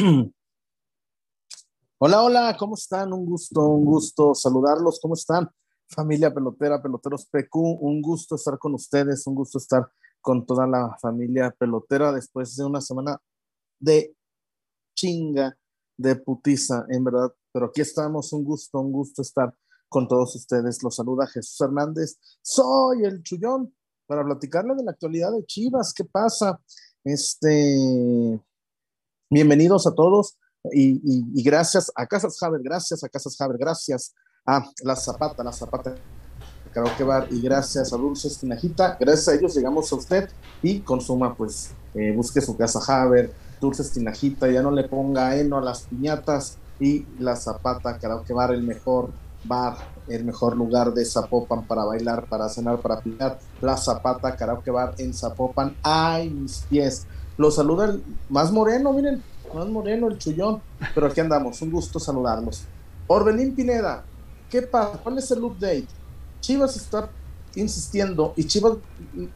Hola, hola, ¿cómo están? Un gusto, un gusto saludarlos. ¿Cómo están? Familia pelotera, peloteros PQ, un gusto estar con ustedes, un gusto estar con toda la familia pelotera después de una semana de chinga, de putiza, en verdad. Pero aquí estamos, un gusto, un gusto estar con todos ustedes. Los saluda Jesús Hernández. Soy el Chullón para platicarle de la actualidad de Chivas. ¿Qué pasa? Este, bienvenidos a todos y, gracias a Casas Haber, gracias a Casas Haber, gracias a La Zapata, La Zapata Karaoke Bar y gracias a Dulces Tinajita, gracias a ellos llegamos a usted y consuma, pues, eh, busque su casa Haber, Dulces Tinajita, ya no le ponga heno a las piñatas y La Zapata Karaoke Bar, el mejor bar, el mejor lugar de Zapopan para bailar, para cenar, para pinar, La Zapata Karaoke Bar en Zapopan, ay mis pies, lo saluda el más moreno, miren, más moreno, el chullón. Pero aquí andamos, un gusto saludarlos. Orbelín Pineda, ¿qué pasa? ¿Cuál es el update? Chivas está insistiendo y Chivas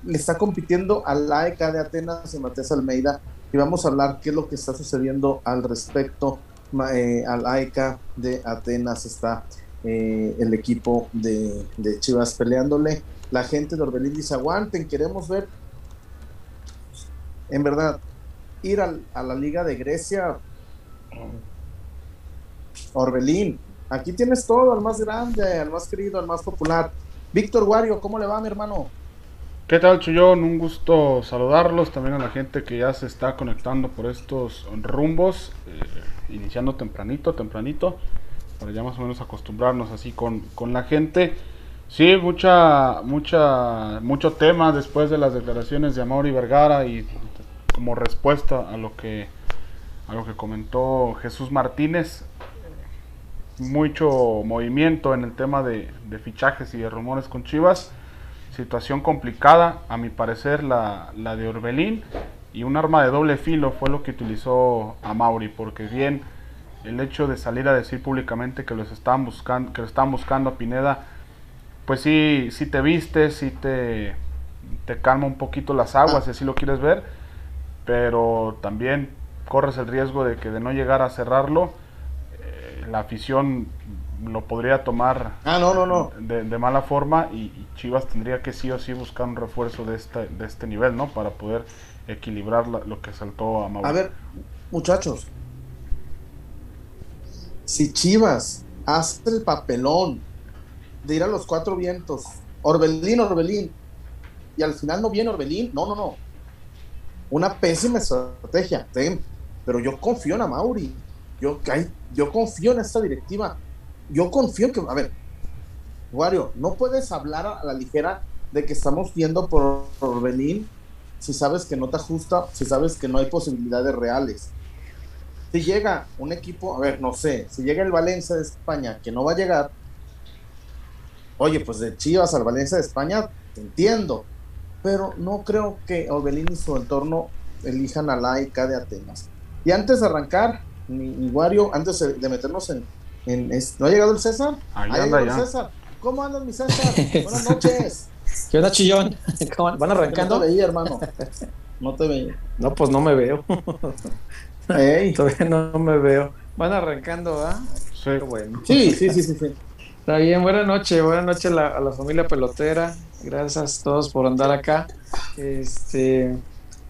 le está compitiendo al AECA de Atenas y Matías Almeida y vamos a hablar qué es lo que está sucediendo al respecto eh, al AECA de Atenas está eh, el equipo de, de, Chivas peleándole la gente de Orbelín dice aguanten queremos ver en verdad ir a la Liga de Grecia, Orbelín, aquí tienes todo, al más grande, al más querido, al más popular. Víctor Wario, ¿cómo le va, mi hermano? ¿Qué tal, Chuyón? Un gusto saludarlos, también a la gente que ya se está conectando por estos rumbos, eh, iniciando tempranito, tempranito, para ya más o menos acostumbrarnos así con, con la gente. Sí, mucha, mucha, mucho tema después de las declaraciones de Amaury Vergara y como respuesta a lo que a lo que comentó Jesús Martínez. Mucho movimiento en el tema de, fichajes y de rumores con Chivas. Situación complicada a mi parecer la, la, de Orbelín. Y un arma de doble filo fue lo que utilizó a Mauri porque bien el hecho de salir a decir públicamente que los estaban buscando que lo estaban buscando a Pineda pues sí sí te viste sí te te calma un poquito las aguas si así lo quieres ver pero también corres el riesgo de que de no llegar a cerrarlo, eh, la afición lo podría tomar ah, no, no, no. De, mala forma y, Chivas tendría que sí o sí buscar un refuerzo de este, de este nivel, ¿no? Para poder equilibrar lo que saltó a Mauricio. A ver, muchachos, si Chivas hace el papelón de ir a los cuatro vientos, Orbelín, Orbelín, y al final no viene Orbelín, no, no, no, una pésima estrategia, pero yo confío en Amauri, yo, yo confío en esta directiva, yo confío que, a ver, Wario, no puedes hablar a la ligera de que estamos viendo por, por si sabes que no te ajusta, si sabes que no hay posibilidades reales. Si llega un equipo, a ver, no sé, si llega el Valencia de España, que no va a llegar, oye, pues de Chivas al Valencia de España, te entiendo, pero no creo que Orbelín y su entorno elijan a laica de Atenas. Y antes de arrancar, mi, Wario, antes de meternos en, ¿No ha llegado el César? Ahí anda el César. ¿Cómo andas, mi César? Buenas noches. ¿Qué onda, chillón? ¿Van arrancando? No te veía, hermano. No te veía. No, pues no me veo. Todavía no me veo. Van arrancando, ¿ah? Sí. Bueno. Sí, sí, sí, sí, sí. Está bien, buenas noches, buenas noches a la, familia pelotera. Gracias a todos por andar acá. Este,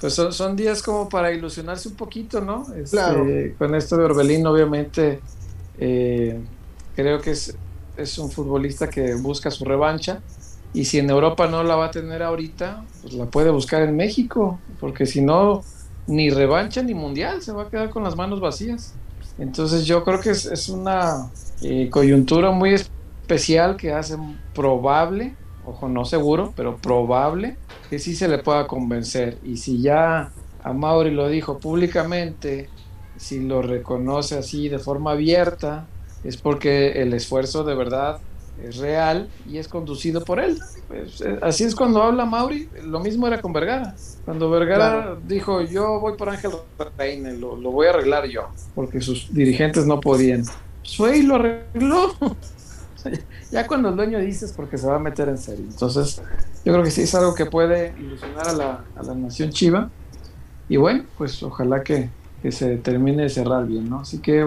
pues son, días como para ilusionarse un poquito, ¿no? Este, claro. Con esto de Orbelín, obviamente, eh, creo que es, es un futbolista que busca su revancha. Y si en Europa no la va a tener ahorita, pues la puede buscar en México, porque si no, ni revancha ni mundial, se va a quedar con las manos vacías. Entonces yo creo que es, es una eh, coyuntura muy especial que hace probable, ojo, no seguro, pero probable que sí se le pueda convencer. Y si ya a Mauri lo dijo públicamente, si lo reconoce así de forma abierta, es porque el esfuerzo de verdad es real y es conducido por él. Pues, eh, así es cuando habla Mauri, lo mismo era con Vergara. Cuando Vergara dijo, yo voy por Ángel Reine, lo, lo, voy a arreglar yo, porque sus dirigentes no podían. Pues fue y lo arregló. ya cuando el dueño dices porque se va a meter en serio. Entonces, yo creo que sí es algo que puede ilusionar a la, a la nación chiva. Y bueno, pues ojalá que, que se termine de cerrar bien, ¿no? Así que,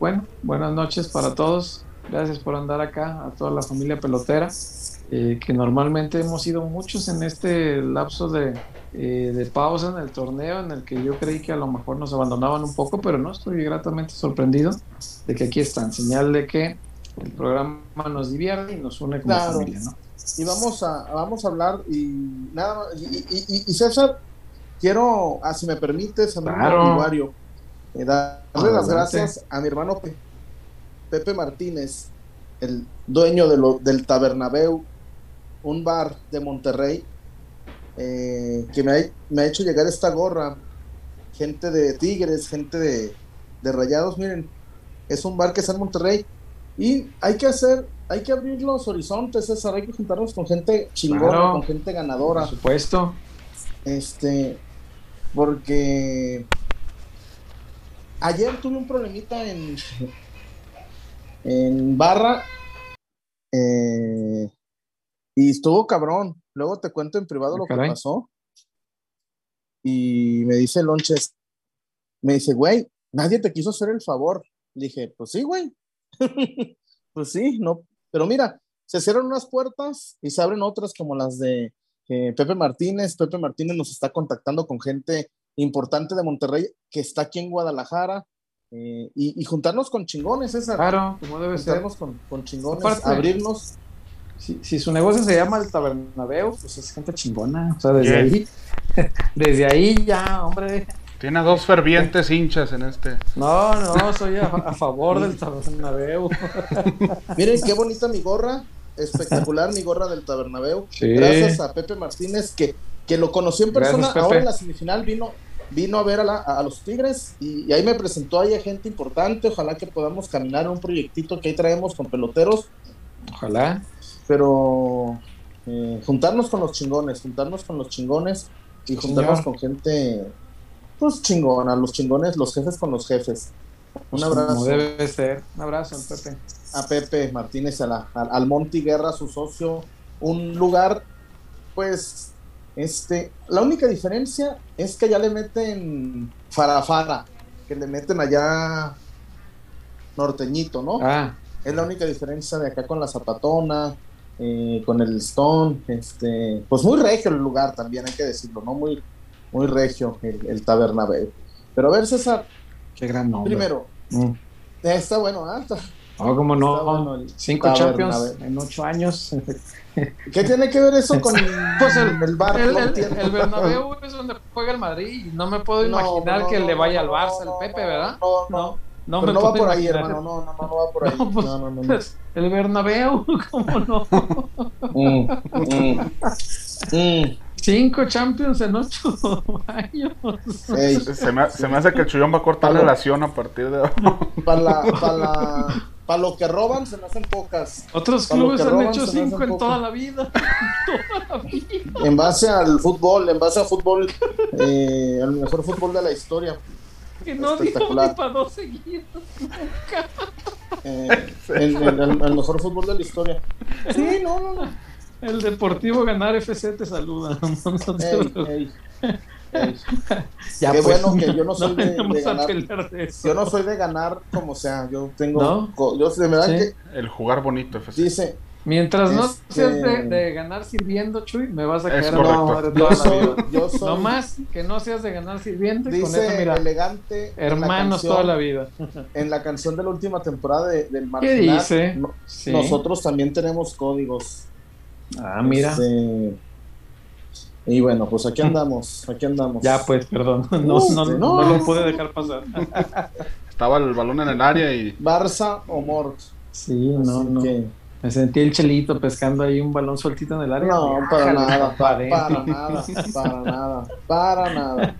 bueno, buenas noches para todos. Gracias por andar acá, a toda la familia pelotera, eh, que normalmente hemos sido muchos en este lapso de, eh, de pausa en el torneo, en el que yo creí que a lo mejor nos abandonaban un poco, pero no, estoy gratamente sorprendido de que aquí están, señal de que el programa nos divierte y nos une como familia, ¿no? Y vamos a, vamos a hablar y nada más, y, César, quiero, ah, si me permites, a mi claro. eh, darle las gracias a mi hermano Pepe Martínez, el dueño de lo, del Tabernabeu, un bar de Monterrey, eh, que me ha, me ha, hecho llegar esta gorra. Gente de Tigres, gente de, de Rayados, miren, es un bar que está en Monterrey y hay que hacer, hay que abrir los horizontes, César, hay que juntarnos con gente chingona, con gente ganadora. Por supuesto. Este, porque ayer tuve un problemita en, en barra eh, y estuvo cabrón. Luego te cuento en privado lo que pasó. Y me dice Lonches, me dice, güey, nadie te quiso hacer el favor. Le dije, pues sí, güey. pues sí, no, pero mira, se cierran unas puertas y se abren otras como las de eh, Pepe Martínez. Pepe Martínez nos está contactando con gente importante de Monterrey que está aquí en Guadalajara. Eh, y, juntarnos con chingones, esa. Claro, como debe ser. Con, con chingones, abrirnos. Si, su negocio se llama el Tabernabeo, pues es gente chingona. O sea, desde ahí, desde ahí ya, hombre. Tiene dos fervientes hinchas en este. No, no, soy a, favor del Tabernabeu. Miren qué bonita mi gorra. Espectacular mi gorra del Tabernabeu. Gracias a Pepe Martínez, que, que lo conoció en persona. Ahora en la semifinal vino, vino a ver a, los Tigres y, ahí me presentó ahí a gente importante. Ojalá que podamos caminar un proyectito que ahí traemos con peloteros. Ojalá. Pero eh, juntarnos con los chingones, juntarnos con los chingones y juntarnos con gente pues chingona, los chingones, los jefes con los jefes. Un pues, abrazo. debe ser. Un abrazo al Pepe. A Pepe Martínez, a al Monty Guerra, su socio. Un lugar, pues, este, la única diferencia es que ya le meten farafara, que le meten allá norteñito, ¿no? Ah. Es la única diferencia de acá con la zapatona, eh, con el Stone, este, pues muy regio el lugar también, hay que decirlo, ¿no? Muy, muy regio el, el Tabernabéu. Pero a ver, César. Qué gran nombre. Primero, mm. está bueno, ¿ah? No, como no. Cinco Champions en ocho años. ¿Qué tiene que ver eso con pues el, el bar? El, el, Bernabéu es donde juega el Madrid. No me puedo imaginar que le vaya al Barça el Pepe, ¿verdad? No, no. No, me va por ahí, hermano. No, no, no, va por ahí. Pues, no, no, no, pues, El Bernabéu, ¿cómo no? Mm, mm, mm. Cinco Champions en ocho años. Se, me, se, me, hace que el Chuyón va a cortar la relación a partir de Para la, para para lo que roban se me hacen pocas. Otros clubes han hecho cinco en toda la vida. En base al fútbol, en base al fútbol, eh, al mejor fútbol de la historia. Que no dijo ni para dos seguidos nunca. Eh, el, mejor fútbol de la historia. Sí, no, no, no. El Deportivo Ganar FC te saluda. ya Qué pues, bueno que yo no soy de, ganar. yo no soy de ganar como sea. Yo tengo. Yo, de verdad que, el jugar bonito FC. Dice. Mientras no seas de, ganar sirviendo, Chuy, me vas a caer no, yo, soy, yo soy, No más que no seas de ganar sirviendo. Dice con eso, mira, elegante. Hermanos toda la vida. En la canción de la última temporada de, del ¿Qué dice? Nosotros también tenemos códigos. Ah, mira. Este, y bueno, pues aquí andamos, aquí andamos. Ya, pues, perdón, no, no, no, lo pude dejar pasar. Estaba el balón en el área y... Barça o Mort. Sí, no, no. Me sentí el chelito pescando ahí un balón sueltito en el área. No, para nada, para, nada, para nada, para nada.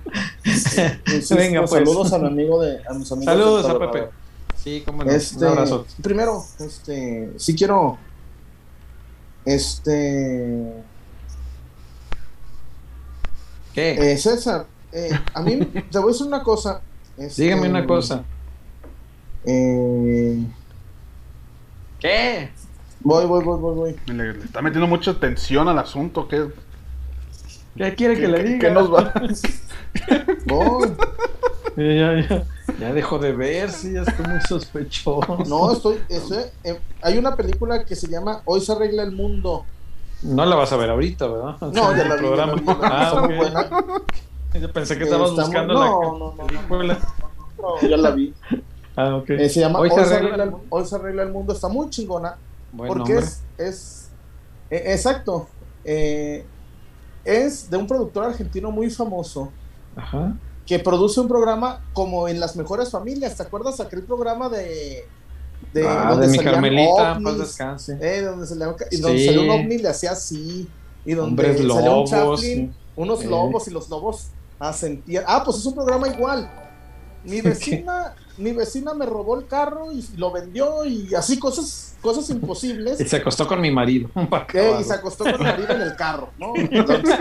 Venga, pues. Saludos a amigo de, a mis amigos. Saludos a Pepe. Sí, como no. Este, un abrazo. Primero, este, sí quiero este. ¿Qué? Eh, César, eh, a mí te voy a decir una cosa. Este, Dígame una cosa. Eh, ¿Qué? Voy, voy, voy, voy, voy. Le, está metiendo mucha tensión al asunto. ¿Qué, ¿Qué quiere que le diga? ¿Qué nos va? voy. Ya, ya, ya dejó de ver, sí, ya estoy muy sospechoso. No, estoy, estoy eh, hay una película que se llama Hoy se arregla el mundo. No la vas a ver ahorita, ¿verdad? no, ya la vi, programa. Ya la vi, ah, está muy buena. Yo pensé que estabas buscando la no, no, película. No, ya la vi. Ah, ok. Eh, se llama Hoy, se arregla, el, Hoy se arregla el mundo. Está muy chingona. porque es, es eh, exacto. Eh, es de un productor argentino muy famoso. Ajá que produce un programa como en las mejores familias. ¿Te acuerdas aquel programa de de, ah, donde de mi Carmelita, ovnis, descanse. Eh, donde se le, y donde sí. salió un ovni le hacía así y donde Hombres salió lobos, un Chaplin, unos eh. lobos y los lobos asentían. Ah, pues es un programa igual. Mi vecina, mi vecina me robó el carro y lo vendió y así cosas, cosas imposibles. Y se acostó con mi marido. Eh, y se acostó con mi marido en el carro, ¿no? Entonces,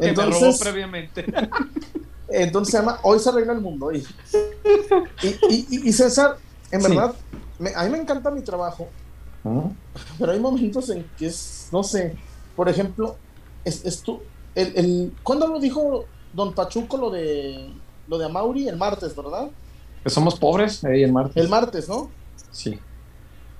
entonces me robó previamente. Entonces se llama Hoy se arregla el mundo. Y, y, y César, en verdad, me, a mí me encanta mi trabajo, pero hay momentos en que es, no sé, por ejemplo, es, es tú, el, el, ¿cuándo lo dijo Don Pachuco lo de lo de Amauri? El martes, ¿verdad? Que somos pobres, ahí el martes. El martes, ¿no? Sí.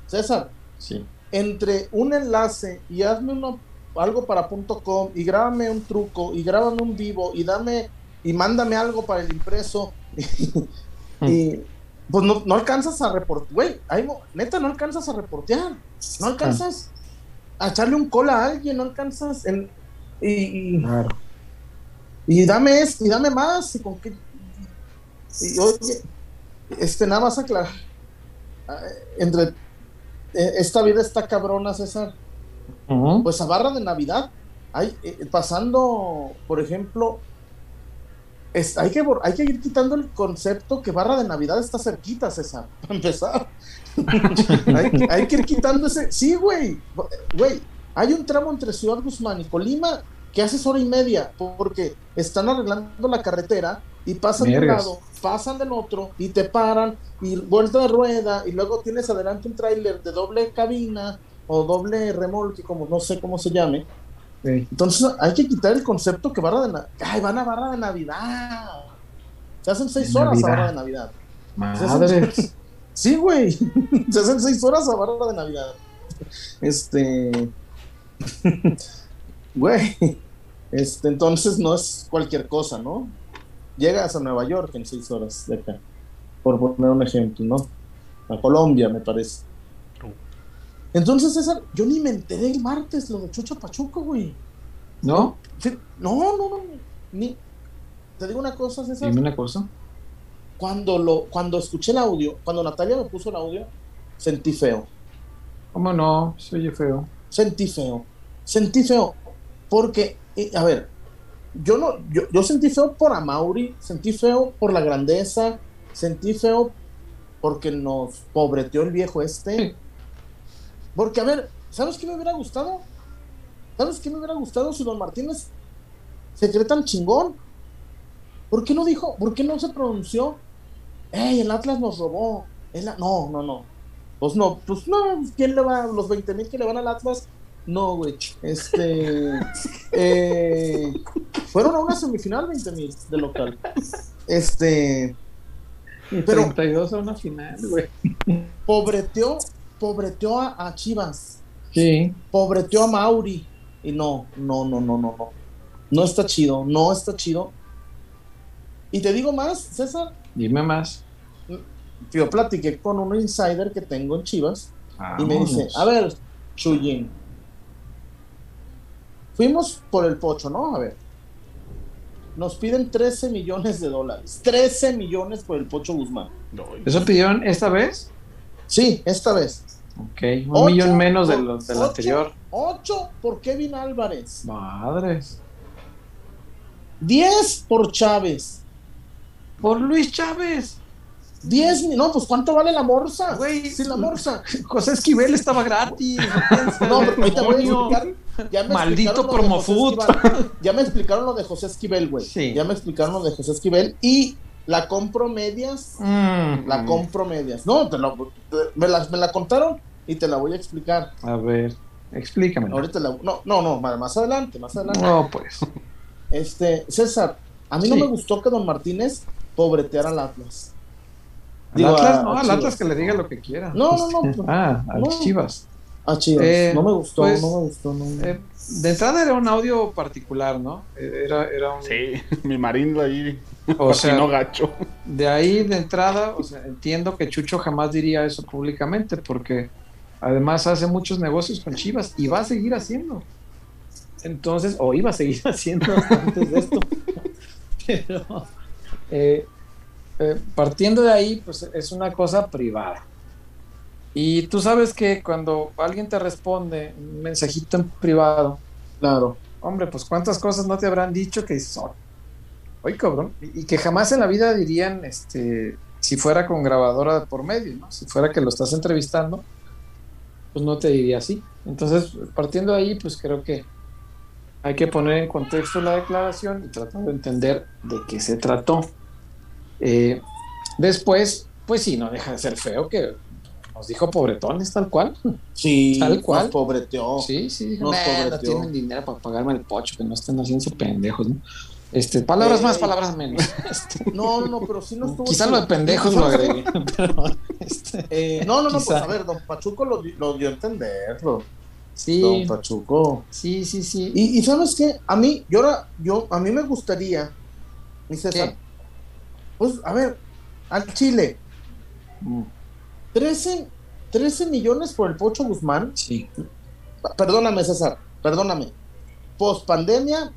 César. Sí. Entre un enlace y hazme uno, algo para .com y grábame un truco y grábame un vivo y dame y mándame algo para el impreso. y pues no, no alcanzas a reportear, güey, neta, no alcanzas a reportear, no alcanzas a echarle un cola a alguien, no alcanzas en, y, y, dame esto, y dame más, y con qué, y oye, este, nada más aclarar, ah, entre, eh, esta vida está cabrona, César, pues a barra de Navidad, hay, eh, pasando, por ejemplo, hay, que, hay que ir quitando el concepto que Barra de Navidad está cerquita, César, para empezar. hay, que ir quitando ese. Sí, güey. Güey, hay un tramo entre Ciudad Guzmán y Colima que hace hora y media, porque están arreglando la carretera y pasan de un lado, pasan del otro y te paran y vuelta de rueda y luego tienes adelante un tráiler de doble cabina o doble remolque, como no sé cómo se llame, entonces hay que quitar el concepto que barra de Navidad. Ay, van a barra de Navidad. Se hacen seis horas a barra de Navidad. Madre. Sí, güey. Se hacen seis horas a barra de Navidad. Este. Güey. Este, entonces no es cualquier cosa, ¿no? Llegas a Nueva York en seis horas de acá. Por poner un ejemplo, ¿no? A Colombia, me parece. Entonces, César, yo ni me enteré el martes lo de Chucho Pachuco, güey. ¿No? no, no, no. Ni... Te digo una cosa, César. Dime una cosa. Cuando, lo, cuando escuché el audio, cuando Natalia me puso el audio, sentí feo. ¿Cómo no? Se oye feo. Sentí feo. Sentí feo. Porque, a ver, yo no, yo, yo sentí feo por Amauri, sentí feo por la grandeza, sentí feo porque nos pobreteó el viejo este. Porque, a ver, ¿sabes qué me hubiera gustado? ¿Sabes qué me hubiera gustado si Don Martínez se cree tan chingón? ¿Por qué no dijo? ¿Por qué no se pronunció? ¡Ey, el Atlas nos robó! No, no, no. Pues no, pues no, ¿quién le va? ¿Los 20 mil que le van al Atlas? No, güey. Este. eh, fueron a una semifinal 20 mil de local. Este. Y 32 a una final, güey. Pobreteó pobreteó a, Chivas. Sí. Pobreteó a Mauri. Y no, no, no, no, no, no. No está chido, no está chido. Y te digo más, César. Dime más. Yo platiqué con un insider que tengo en Chivas y me dice, a ver, Chuyin, fuimos por el pocho, ¿no? A ver, nos piden 13 millones de dólares. 13 millones por el pocho Guzmán. ¿Eso pidieron esta vez? Sí, esta vez. Ok, un millón menos de lo, del anterior. 8 por Kevin Álvarez. Madres. 10 por Chávez. Por Luis Chávez. 10, no, pues ¿cuánto vale la morsa? Güey, sí, la morsa. José Esquivel estaba gratis. no, pero ahorita voy a explicar. Maldito promofood. Ya me explicaron lo de José Esquivel, güey. Sí. Ya me explicaron lo de José Esquivel. Y la compro medias. Mm. La compro medias. No, te me, la, me la contaron y te la voy a explicar. A ver, explícame. Ahorita la, no, no, no, más adelante, más adelante. No, pues. Este, César, a mí no me gustó que Don Martínez, pobretear al Atlas. Al Atlas, no, al Atlas que le diga lo que quiera. No, no, no. Este, ah, al Chivas. A Chivas. Eh, no me gustó, pues, no me gustó. No. Eh, de entrada era un audio particular, ¿no? Eh, era, era un... Sí, mi marindo ahí. O sea, no gacho. De ahí de entrada, o sea, entiendo que Chucho jamás diría eso públicamente, porque además hace muchos negocios con Chivas y va a seguir haciendo. Entonces, o iba a seguir haciendo antes de esto. Pero eh, eh, partiendo de ahí, pues es una cosa privada. Y tú sabes que cuando alguien te responde un mensajito en privado, claro, hombre, pues cuántas cosas no te habrán dicho que son. Oye, cabrón, y, que jamás en la vida dirían, este, si fuera con grabadora por medio, ¿no? Si fuera que lo estás entrevistando, pues no te diría así. Entonces, partiendo de ahí, pues creo que hay que poner en contexto la declaración y tratar de entender de qué se trató. Eh, después, pues sí, no deja de ser feo que nos dijo pobretones tal cual. Sí, tal cual. Nos pobreteó. Sí, sí, nos no tienen dinero para pagarme el pocho, que no estén haciendo pendejos, ¿no? Este, palabras más, palabras menos. Este, no, no, pero sí no estuvo. Quizá lo de pendejos lo agregué. pero, este, eh, no, no, no, pues a ver, don Pachuco lo, lo dio a entenderlo. Sí. Don Pachuco. Sí, sí, sí. Y, y sabes qué, a mí, yo ahora, yo, a mí me gustaría, mi César, pues, a ver, al Chile, 13, mm. 13 millones por el Pocho Guzmán. Sí. Perdóname, César, perdóname. Post pandemia,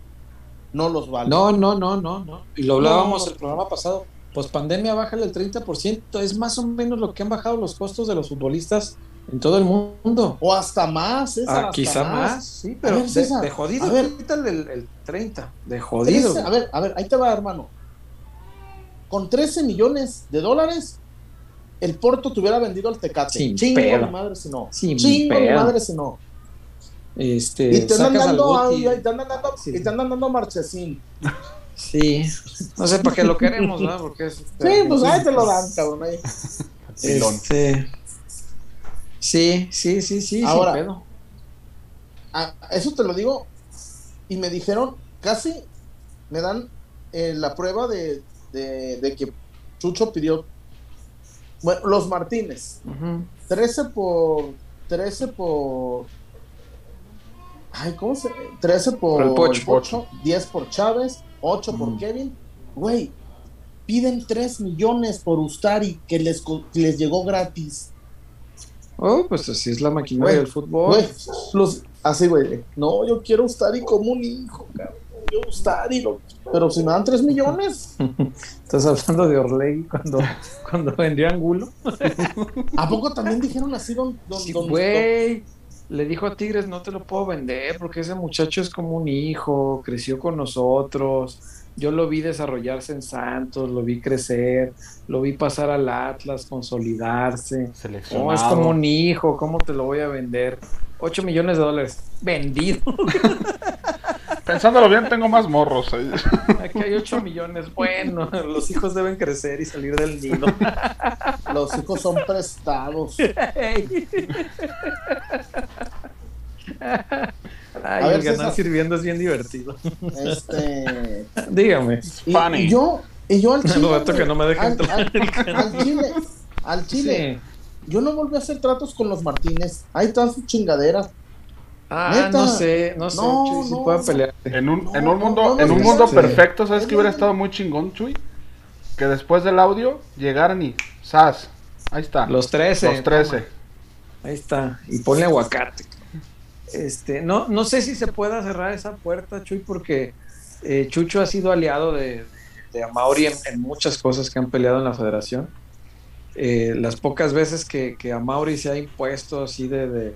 no los vale. No, no, no, no, no. Y lo hablábamos el programa pasado. Post pandemia, bájale el 30%. Es más o menos lo que han bajado los costos de los futbolistas en todo el mundo. O hasta más, ah, quizá más. Sí, pero de, jodido, a ver, quítale el, 30, de jodido. a ver, a ver, ahí te va, hermano. Con 13 millones de dólares, el Porto te hubiera vendido al Tecate. Sin Chingo mi madre si no. Sin Chingo mi madre si no. Este, y te andan dando, y te andan dando, sí. y te andan dando marchesín. Sí, no sé para qué lo queremos, ¿no? Porque es, sí, pues ahí te lo dan, cabrón. Ahí. Este, Sí, sí, sí, sí. Ahora, eso te lo digo. Y me dijeron, casi me dan eh, la prueba de, de, que Chucho pidió. Bueno, los Martínez. 13 por. 13 por. Ay, ¿cómo se.? 13 por, el Pocho, 10 por Chávez, 8 por Kevin. Güey, piden 3 millones por Ustari que les, les llegó gratis. Oh, pues así es la maquinaria del fútbol. los, así, güey. No, yo quiero estar y como un hijo, cabrón. Yo estar y lo, pero si me dan 3 millones. Estás hablando de Orlegui cuando, cuando vendió Angulo. ¿A poco también dijeron así, don, don, Güey, le dijo a Tigres, no te lo puedo vender porque ese muchacho es como un hijo, creció con nosotros yo lo vi desarrollarse en Santos, lo vi crecer, lo vi pasar al Atlas, consolidarse. Oh, es como un hijo, ¿cómo te lo voy a vender? 8 millones de dólares. Vendido. Pensándolo bien, tengo más morros. Aquí hay 8 millones. Bueno, los hijos deben crecer y salir del nido. Los hijos son prestados. Ay, a ver, ganar sirviendo es bien divertido. Este. Dígame. Y, yo, y yo al Chile. que no me al, Chile. Al Chile. Yo no volví a hacer tratos con los Martínez. Ahí están sus chingaderas. Ah, no sé, no sé, Chuy, si puedo pelear. En un, en un mundo, en un mundo perfecto, ¿sabes que hubiera estado muy chingón, Chuy? Que después del audio llegaran y ¡Sas! Ahí está. Los 13. Los 13. Ahí está. Y ponle aguacate. Este, no, no sé si se pueda cerrar esa puerta, Chuy, porque eh, Chucho ha sido aliado de, de Amauri en, muchas cosas que han peleado en la federación. Eh, las pocas veces que, que Amauri se ha impuesto así de, de,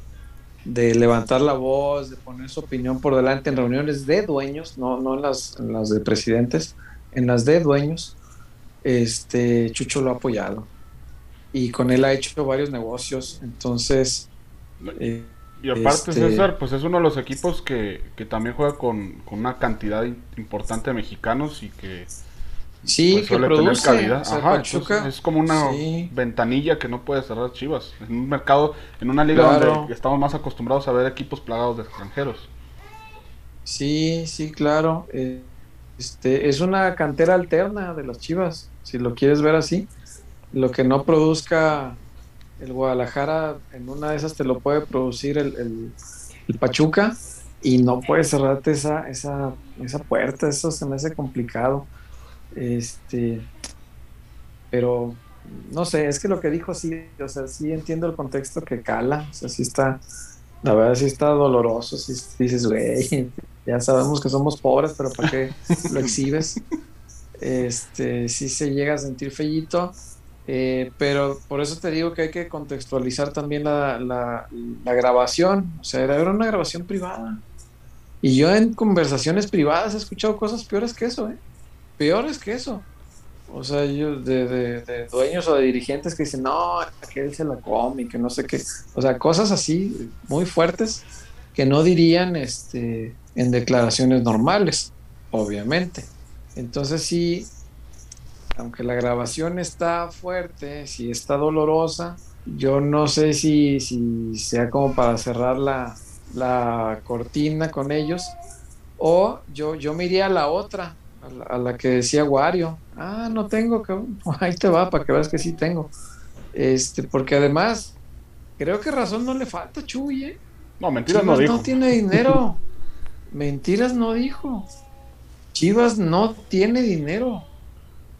levantar la voz, de poner su opinión por delante en reuniones de dueños, no, no en, las, en las de presidentes, en las de dueños, este, Chucho lo ha apoyado. Y con él ha hecho varios negocios. Entonces, eh, y aparte, este, César, pues es uno de los equipos que, también juega con, una cantidad importante de mexicanos y que sí, pues, que produce, calidad. Ajá, es como una ventanilla que no puede cerrar Chivas. En un mercado, en una liga donde estamos más acostumbrados a ver equipos plagados de extranjeros. Sí, sí, claro. Eh, este, es una cantera alterna de las Chivas. si lo quieres ver así. Lo que no produzca el Guadalajara, en una de esas te lo puede producir el, el, Pachuca y no puedes cerrarte esa, esa, esa puerta, eso se me hace complicado. Este, pero no sé, es que lo que dijo sí, o sea, sí entiendo el contexto que cala, o sea, sí está, la verdad sí está doloroso, si dices, güey, ya sabemos que somos pobres, pero ¿para qué lo exhibes? Este, sí se llega a sentir fellito, eh, pero por eso te digo que hay que contextualizar también la, la, grabación, o sea, era una grabación privada. Y yo en conversaciones privadas he escuchado cosas peores que eso, ¿eh? Peores que eso. O sea, yo de, dueños o de dirigentes que dicen, no, que él se la come y que no sé qué. O sea, cosas así muy fuertes que no dirían este, en declaraciones normales, obviamente. Entonces sí, aunque la grabación está fuerte, si está dolorosa, yo no sé si, si sea como para cerrar la, la cortina con ellos, o yo, yo me iría a la otra, a la, que decía Wario. Ah, no tengo, ahí te va para que veas que sí tengo. Este, porque además, creo que razón no le falta, Chuy, ¿eh? No, mentiras no dijo. no tiene dinero. mentiras no dijo. Chivas no tiene dinero.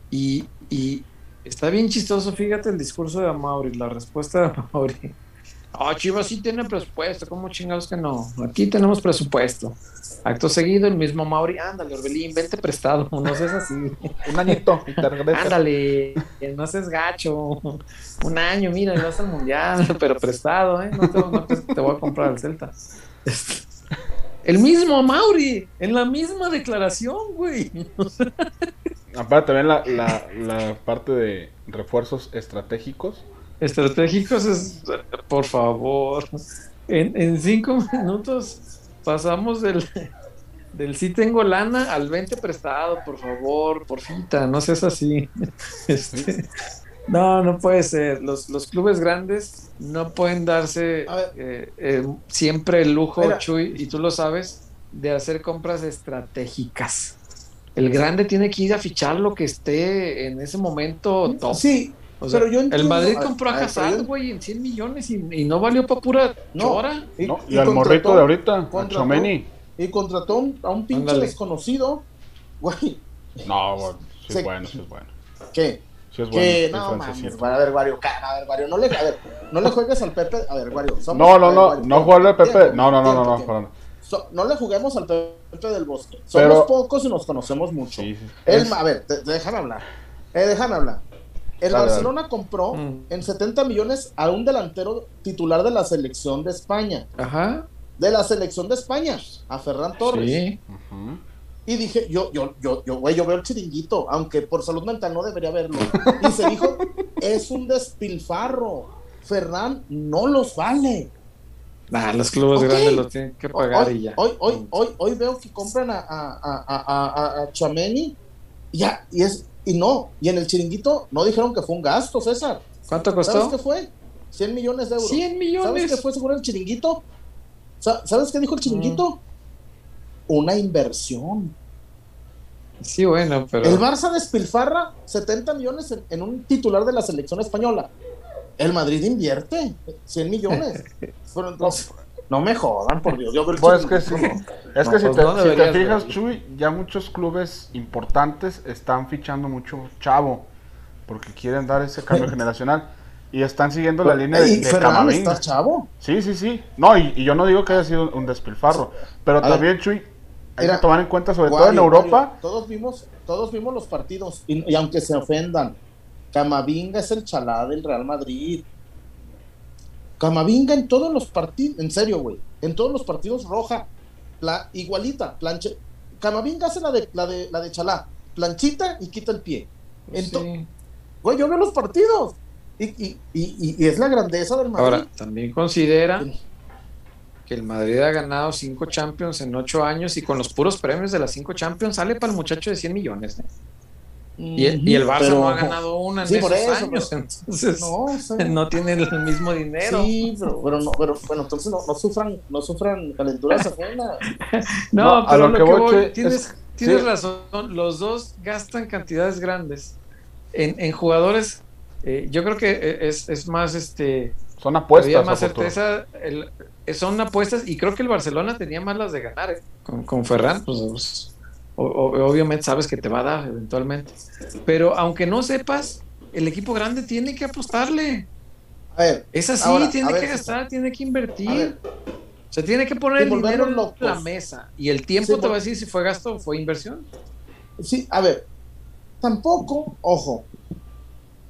Y, y está bien chistoso, fíjate el discurso de Amaury, la respuesta de Amaury. Ah, Chivas sí tiene presupuesto, ¿cómo chingados que no? Aquí tenemos presupuesto. Acto seguido, el mismo Mauri, ándale, Orbelín, vente prestado, no seas así. Un añito, ándale, no seas gacho. Un año, mira, vas al mundial, pero prestado, ¿eh? No te, te voy a comprar el Celta. El mismo Mauri, en la misma declaración, güey. Aparte, también la, la, la parte de refuerzos estratégicos estratégicos es, por favor, en, cinco minutos pasamos del, del sí tengo lana al 20 prestado, por favor, por fita, no seas así. Este, no, no puede ser. Los, los clubes grandes no pueden darse eh, eh, siempre el lujo, Chuy, y tú lo sabes, de hacer compras estratégicas. El grande tiene que ir a fichar lo que esté en ese momento top. Sí, pero yo el Madrid compró a, Hazard, güey, en 100 millones y, no valió para pura chora. Y, al morrito de ahorita, a Chomeni. Y contrató a un pinche desconocido, güey. No, sí es bueno, sí es bueno. ¿Qué? Sí es bueno. no, mames, a ver, Wario, a ver, Wario, no le, a ver, no le juegues al Pepe, a ver, Wario. no, no, no, no juegue al Pepe, no, no, no, no, no, no le juguemos al Pepe del Bosque. Somos pocos y nos conocemos mucho. Sí, a ver, déjame hablar. Eh, déjame hablar. El Barcelona compró mm. en 70 millones a un delantero titular de la selección de España. Ajá. De la selección de España, a Ferran Torres. Sí. Y dije, yo, yo, yo, yo, güey, yo veo el chiringuito, aunque por salud mental no debería verlo. Y se dijo, es un despilfarro. Ferran no los vale. Nah, los clubes grandes los tienen que pagar hoy, y ya. Hoy, hoy, hoy, hoy veo que compran a, a, a, a Chameni. Ya, y es y no, y en el chiringuito no dijeron que fue un gasto, César. ¿Cuánto costó? ¿Sabes qué fue? 100 millones de euros. 100 millones. ¿Sabes qué fue seguro el chiringuito? ¿Sabes qué dijo el chiringuito? Mm. Una inversión. Sí, bueno, pero. El Barça despilfarra 70 millones en, un titular de la selección española. El Madrid invierte 100 millones. pero entonces, no me jodan, por Dios. Yo pues es que, sí. es que si, pues te, si te fijas, Chuy, ya muchos clubes importantes están fichando mucho chavo porque quieren dar ese cambio generacional y están siguiendo la línea de, de Camavinga. ¿Estás chavo? Sí, sí, sí. No, y, yo no digo que haya sido un despilfarro, pero también, Chuy, hay que tomar en cuenta, sobre todo en Europa. todos vimos, todos vimos los partidos y, y aunque se ofendan, Camavinga es el chalá del Real Madrid. Camavinga en todos los partidos, en serio, güey, en todos los partidos roja, la, igualita, planche. Camavinga hace la de, la de, la de Chalá, planchita y quita el pie. Güey, yo veo los partidos. Y, y, y, y, es la grandeza del Madrid. Ahora, también considera que el Madrid ha ganado cinco Champions en ocho años y con los puros premios de las cinco Champions sale para el muchacho de 100 millones. ¿eh? Y, el Barça no ha ganado una en esos años, entonces no, tienen el mismo dinero. Sí, pero, no, pero bueno, entonces no, sufran, no sufran calenturas ajenas. no, pero lo, que, voy, tienes, tienes razón, los dos gastan cantidades grandes, en, jugadores, eh, yo creo que e, es, más este. Son apuestas. más certeza. son apuestas y creo que el Barcelona tenía más las de ganar. ¿eh? Con, con Ferran, pues, pues obviamente sabes que te va a dar eventualmente. Pero aunque no sepas, el equipo grande tiene que apostarle. A ver, es así, tiene que gastar, tiene que invertir. Se tiene que poner el dinero en la mesa. Y el tiempo te va a decir si fue gasto o fue inversión. Sí, a ver, tampoco, ojo,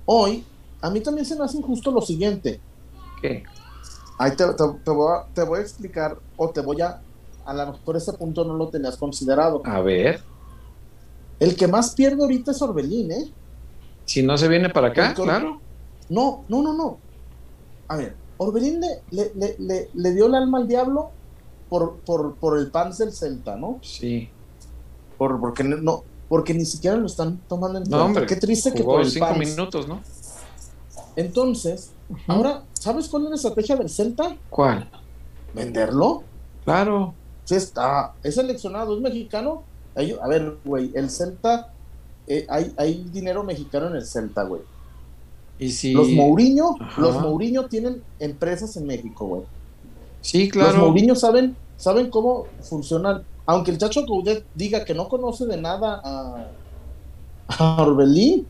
hoy a mí también se me hace injusto lo siguiente. ¿Qué? Ahí te, voy a, te, voy a, explicar o te voy a, a lo mejor ese punto no lo tenías considerado. A ver. El que más pierde ahorita es Orbelín, ¿eh? Si no se viene para acá, claro. No, no, no, no. A ver, Orbelín le, le, le, dio el alma al diablo por, por, por el Pans del Celta, ¿no? Sí. Por, porque no, porque ni siquiera lo están tomando en no, Hombre, Qué triste que por el cinco minutos, ¿no? Entonces, ahora, ¿sabes cuál es la estrategia del Celta? ¿Cuál? Venderlo. Claro. Sí está, es seleccionado, es mexicano. a ver, güey, el Celta, eh, hay, hay dinero mexicano en el Celta, güey. Y si... Los Mourinho, los Mourinho tienen empresas en México, güey. Sí, claro. Los Mourinho saben, saben cómo funcionan. Aunque el Chacho Coudet diga que no conoce de nada a, a Orbelín.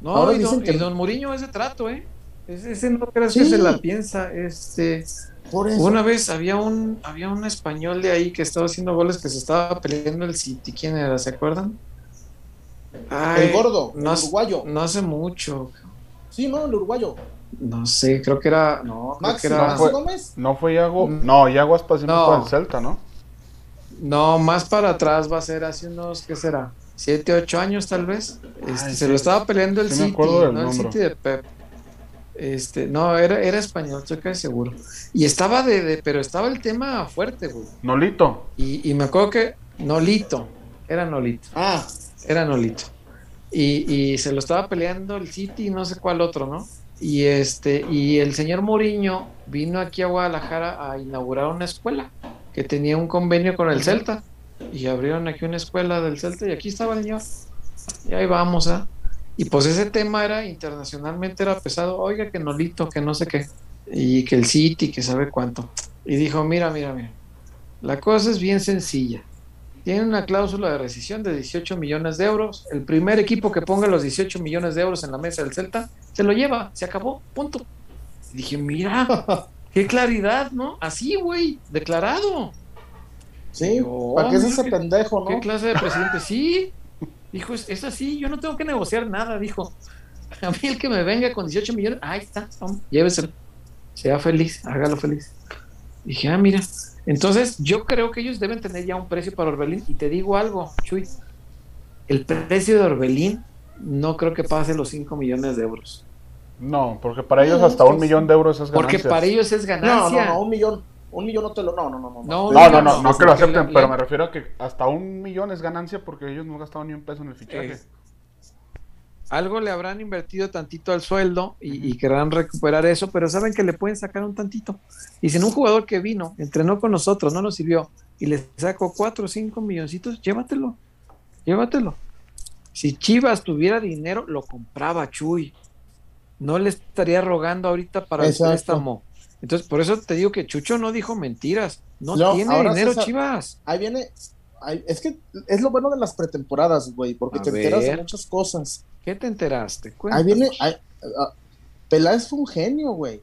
No, Ahora y, dicen don, que... y don Mourinho ese trato, ¿eh? Ese, no crees que se la piensa. Este, Por eso. Una vez había un, había un español de ahí que estaba haciendo goles que se estaba peleando el City. ¿Quién era? ¿Se acuerdan? el gordo, el uruguayo. No hace mucho. Sí, no, el uruguayo. No sé, creo que era. No, creo que era. No fue, Gómez? No fue Iago. Mm. No, Iago Aspas no. el Celta, ¿no? No, más para atrás va a ser hace unos, ¿qué será? ¿Siete, ocho años tal vez? Este, se lo estaba peleando el City, no el City de Pep. Este, no, era, era español, estoy casi seguro. Y estaba de, pero estaba el tema fuerte, güey. Nolito. Y, y me acuerdo que Nolito, era Nolito. Ah, era Nolito. Y, y, se lo estaba peleando el City y no sé cuál otro, ¿no? Y este, y el señor Mourinho vino aquí a Guadalajara a inaugurar una escuela que tenía un convenio con el Celta. Y abrieron aquí una escuela del Celta y aquí estaba el señor. Y ahí vamos, ¿ah? Y pues ese tema era internacionalmente era pesado. Oiga, que Nolito, que no sé qué. Y que el City, que sabe cuánto. Y dijo, mira, mira, mira. La cosa es bien sencilla tiene una cláusula de rescisión de 18 millones de euros. El primer equipo que ponga los 18 millones de euros en la mesa del Celta se lo lleva, se acabó, punto. Y dije, mira, qué claridad, ¿no? Así, güey, declarado. Sí, ¿para qué es ese pendejo, no? ¿Qué clase de presidente? Sí, dijo, es, así, yo no tengo que negociar nada, dijo. A mí el que me venga con 18 millones, ahí está, lléveselo. Sea feliz, hágalo feliz. Dije, ah, mira, entonces, yo creo que ellos deben tener ya un precio para Orbelín. Y te digo algo, Chuy. El precio de Orbelín no creo que pase los 5 millones de euros. No, porque para ellos hasta un millón de euros es ganancia. Porque para ellos es ganancia. No, no, no, un millón. Un millón no te lo. No, no, no. No, no, no, no, no, no que lo acepten, pero me refiero a que hasta un millón es ganancia porque ellos no han gastado ni un peso en el fichaje algo le habrán invertido tantito al sueldo y, querrán recuperar eso, pero saben que le pueden sacar un tantito. Y si en un jugador que vino, entrenó con nosotros, no nos sirvió, y le sacó cuatro o cinco milloncitos, llévatelo, llévatelo. Si Chivas tuviera dinero, lo compraba Chuy. No le estaría rogando ahorita para el préstamo. Entonces, por eso te digo que Chucho no dijo mentiras. No, tiene dinero Chivas. Ahí viene, es que es lo bueno de las pretemporadas, güey, porque te enteras de muchas cosas. ¿Qué te enteraste? Ahí viene. Peláez fue un genio, güey.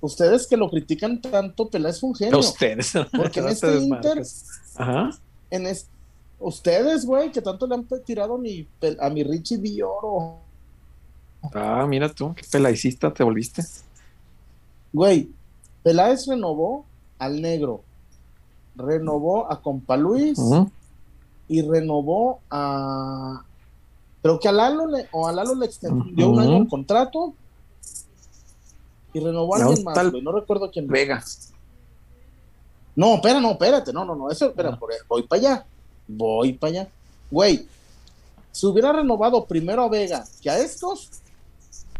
Ustedes que lo critican tanto, Peláez fue un genio. Ustedes. Porque en este Inter. Ajá. En ustedes, güey, que tanto le han tirado a mi, a mi Richie Dioro. Ah, mira tú, qué pelaicista te volviste. Güey, Peláez renovó al negro, renovó a Compa Luis y renovó a, Creo que a Lalo le, o a Lalo le extendió un año el contrato y renovó a alguien más, No recuerdo quién. Vega. No, espera, no, espérate, no, no, no, eso, espera, ah. voy para allá, voy para allá. Güey, si hubiera renovado primero a Vega que a estos,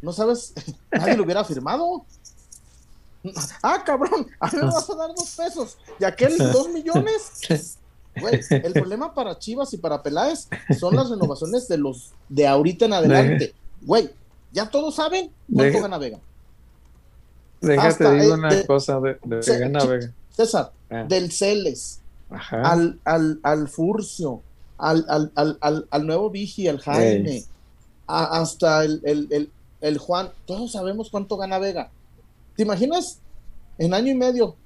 no sabes, nadie lo hubiera firmado. Ah, cabrón, a mí me vas a dar dos pesos y aquel dos millones. güey, el problema para Chivas y para Peláez son las renovaciones de los de ahorita en adelante. Güey, ya todos saben cuánto gana Vega. Déjate digo una cosa de, de gana Vega. César, ah. del Celes, Al, al, al Furcio, al, al, al, al, nuevo Vigi, al Jaime, hasta el, el, el, Juan, todos sabemos cuánto gana Vega. ¿Te imaginas? En año y medio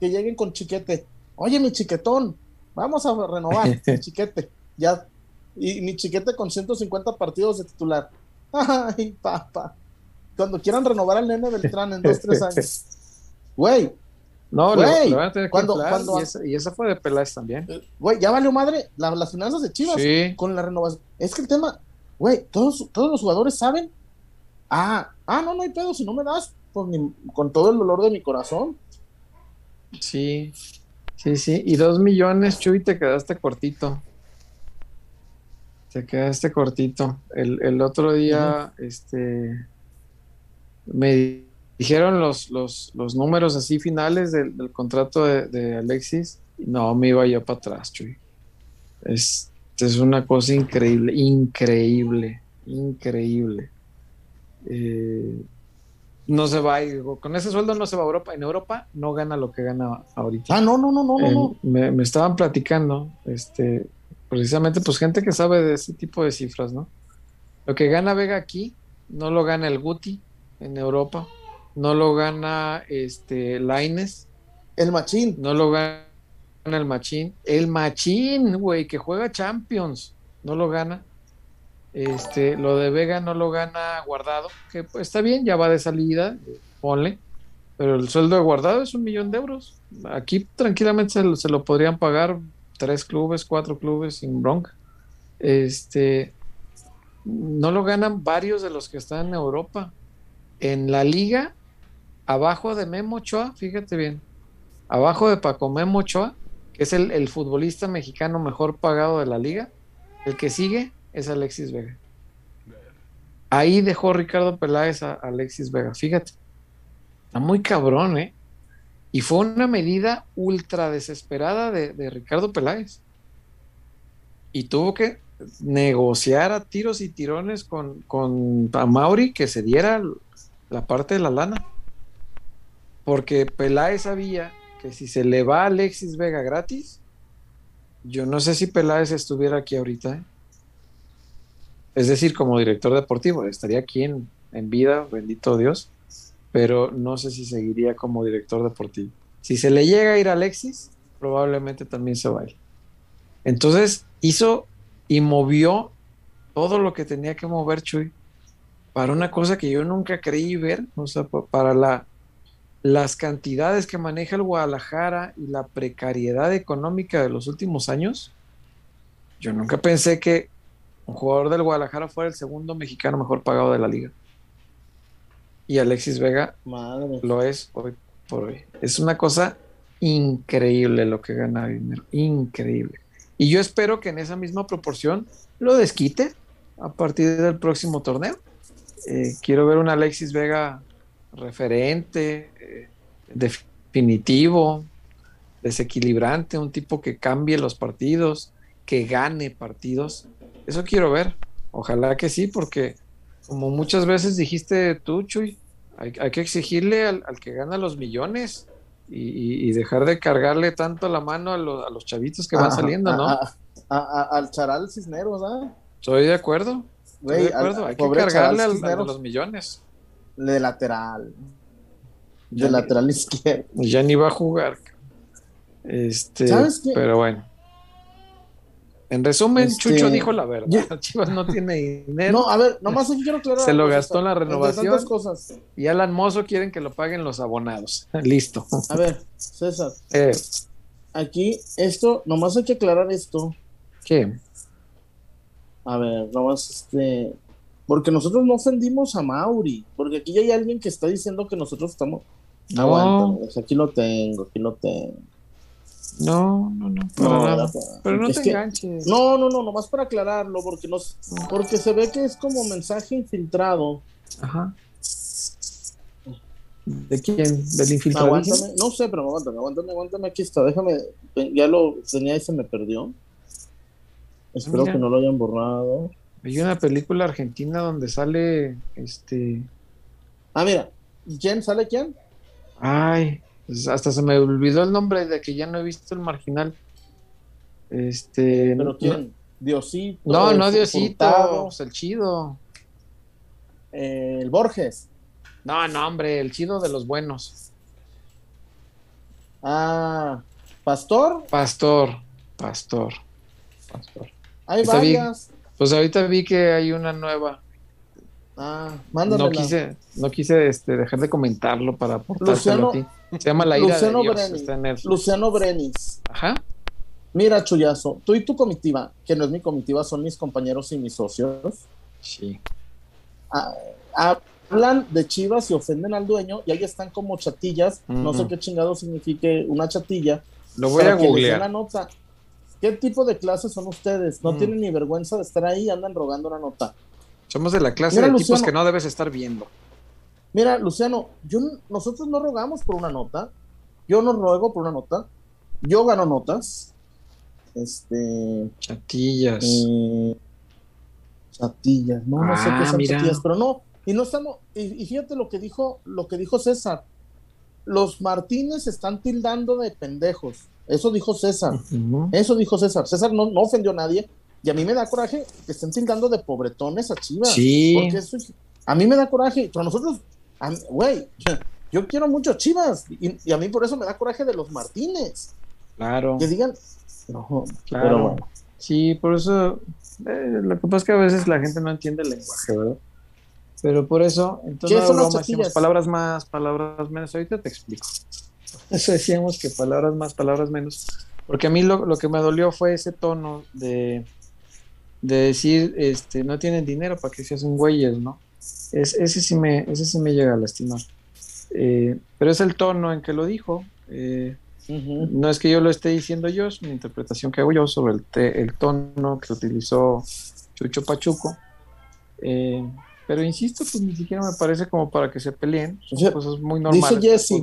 que lleguen con chiquete. Oye, mi chiquetón, vamos a renovar mi chiquete. Ya. Y mi chiquete con 150 partidos de titular. Ay, papá. Cuando quieran renovar al nene Beltrán en dos, tres años. Güey, no, güey, lo, van a tener que cuando, cuando, y, esa, fue de Peláez también. Eh, güey, ya valió madre las finanzas de Chivas con la renovación. Es que el tema, güey, todos, todos los jugadores saben. Ah, ah, no, no hay pedo, si no me das, pues, con todo el dolor de mi corazón. Sí, sí, sí. Y dos millones, Chuy, te quedaste cortito. Te quedaste cortito. El, el otro día, este, me dijeron los, los, los números así finales del, contrato de, Alexis, no me iba yo para atrás, Chuy. Es, es una cosa increíble, increíble, increíble. Eh, no se va, con ese sueldo no se va a Europa. En Europa no gana lo que gana ahorita. Ah, no, no, no, no, no. Me, me, estaban platicando, este, precisamente, pues gente que sabe de ese tipo de cifras, ¿no? Lo que gana Vega aquí, no lo gana el Guti en Europa no lo gana este Laines. El Machín. No lo gana el Machín. El Machín, güey, que juega Champions. No lo gana. Este, lo de Vega no lo gana Guardado, que pues, está bien, ya va de salida, ponle. Pero el sueldo de Guardado es un millón de euros. Aquí tranquilamente se lo, se lo podrían pagar tres clubes, cuatro clubes sin bronca. Este, no lo ganan varios de los que están en Europa. En la liga abajo de Memo Ochoa, fíjate bien, abajo de Paco Memo Ochoa, que es el, futbolista mexicano mejor pagado de la liga, el que sigue es Alexis Vega. Ahí dejó Ricardo Peláez a Alexis Vega, fíjate. Está muy cabrón, ¿eh? Y fue una medida ultra desesperada de, Ricardo Peláez. Y tuvo que negociar a tiros y tirones con, con Mauri que se diera la parte de la lana. Porque Peláez sabía que si se le va a Alexis Vega gratis, yo no sé si Peláez estuviera aquí ahorita. ¿eh? Es decir, como director deportivo, estaría aquí en, vida, bendito Dios, pero no sé si seguiría como director deportivo. Si se le llega a ir a Alexis, probablemente también se vaya. Entonces hizo y movió todo lo que tenía que mover Chuy para una cosa que yo nunca creí ver, o sea, para la las cantidades que maneja el Guadalajara y la precariedad económica de los últimos años, yo nunca pensé que un jugador del Guadalajara fuera el segundo mexicano mejor pagado de la liga. Y Alexis Vega lo es hoy por hoy. Es una cosa increíble lo que gana dinero, increíble. Y yo espero que en esa misma proporción lo desquite a partir del próximo torneo. Eh, quiero ver un Alexis Vega referente, eh, definitivo, desequilibrante, un tipo que cambie los partidos, que gane partidos. Eso quiero ver. Ojalá que sí, porque como muchas veces dijiste tú, Chuy, hay, que exigirle al, que gana los millones y, dejar de cargarle tanto la mano a, los chavitos que van saliendo, ¿no? al charal Cisneros, ¿ah? Estoy de acuerdo. Estoy de acuerdo. hay que cargarle a los millones de lateral. De lateral izquierdo. Ya ni va a jugar. Este, Pero bueno. En resumen, este, Chucho dijo la verdad. Chivas no tiene dinero. No, a ver, nomás quiero aclarar. Se lo gastó en la renovación. Cosas. Y Alan Mozo quieren que lo paguen los abonados. Listo. A ver, César. Eh. Aquí, esto, nomás hay que aclarar esto. ¿Qué? A ver, nomás este. Porque nosotros no ofendimos a Mauri, porque aquí hay alguien que está diciendo que nosotros estamos... No, aquí lo tengo, aquí lo tengo. No, no, no, nada. Pero no te enganches. No, no, no, nomás para aclararlo, porque nos, porque se ve que es como mensaje infiltrado. Ajá. ¿De quién? ¿Del infiltrado? Aguántame, no sé, pero aguántame, aguántame, aguántame, aquí está, déjame, ya lo tenía y se me perdió. Espero que no lo hayan borrado. Hay una película argentina donde sale este. Ah, mira, ¿quién sale quién? Ay, pues hasta se me olvidó el nombre de que ya no he visto el marginal. Este. ¿Pero quién? Diosito. No, no Diosito, pues el chido. Eh, el Borges. No, no, hombre, el chido de los buenos. Ah, Pastor. Pastor, Pastor, Pastor. Hay varias. pues ahorita vi que hay una nueva. Ah, mándamela. No quise, no quise este, dejar de comentarlo para aportárselo a ti. Se llama La ira Luciano de Dios, Brenis, está Luciano Brenis. Ajá. Mira, Chuyazo, tú y tu comitiva, que no es mi comitiva, son mis compañeros y mis socios. Sí. Ah, hablan de Chivas y ofenden al dueño y ahí están como chatillas. No sé qué chingado signifique una chatilla. Lo voy a googlear. La nota. ¿Qué tipo de clases son ustedes? No mm. tienen ni vergüenza de estar ahí, andan rogando una nota. Somos de la clase de tipos que no debes estar viendo. Mira, Luciano, yo, nosotros no rogamos por una nota. Yo no ruego por una nota. Yo gano notas. Este. Chatillas. Eh, chatillas. No, no sé qué ah, son chatillas, pero no. Y no estamos. Y, fíjate lo que dijo, lo que dijo César. Los Martínez están tildando de pendejos. Eso dijo César. Eso dijo César. César no, no ofendió a nadie. Y a mí me da coraje que estén tildando de pobretones a Chivas. Sí. Porque eso a mí me da coraje. Pero nosotros güey, yo, quiero mucho Chivas y, a mí por eso me da coraje de los Martínez. Claro. Que digan, no, claro. Pero bueno. Sí, por eso, eh, lo que pasa es que a veces la gente no entiende el lenguaje, ¿verdad? Pero por eso, entonces ¿Qué son las palabras más, palabras menos. Ahorita te explico. Eso decíamos que palabras más, palabras menos. Porque a mí lo, lo que me dolió fue ese tono de, de decir, este, no tienen dinero para que se hacen güeyes, ¿no? Es, ese, sí me, ese sí me llega a lastimar. Eh, pero es el tono en que lo dijo. Eh, no es que yo lo esté diciendo yo, es una interpretación que hago yo sobre el, el tono que utilizó Chucho Pachuco. Eh, pero insisto, pues ni siquiera me parece como para que se peleen. Son cosas muy normales. Dice Jesse,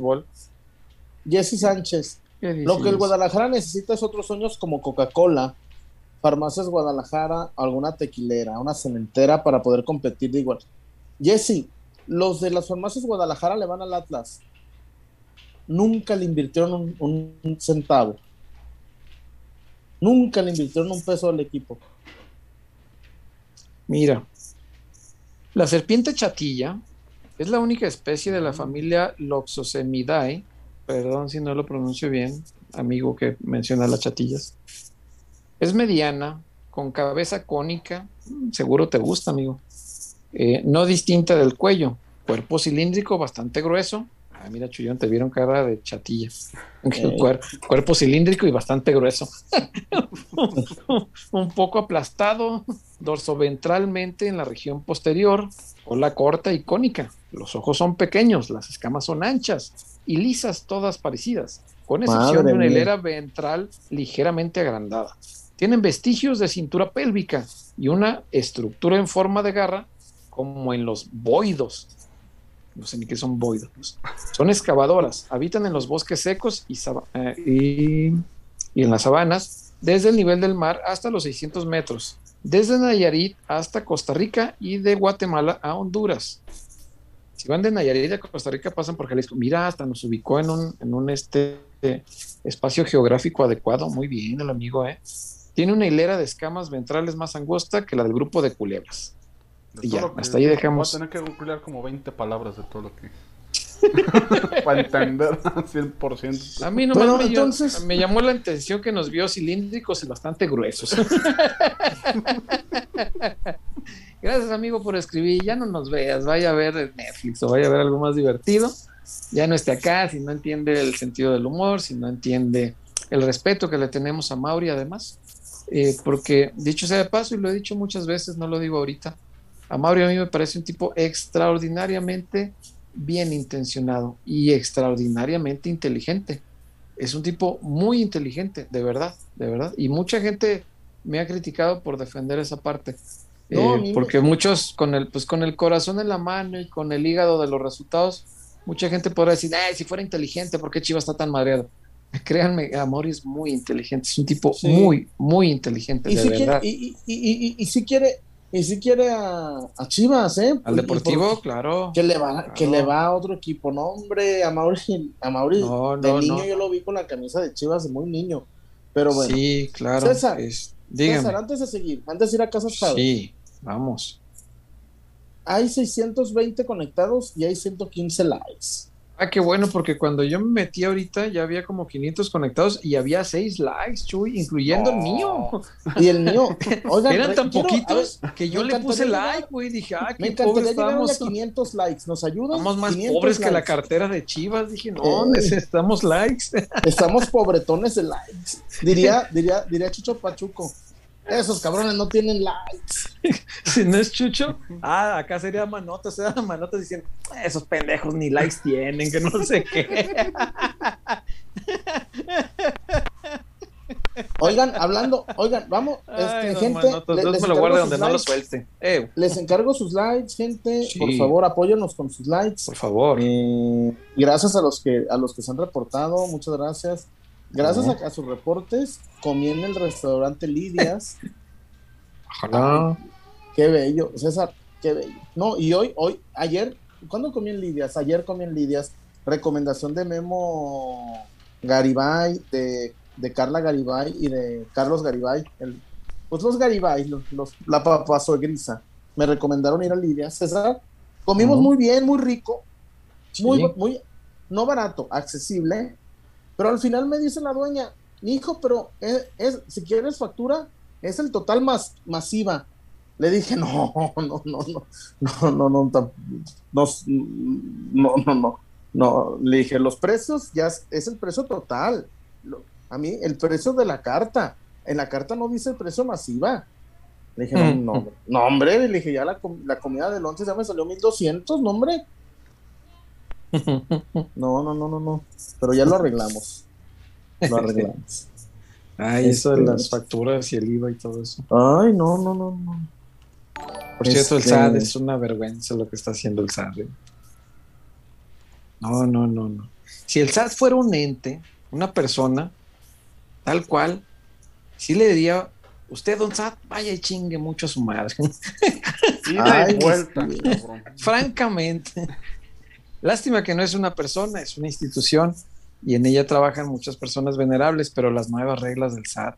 Jesse Sánchez. Lo que el Guadalajara necesita es otros sueños como Coca-Cola, Farmacias Guadalajara, alguna tequilera, una cementera para poder competir de igual. Jesse, los de las farmacias Guadalajara le van al Atlas. Nunca le invirtieron un, centavo. Nunca le invirtieron un peso al equipo. Mira, la serpiente chatilla es la única especie de la familia Loxosemidae, perdón si no lo pronuncio bien, amigo que menciona las chatillas. Es mediana, con cabeza cónica, seguro te gusta, amigo. Eh, no distinta del cuello, cuerpo cilíndrico bastante grueso. Ah, mira, Chuyón, te vieron cara de chatilla. cuerpo cilíndrico y bastante grueso. Un poco aplastado dorsoventralmente en la región posterior, cola corta y cónica. Los ojos son pequeños, las escamas son anchas y lisas, todas parecidas, con excepción de una hilera ventral ligeramente agrandada. Tienen vestigios de cintura pélvica y una estructura en forma de garra como en los boidos. No sé ni qué son boidos. Son excavadoras, habitan en los bosques secos y, eh, y, en las sabanas, desde el nivel del mar hasta los 600 metros, desde Nayarit hasta Costa Rica y de Guatemala a Honduras. Si van de Nayarit a Costa Rica, pasan por Jalisco. Mira, hasta nos ubicó en un, en un este, espacio geográfico adecuado. Muy bien, el amigo, ¿eh? Tiene una hilera de escamas ventrales más angosta que la del grupo de culebras ya, hasta ahí dejamos. Voy a tener que googlear como 20 palabras de todo lo que. para entender 100%. A mí no me, entonces... me llamó la atención que nos vio cilíndricos y bastante gruesos. Gracias, amigo, por escribir. Ya no nos veas. Vaya a ver Netflix o vaya a ver algo más divertido. Ya no esté acá si no entiende el sentido del humor, si no entiende el respeto que le tenemos a Mauri, además. Eh, porque, dicho sea de paso, y lo he dicho muchas veces, no lo digo ahorita, a Mauri a mí me parece un tipo extraordinariamente bien intencionado y extraordinariamente inteligente. Es un tipo muy inteligente, de verdad, de verdad. Y mucha gente me ha criticado por defender esa parte. Eh, porque muchos con el, pues con el corazón en la mano y con el hígado de los resultados, mucha gente podrá decir, si fuera inteligente, ¿por qué Chivas está tan madreado? Créanme, Amori es muy inteligente, es un tipo muy, muy inteligente, y de si verdad. Quiere, y, y, y, si quiere, y si quiere a, a Chivas, ¿eh? Al Deportivo, claro. Que le va, claro. que le va a otro equipo. No, hombre, a Mauri, a Mauri no, de no, niño no. yo lo vi con la camisa de Chivas de muy niño. Pero bueno. Sí, claro. César, es. César, antes de seguir, antes de ir a Casa Padre. Sí, vamos. Hay 620 conectados y hay 115 likes. Ah, qué bueno, porque cuando yo me metí ahorita ya había como 500 conectados y había 6 likes, Chuy, incluyendo No. el mío. Y el mío, oigan, Eran tan quiero- poquitos ver, que yo me le puse like, güey. Dije, ah, Me qué pobres encantaría llegar a estamos. 500 likes. ¿Nos ayudan? Estamos más 500 pobres que la cartera de Chivas. Dije, no, Eh. necesitamos likes. Estamos pobretones de likes. Diría, diría, diría Chucho Pachuco. Esos cabrones no tienen likes. si no es Chucho, ah, acá sería Manotas, sería Manotas diciendo, esos pendejos ni likes tienen, que no sé qué. Oigan, hablando, oigan, vamos, este, Ay, don gente. Le- Dios les me lo encargo guarde sus donde no lo likes. suelte. Eh, Les encargo sus likes, gente. Sí. Por favor, apóyennos con sus likes. por favor. Eh, gracias a los que a los que se han reportado, muchas gracias. Gracias a, a sus reportes, comí en el restaurante Lidias. Ojalá. Qué bello, César, qué bello. No, y hoy, hoy, ayer, ¿cuándo comí en Lidias? Ayer comí en Lidias. Recomendación de Memo Garibay, de, de Carla Garibay y de Carlos Garibay. El, pues los Garibay, los, los- la papazo grisa. Me recomendaron ir a Lidias. César, comimos muy bien, muy rico, muy, Sí. muy, no barato, accesible. Pero al final me dice la dueña, hijo, pero es, es- si quieres factura, es el total más masiva. Le dije, no, no, no, no, no, no, no, no, no, no, no, no. Le dije, los precios ya es, es el precio total. A mí, el precio de la carta. En la carta no dice el precio masiva. Le dije, no, Mm. no, hombre. no, hombre. Le dije, ya la, la comida del 11 ya me salió 1200, no, hombre. No, no, no, no, no. Pero ya lo arreglamos. Lo arreglamos. Ay, eso de Este- las facturas y el IVA y todo eso. Ay, no, no, no, no. Por cierto, el Este- SAT es una vergüenza lo que está haciendo el SAT. ¿eh? No, no, no, no. Si el SAT fuera un ente, una persona, tal cual, sí le diría, usted, don SAT, vaya y chingue mucho a su madre. Ay, vuelta, sí. cabrón. Francamente. Lástima que no es una persona, es una institución y en ella trabajan muchas personas venerables, pero las nuevas reglas del SAT,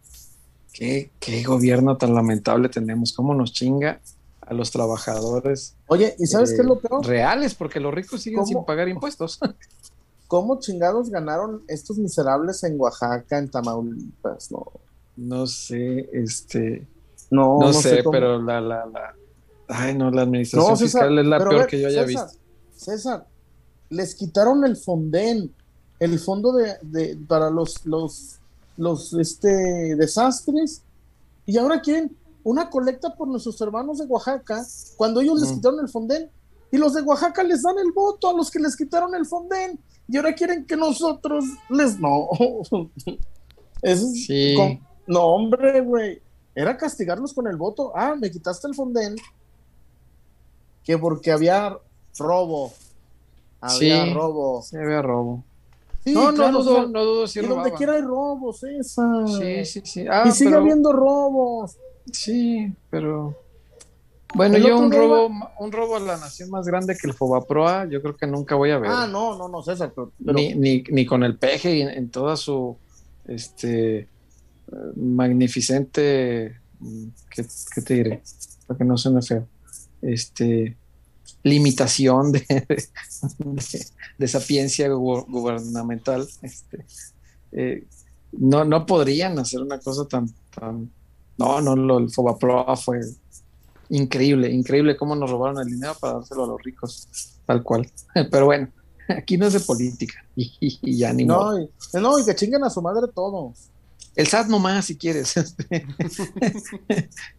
qué, qué gobierno tan lamentable tenemos, cómo nos chinga a los trabajadores Oye, ¿y sabes eh, qué es lo peor? reales, porque los ricos siguen ¿Cómo? sin pagar impuestos. ¿Cómo chingados ganaron estos miserables en Oaxaca, en Tamaulipas? No, no sé, este, no, no, no sé, pero la, la, la, ay no, la administración No, César, fiscal es la peor ver, que yo haya César, visto. César, les quitaron el Fonden, el fondo de, de- para los, los, los este, desastres, y ahora quieren una colecta por nuestros hermanos de Oaxaca, cuando ellos les Mm. quitaron el Fonden, y los de Oaxaca les dan el voto a los que les quitaron el Fonden, y ahora quieren que nosotros les no. Eso es Sí. con- no, hombre, güey. Era castigarlos con el voto. Ah, me quitaste el Fonden. Que porque había robo. Había Sí. robo. Se ve a robo. Sí, no, claro, no dudo, no dudo si y donde quiera hay robos, César. Sí, sí, sí. Ah, y sigue pero- habiendo robos. Sí, pero bueno, yo un robo, un robo a la nación más grande que el Fobaproa, yo creo que nunca voy a ver. Ah, no, no, no, César. Pero, pero- ni, ni, ni con el peje en, en toda su este magnificente mm, ¿qué, qué te diré? Para que no suene feo. Este limitación de, de, de sapiencia gu- gubernamental. Este, eh, no, no podrían hacer una cosa tan, tan no, no, lo, el Fobaproa fue increíble, increíble cómo nos robaron el dinero para dárselo a los ricos, tal cual. Pero bueno, aquí no es de política y, ya ni modo. no, y, no, y que chinguen a su madre todos. El SAT nomás, si quieres.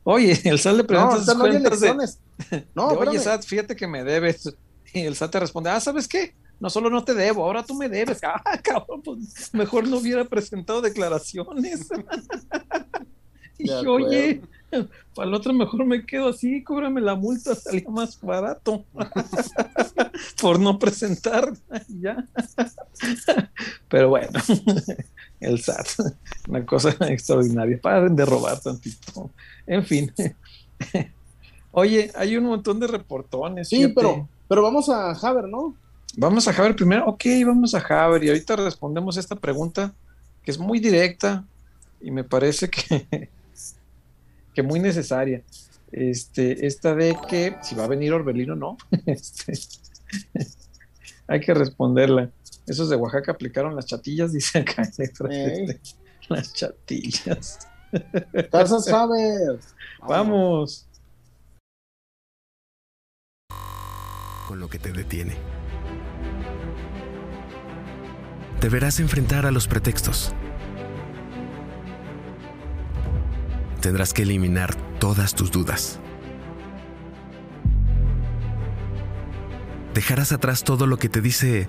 Oye, el SAT le No, pregunta ahorita sus no cuentas de. No, de, oye. SAT, fíjate que me debes. Y el SAT te responde, ah, ¿sabes qué? No solo no te debo, ahora tú me debes. Ah, cabrón, pues mejor no hubiera presentado declaraciones. De y oye, para el otro mejor me quedo así, cóbrame la multa, salía más barato por no presentar ya. Pero bueno, el SAT, una cosa extraordinaria, paren de robar tantito. En fin. Oye, hay un montón de reportones. Sí, pero, pero vamos a Haber, ¿no? Vamos a Haber primero. Ok, vamos a Haber y ahorita respondemos esta pregunta que es muy directa y me parece que, que muy necesaria. Este, esta de que si va a venir Orbelino o no. Este, hay que responderla. Esos de Oaxaca aplicaron las chatillas, dice acá. Este, las chatillas. Casas Haber. Vamos. Con lo que te detiene. Deberás enfrentar a los pretextos. Tendrás que eliminar todas tus dudas. Dejarás atrás todo lo que te dice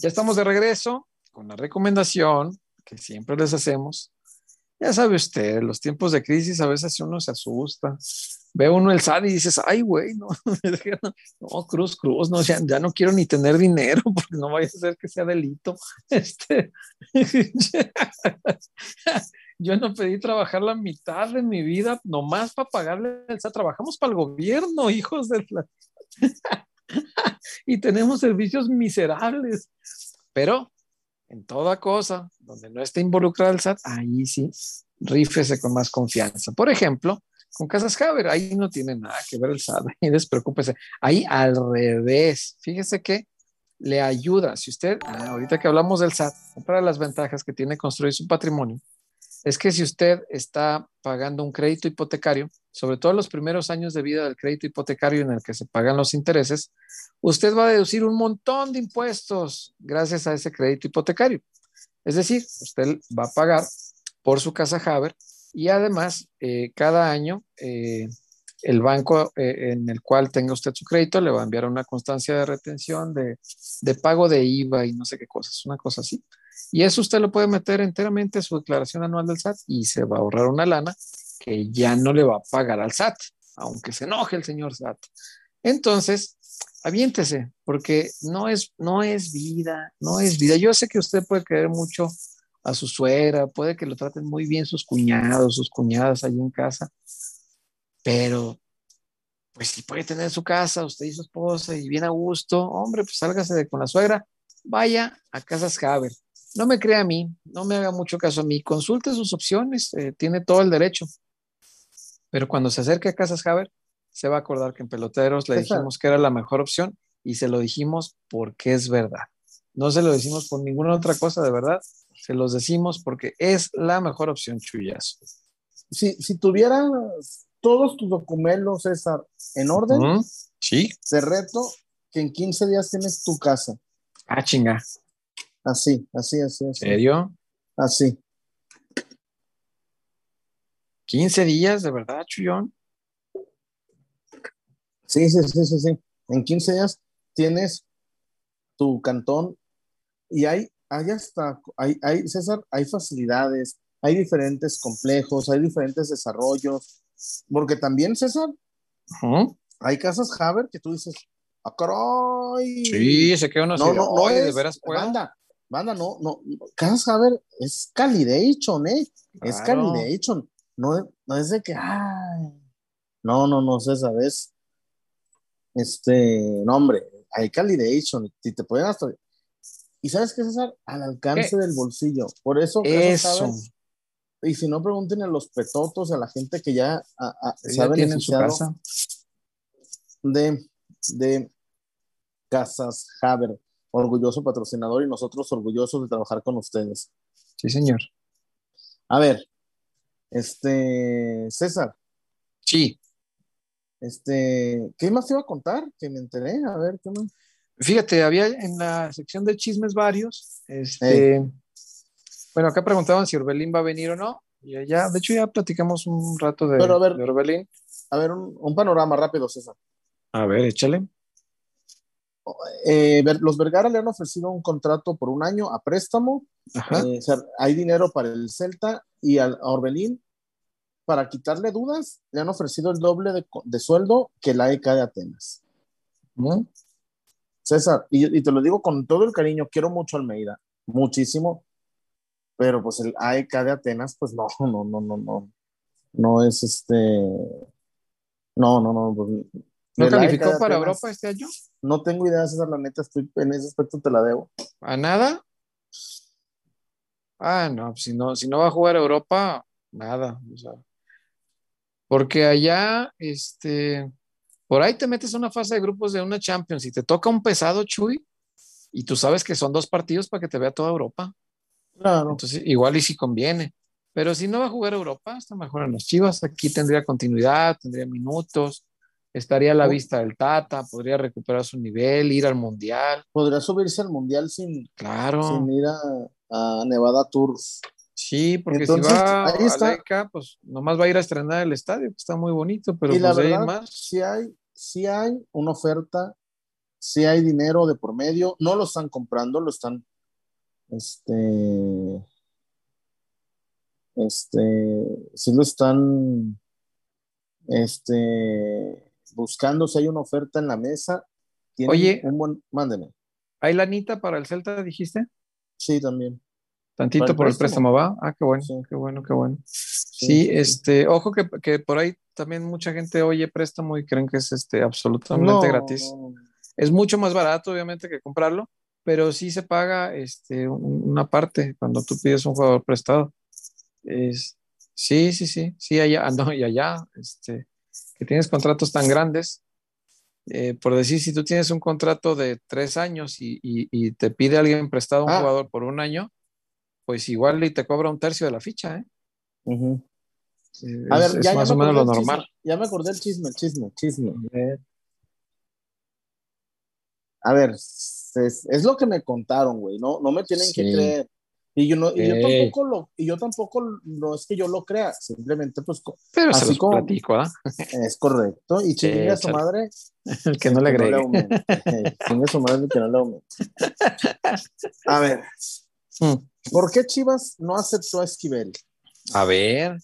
Ya estamos de regreso con la recomendación que siempre les hacemos ya sabe usted, los tiempos de crisis a veces uno se asusta. Ve uno el SAT y dices, ay, güey, no, no, cruz, cruz, no, ya, ya, no quiero ni tener dinero porque no vaya a ser que sea delito. Este, yo no pedí trabajar la mitad de mi vida nomás para pagarle el SAT. Trabajamos para el gobierno, hijos de la... y tenemos servicios miserables. Pero en toda cosa donde no esté involucrado el SAT, ahí sí, rífese con más confianza. Por ejemplo, con Casas Haber, ahí no tiene nada que ver el SAT, ahí despreocúpese. Ahí al revés, fíjese que le ayuda, si usted, ah, ahorita que hablamos del SAT, otra de las ventajas que tiene construir su patrimonio, es que si usted está pagando un crédito hipotecario, sobre todo los primeros años de vida del crédito hipotecario en el que se pagan los intereses, usted va a deducir un montón de impuestos gracias a ese crédito hipotecario. Es decir, usted va a pagar por su casa Haber y además eh, cada año eh, el banco eh, en el cual tenga usted su crédito le va a enviar una constancia de retención de, de pago de IVA y no sé qué cosas, una cosa así. Y eso usted lo puede meter enteramente a su declaración anual del SAT y se va a ahorrar una lana que ya no le va a pagar al SAT, aunque se enoje el señor SAT. Entonces, aviéntese, porque no es, no es vida, no es vida. Yo sé que usted puede querer mucho a su suegra, puede que lo traten muy bien sus cuñados, sus cuñadas allí en casa, pero pues si puede tener su casa, usted y su esposa, y bien a gusto, hombre, pues sálgase de con la suegra, vaya a Casas Haber. No me crea a mí, no me haga mucho caso a mí, consulte sus opciones, eh, tiene todo el derecho. Pero cuando se acerque a Casas Haber, se va a acordar que en Peloteros le dijimos que era la mejor opción y se lo dijimos porque es verdad. No se lo decimos por ninguna otra cosa, de verdad. Se los decimos porque es la mejor opción, Chuyazo. Si, si tuvieran todos tus documentos, César, en orden, sí. te reto que en 15 días tienes tu casa. Ah, chinga. Así, así, así, así. ¿Serio? Así. 15 días, de verdad, Chuyón. Sí, sí, sí, sí, sí. En 15 días tienes tu cantón y hay, hay hasta, hay, hay, César, hay facilidades, hay diferentes complejos, hay diferentes desarrollos, porque también, César, hay casas Haber que tú dices, ¡ah, caray! Sí, se queda uno no, no, no, es, de veras, banda, banda, no, no, casas Haber es calidation, ¿eh? Es calidation, no, no es de que, ay, no, no, no, César, es este, no, hombre, hay calidation, y te pueden hasta. ¿Y sabes qué, César? Al alcance del bolsillo. Por eso, eso. y si no, pregunten a los petotos, a la gente que ya saben en su casa. De, de casas Haber. Orgulloso patrocinador y nosotros orgullosos de trabajar con ustedes. Sí, señor. A ver, este, César. Sí. Este, ¿qué más te iba a contar? Que me enteré, a ver, ¿qué más? Fíjate, había en la sección de chismes varios. Este, bueno, acá preguntaban si Orbelín va a venir o no. Y allá, de hecho, ya platicamos un rato de, Pero a ver, de Orbelín. A ver, un, un panorama rápido, César. A ver, échale. Eh, los Vergara le han ofrecido un contrato por un año a préstamo. Eh, o sea, hay dinero para el Celta y al- a Orbelín, para quitarle dudas, le han ofrecido el doble de, de sueldo que la EK de Atenas. ¿Mm? César, y, y te lo digo con todo el cariño, quiero mucho a Almeida, muchísimo, pero pues el AEK de Atenas, pues no, no, no, no, no, no es este, no, no, no, ¿No calificó para Atenas, Europa este año? No tengo idea, César, la neta, estoy en ese aspecto te la debo. ¿A nada? Ah, no, si no, si no va a jugar a Europa, nada. o sea. porque allá, este, por ahí te metes a una fase de grupos de una Champions y te toca un pesado, Chuy, y tú sabes que son dos partidos para que te vea toda Europa. Claro. Entonces, igual y si conviene. Pero si no va a jugar a Europa, está mejor en las Chivas. Aquí tendría continuidad, tendría minutos, estaría a la vista del Tata, podría recuperar su nivel, ir al Mundial. Podría subirse al mundial sin, Claro. sin ir a, a Nevada Tours. Sí, porque Entonces, si va ahí a está. Leca, pues nomás va a ir a estrenar el estadio, que está muy bonito, pero y la pues ahí verdad, más. sí hay, sí hay una oferta, sí hay dinero de por medio, no lo están comprando, lo están, este, este, sí lo están, este, buscando si hay una oferta en la mesa. Oye. un buen, mándeme. ¿Hay lanita para el Celta, dijiste? Sí, también. Tantito el por el préstamo. ¿va? Ah, qué bueno, Sí. qué bueno, qué bueno. Sí, Sí, sí, sí. este, ojo que, que por ahí también mucha gente oye préstamo y creen que es este absolutamente No, gratis. Es mucho más barato, obviamente, que comprarlo, pero sí se paga este, un- una parte cuando tú pides un jugador prestado. Es, sí, sí, sí, sí, allá, no, y allá, este, que tienes contratos tan grandes. eh, por decir, si tú tienes un contrato de tres años y, y- y te pide alguien prestado un Ah. jugador por un año, pues igual y te cobra un tercio de la ficha, ¿eh? Eh, A es, ver, es ya, ya más me o menos lo normal. chisme, ya me acordé del chisme, el chisme, el chisme. A ver, es, es lo que me contaron, güey, no, no me tienen que creer. Y yo, no, y yo tampoco lo, y yo tampoco, no es que yo lo crea, simplemente pues se Así los como- platico, ¿ah? es correcto. Y chingue a su madre, El que no le agregue. aumente. chingue a su madre que no le aumente. A ver, Mm. ¿por qué Chivas no aceptó a Esquivel? A ver.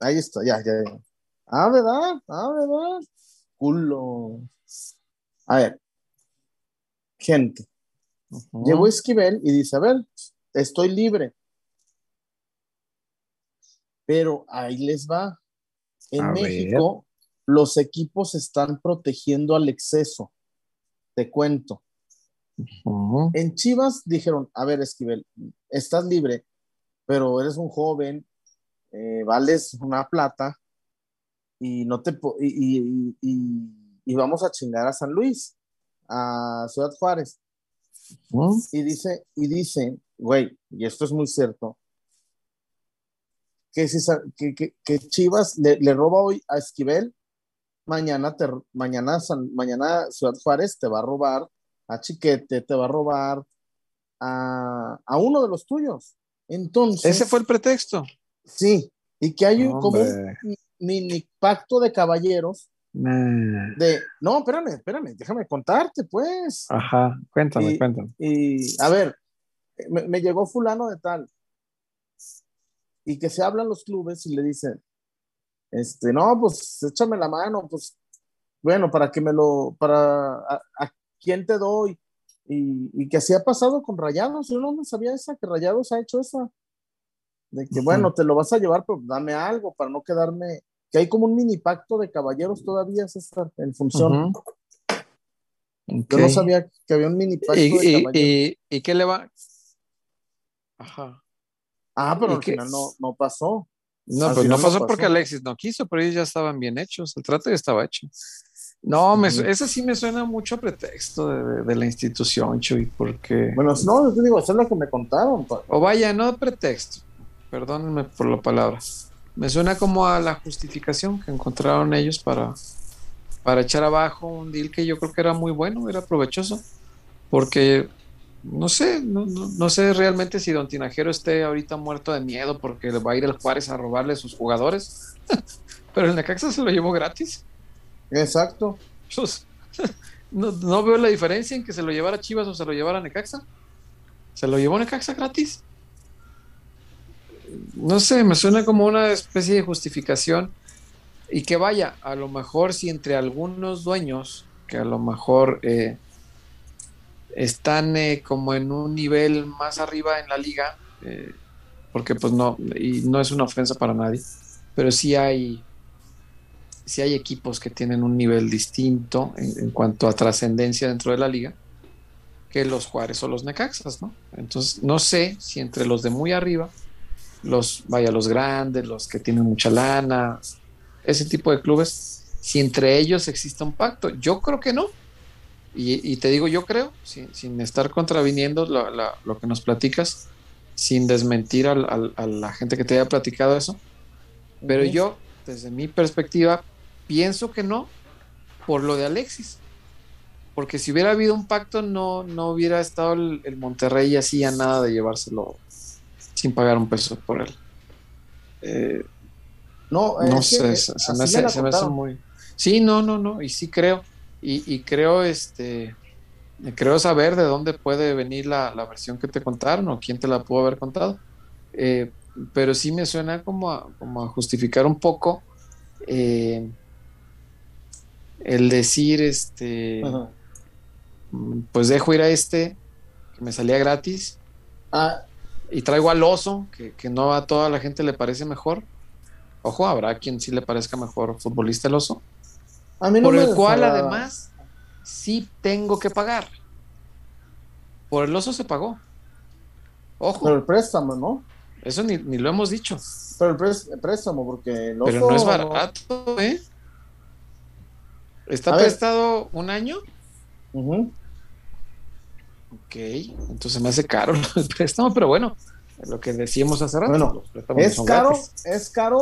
Ahí está, ya, ya, ya. Ah, ¿verdad? Ah, ¿verdad? Culo. A ver, gente, Ujú. Llegó Esquivel y dice, a ver, estoy libre. Pero ahí les va. En A ver. México, los equipos están protegiendo al exceso. Te cuento. En Chivas dijeron, a ver, Esquivel, estás libre, pero eres un joven, eh, vales una plata y no te y, y- y- y vamos a chingar a San Luis, a Ciudad Juárez. Y dice, y dice, güey, y esto es muy cierto, que, si, que, que- que Chivas le, le roba hoy a Esquivel, mañana, te, mañana, San- mañana Ciudad Juárez te va a robar a Chiquete, te va a robar a, a uno de los tuyos. Entonces, Ese fue el pretexto. sí, y que hay un- como un mini pacto de caballeros Nah. de, no, espérame, espérame, déjame contarte, pues. Ajá, cuéntame, Y- cuéntame. Y a ver, me, me llegó fulano de tal. Y que se hablan los clubes y le dicen, este, no, pues échame la mano, pues, bueno, para que me lo, para, a, a quién te doy. Y, y que así ha pasado con Rayados, yo no me sabía esa, que Rayados ha hecho esa. De que, bueno, te lo vas a llevar, pero dame algo para no quedarme, que hay como un mini pacto de caballeros todavía, César, en función. Yo no sabía que había un mini pacto ¿Y, de y, caballeros. y, y qué le va? Ajá. Ah, pero ¿Y al qué? final no, no pasó. No, Al pues no pasó pasó. porque Alexis no quiso, pero ellos ya estaban bien hechos. El trato ya estaba hecho. No, me, eso sí me suena mucho a pretexto de, la institución, Chuy, porque... Bueno, no, te digo, eso es lo que me contaron. O vaya, no pretexto, perdónenme por la palabra. Me suena como a la justificación que encontraron ellos para, para echar abajo un deal que yo creo que era muy bueno, era provechoso, porque no sé, no, sé realmente si Don Tinajero esté ahorita muerto de miedo porque le va a ir el Juárez a robarle sus jugadores, pero el Necaxa se lo llevó gratis. Exacto. Pues, no, veo la diferencia en que se lo llevara Chivas o se lo llevara Necaxa. Se lo llevó Necaxa gratis. No sé, me suena como una especie de justificación. Y que vaya, a lo mejor si entre algunos dueños, que a lo mejor eh, están eh, como en un nivel más arriba en la liga, eh, porque pues no, y no es una ofensa para nadie, pero sí hay, sí hay equipos que tienen un nivel distinto en, cuanto a trascendencia dentro de la liga que los Juárez o los Necaxas, ¿no? Entonces, no sé si entre los de muy arriba, los, vaya, los grandes, los que tienen mucha lana, ese tipo de clubes, si entre ellos existe un pacto. Yo creo que no y, te digo, yo creo, sin, estar contraviniendo lo que nos platicas, sin desmentir a la gente que te haya platicado eso, pero yo, desde mi perspectiva, pienso que no, por lo de Alexis. Porque si hubiera habido un pacto, no, no hubiera estado el, Monterrey así a nada de llevárselo sin pagar un peso por él. Eh, no, no sé, se, me hace, se me hace muy... Sí, no, no, no, y sí creo y, creo, este, creo saber de dónde puede venir la, versión que te contaron o quién te la pudo haber contado. Eh, pero sí me suena como a, como a justificar un poco eh, el decir, este, pues dejo ir a este, que me salía gratis, ah. y traigo al oso, que, que, no a toda la gente le parece mejor. Ojo, habrá quien sí le parezca mejor futbolista el oso por el cual además sí tengo que pagar. Por el oso se pagó. Ojo. Pero el préstamo, ¿no? Eso ni, lo hemos dicho. Pero el, préstamo, porque el oso... Pero no es barato, ¿eh? ¿Está prestado un año? Ok, entonces me hace caro el préstamo, pero bueno, lo que decíamos hace rato. Bueno, es caro, es caro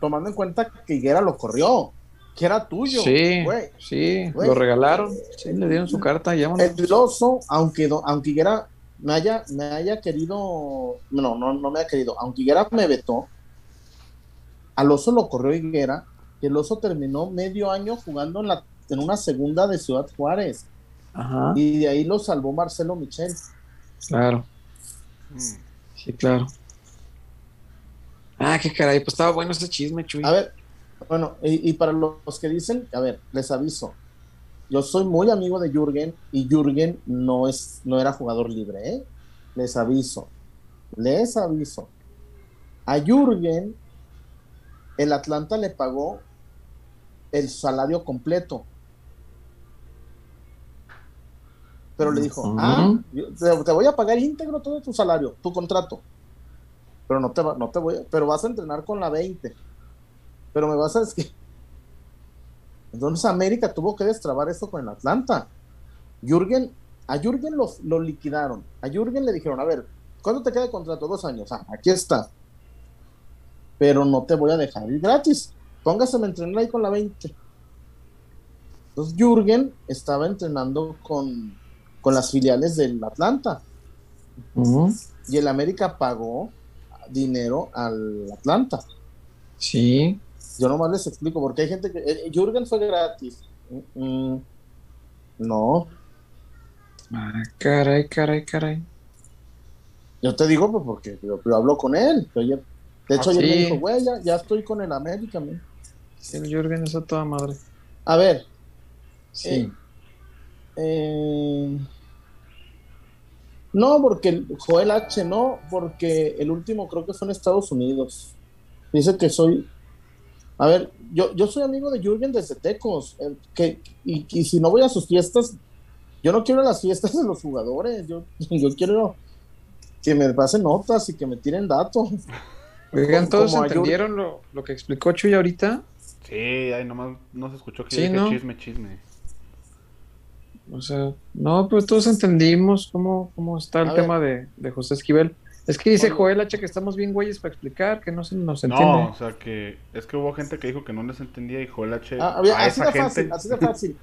tomando en cuenta que Higuera lo corrió que era tuyo. Sí, sí, lo regalaron. Sí, le dieron su carta. El oso, aunque, aunque Higuera me haya, me haya querido, no, no, no me haya querido, aunque Higuera me vetó, al oso lo corrió Higuera, y el oso terminó medio año jugando en, la, en una segunda de Ciudad Juárez. Ajá. Y de ahí lo salvó Marcelo Michel. Claro. Sí, claro. Ah, qué caray, pues estaba bueno ese chisme, Chuy. A ver, bueno, y, para los que dicen, a ver, les aviso, yo soy muy amigo de Jürgen y Jürgen no, es, no era jugador libre, ¿eh? Les aviso, les aviso. A Jürgen, el Atlanta le pagó el salario completo. Pero le dijo, ah, te, voy a pagar íntegro todo tu salario, tu contrato. Pero no te, no te voy, pero vas a entrenar con la 20 pero me vas a decir. Entonces América tuvo que destrabar esto con el Atlanta. Jürgen, a Jürgen lo, lo liquidaron. A Jürgen le dijeron, a ver, ¿cuándo te queda el contrato? Dos años. Ah, aquí está. Pero no te voy a dejar ir gratis. Póngase a entrenar ahí con la 20. Entonces Jürgen estaba entrenando con, con las filiales del Atlanta. Y el América pagó dinero al Atlanta. Sí. Yo nomás les explico, porque hay gente que. Eh, Jürgen fue gratis. Mm, mm, no. Ah, caray, caray, caray. Yo te digo, pues porque yo, hablo con él. de hecho, ayer me dijo, güey, ya, estoy con el América, man. Sí, el Jürgen es a toda madre. A ver. Sí. Eh, eh, no, porque Joel H. No, porque el último creo que fue en Estados Unidos. Dice que soy a ver, yo, yo soy amigo de Jürgen desde Tecos, eh, que, y, y, si no voy a sus fiestas, yo no quiero las fiestas de los jugadores, yo, yo quiero que me pasen notas y que me tiren datos. Oigan, ¿todos entendieron lo, lo, que explicó Chuy ahorita? Sí, ahí nomás no se escuchó que chisme, chisme. O sea, no, pues todos entendimos cómo, cómo está el tema de, de, José Esquivel. Es que dice Joel H que estamos bien güeyes para explicar, que no se nos entiende. No, o sea, que es que hubo gente que dijo que no les entendía y Joel H. Ah, a así esa de gente... fácil, así de fácil.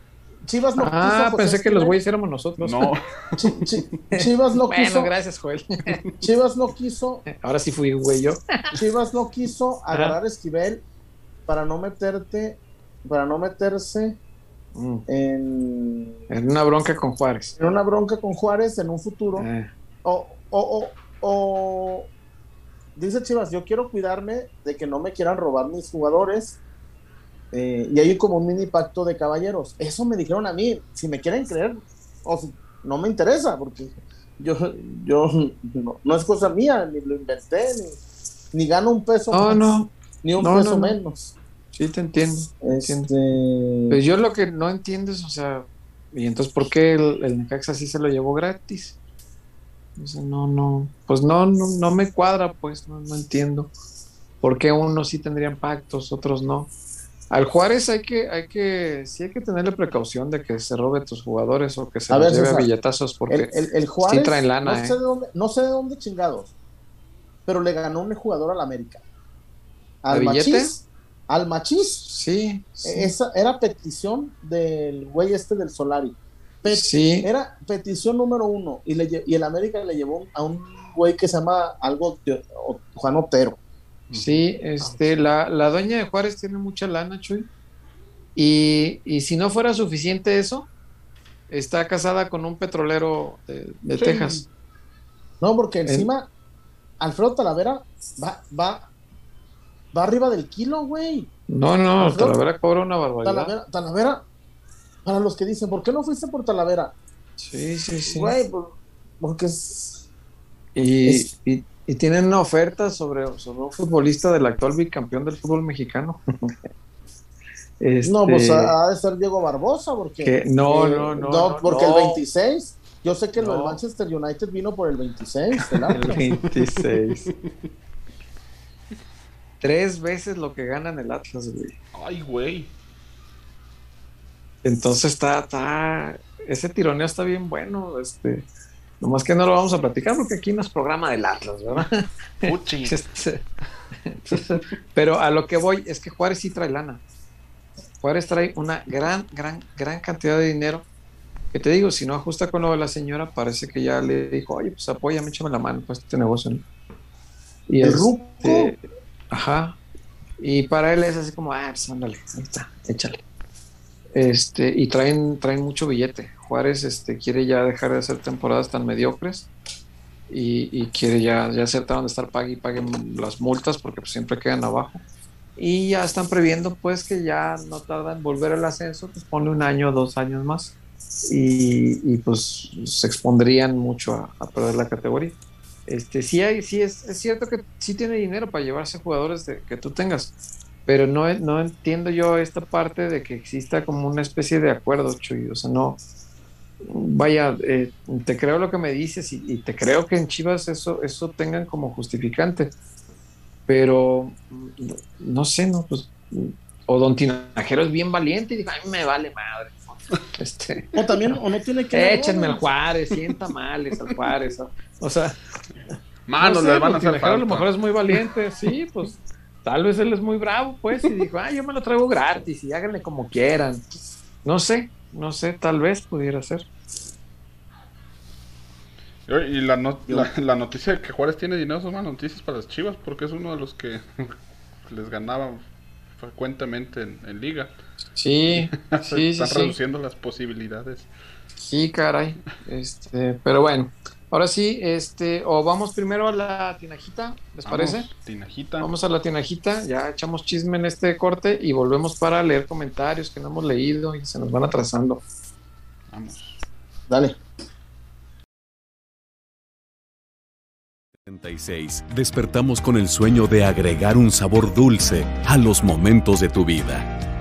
Chivas no ah, quiso. pensé que los güeyes éramos nosotros. No. Chivas no quiso. Bueno, gracias, Joel. Chivas no quiso. Ahora sí fui güey yo. Chivas no quiso agarrar a Esquivel para no meterte, para no meterse mm. en. En una bronca con Juárez. En una bronca con Juárez en un futuro. Eh. O, o, o, dice Chivas, yo quiero cuidarme de que no me quieran robar mis jugadores. Eh, y hay como un mini pacto de caballeros. Eso me dijeron a mí. Si me quieren creer, o no me interesa, porque yo, yo no, es cosa mía, ni lo inventé, ni, gano un peso más, ni un peso menos. Sí, te entiendo. Este... Pues yo lo que no entiendo es, o sea, ¿y entonces por qué el, el Necaxa sí se lo llevó gratis? No, no, pues no, no, no me cuadra, pues, no, no entiendo. ¿Por qué unos sí tendrían pactos, otros no? Al Juárez hay que, hay que, sí hay que tenerle precaución de que se robe tus jugadores o que se los lleve a billetazos porque el, Juárez, sí traen lana. No, sé ¿eh? de dónde, no sé de dónde chingados, pero le ganó un jugador al América. Al Machís. Al Machís. Sí, Esa era petición del güey este del Solari sí. Era petición número uno y, le, y el América le llevó a un güey que se llama algo Juan Otero. Sí, este, la, la dueña de Juárez tiene mucha lana, Chuy. Y, y, si no fuera suficiente eso, está casada con un petrolero de, Texas. No, porque encima Alfredo Talavera va, va, va arriba del kilo, güey. No, no, Talavera cobra una barbaridad. Talavera, Talavera para los que dicen, ¿por qué no fuiste por Talavera? Sí, sí, sí. Güey, porque es... Y, y, tienen una oferta sobre, sobre un futbolista del actual bicampeón del fútbol mexicano. No, pues este, ha, de ser Diego Barbosa, porque... no, no, no, no, Porque el 26, yo sé que lo del Manchester United vino por el 26, ¿verdad? el 26. Tres veces lo que ganan el Atlas, güey. Ay, güey. Entonces está, está, ese tironeo está bien bueno, este, nomás que no lo vamos a platicar porque aquí no es programa del Atlas, ¿verdad? Este, pero a lo que voy es que Juárez sí trae lana. Juárez trae una gran, gran, gran cantidad de dinero. Que te digo, si no ajusta con lo de la señora, parece que ya le dijo, oye, pues apóyame, échame la mano para este negocio. Y el este, Ajá. Y para él es así como, ah, pues ándale, ahí está, échale. Este, y traen, traen mucho billete. Juárez este, quiere ya dejar de hacer temporadas tan mediocres y, quiere ya, ya donde estar pague y paguen las multas porque pues, siempre quedan abajo. Y ya están previendo pues que ya no tarda en volver al ascenso, pues pone un año o dos años más y, pues se expondrían mucho a, perder la categoría. Este, sí, hay, sí es, es, cierto que sí tiene dinero para llevarse jugadores de, que tú tengas, pero no, no entiendo yo esta parte de que exista como una especie de acuerdo, Chuy. O sea, no. Vaya, eh, te creo lo que me dices y, te creo que en Chivas eso, eso tengan como justificante. Pero no, sé, ¿no? Pues, o Don Tinajero es bien valiente y dijo, ay, me vale madre. Este, o también, o no tiene que. Échenme al Juárez, sienta males al Juárez. O, sea. Manos, le van a hacer A lo mejor es muy valiente, sí, pues Tal vez él es muy bravo, pues, y dijo, ah, yo me lo traigo gratis y háganle como quieran. No sé, no sé, tal vez pudiera ser. Y la, la, noticia de que Juárez tiene dinero son más noticias para las Chivas, porque es uno de los que les ganaba frecuentemente en, liga. Sí, sí, Están sí, reduciendo las posibilidades. Sí, caray. Este, pero bueno, Ahora sí, este, o vamos primero a la tinajita, ¿les parece? Tinajita. Vamos a la tinajita, ya echamos chisme en este corte y volvemos para leer comentarios que no hemos leído y se nos van atrasando. Vamos. Dale. Despertamos con el sueño de agregar un sabor dulce a los momentos de tu vida.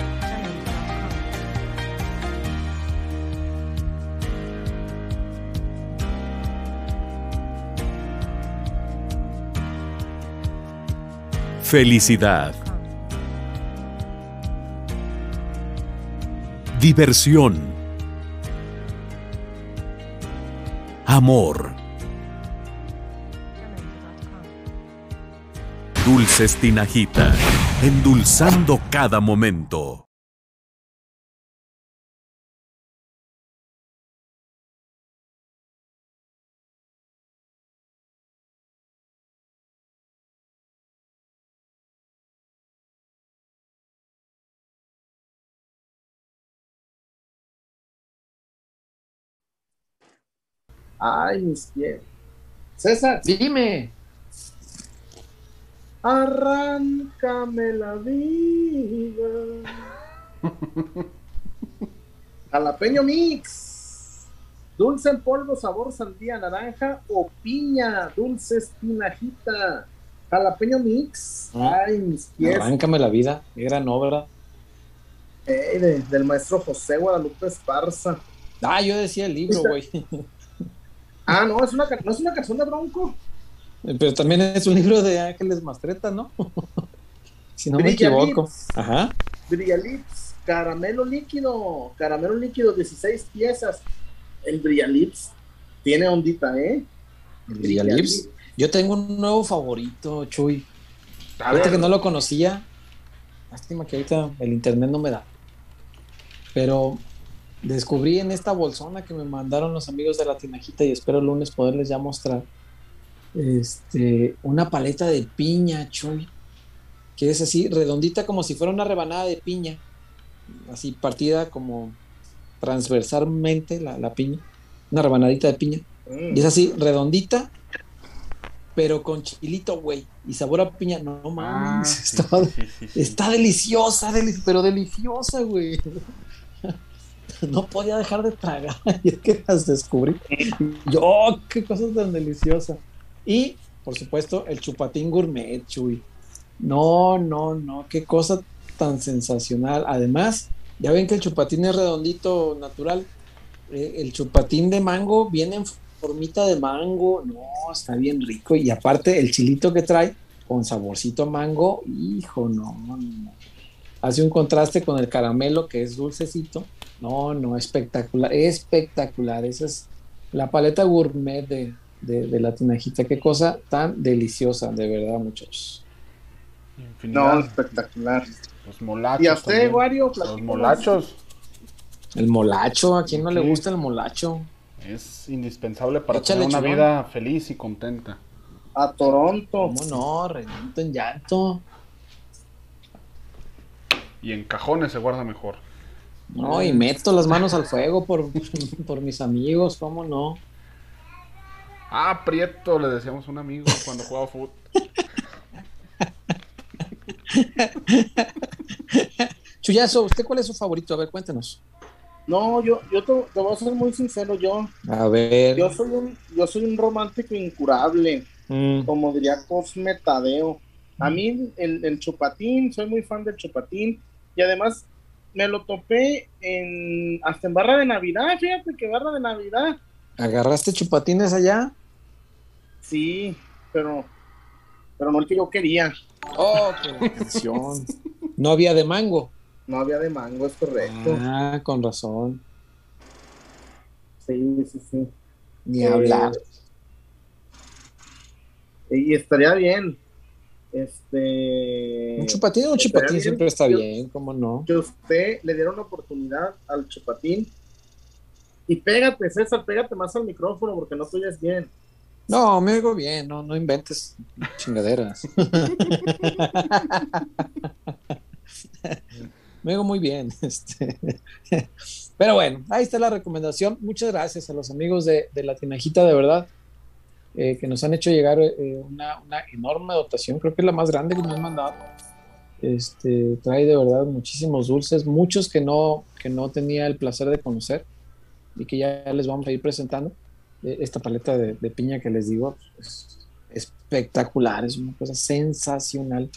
Felicidad. Diversión. Amor. Dulces Tinajita, endulzando cada momento. Ay, mis pies. César. Dime. Arráncame la vida. Jalapeño mix. Dulce en polvo, sabor sandía, naranja o piña. Dulce espinajita. Jalapeño mix. Ah, Ay, mis pies. Arráncame la vida. Qué gran obra. Eh, de- del maestro José Guadalupe Esparza. Ah, yo decía el libro, güey. Ah, no, es una, no es una canción de Bronco. Pero también es un libro de Ángeles Mastreta, ¿no? si no me Brilla equivoco. Lips. Ajá. Brillialips, caramelo líquido, caramelo líquido, 16 piezas. El Brillialips tiene ondita, ¿eh? El Brillialips. Yo tengo un nuevo favorito, Chuy. Ahorita que no lo conocía. Lástima que ahorita el internet no me da. Pero descubrí en esta bolsona que me mandaron los amigos de la tinajita y espero el lunes poderles ya mostrar. Este, una paleta de piña, Chuy. Que es así, redondita como si fuera una rebanada de piña. Así partida como transversalmente la, la piña. Una rebanadita de piña. Mm. Y es así, redondita, pero con chilito, güey. Y sabor a piña. No Ah, mames. sí, está, sí, sí, sí. está deliciosa, deli- pero deliciosa, güey. No podía dejar de tragar. Y es que las descubrí. Yo, qué cosa tan deliciosa. Y, por supuesto, el chupatín gourmet, Chuy. No, no, no. Qué cosa tan sensacional. Además, ya ven que el chupatín es redondito, natural. Eh, el chupatín de mango viene en formita de mango. No, está bien rico. Y aparte, el chilito que trae con saborcito mango, hijo, no, no. Hace un contraste con el caramelo que es dulcecito. No, no, espectacular, espectacular. Esa es la paleta gourmet de, de, de la tinajita. Qué cosa tan deliciosa, de verdad, muchachos. Infinidad. No, espectacular. Los molachos. ¿Y a usted, también. Wario? Los molachos. El molacho, ¿a quién no le gusta el molacho? Es indispensable para Échale, tener una vida feliz y contenta. A Toronto. ¿Cómo no? Reviento en llanto. Y en cajones se guarda mejor. No, y meto las manos al fuego por, por mis amigos, ¿cómo no? Ah, Prieto, le decíamos a un amigo cuando jugaba fútbol. Chuyazo, ¿usted cuál es su favorito? A ver, cuéntenos. No, yo, yo te, te voy a ser muy sincero, yo, A ver. yo soy un, yo soy un romántico incurable, Mm, como diría Cosme Tadeo. A mí el, el chupatín, soy muy fan del chupatín, y además me lo topé en hasta en barra de Navidad, fíjate que barra de Navidad. ¿Agarraste chupatines allá? Sí, pero, pero no el que yo quería. Oh, qué atención. No había de mango. No había de mango, es correcto. Ah, con razón. Sí, sí, sí. Ni Eh, hablar. Y estaría bien. Este. Un chupatín, un chupatín siempre está bien, ¿cómo no? Que usted le diera una oportunidad al chupatín. Y pégate, César, pégate más al micrófono porque no tuyas bien. No, me oigo bien, no, no inventes chingaderas. me oigo muy bien. Este. Pero bueno, ahí está la recomendación. Muchas gracias a los amigos de, de La Tinajita, de verdad, eh, que nos han hecho llegar eh, una, una, enorme dotación. Creo que es la más grande que nos han mandado. Este, trae de verdad muchísimos dulces, muchos que no, que no tenía el placer de conocer y que ya les vamos a ir presentando esta paleta de, piña que les digo es espectacular, es una cosa sensacional.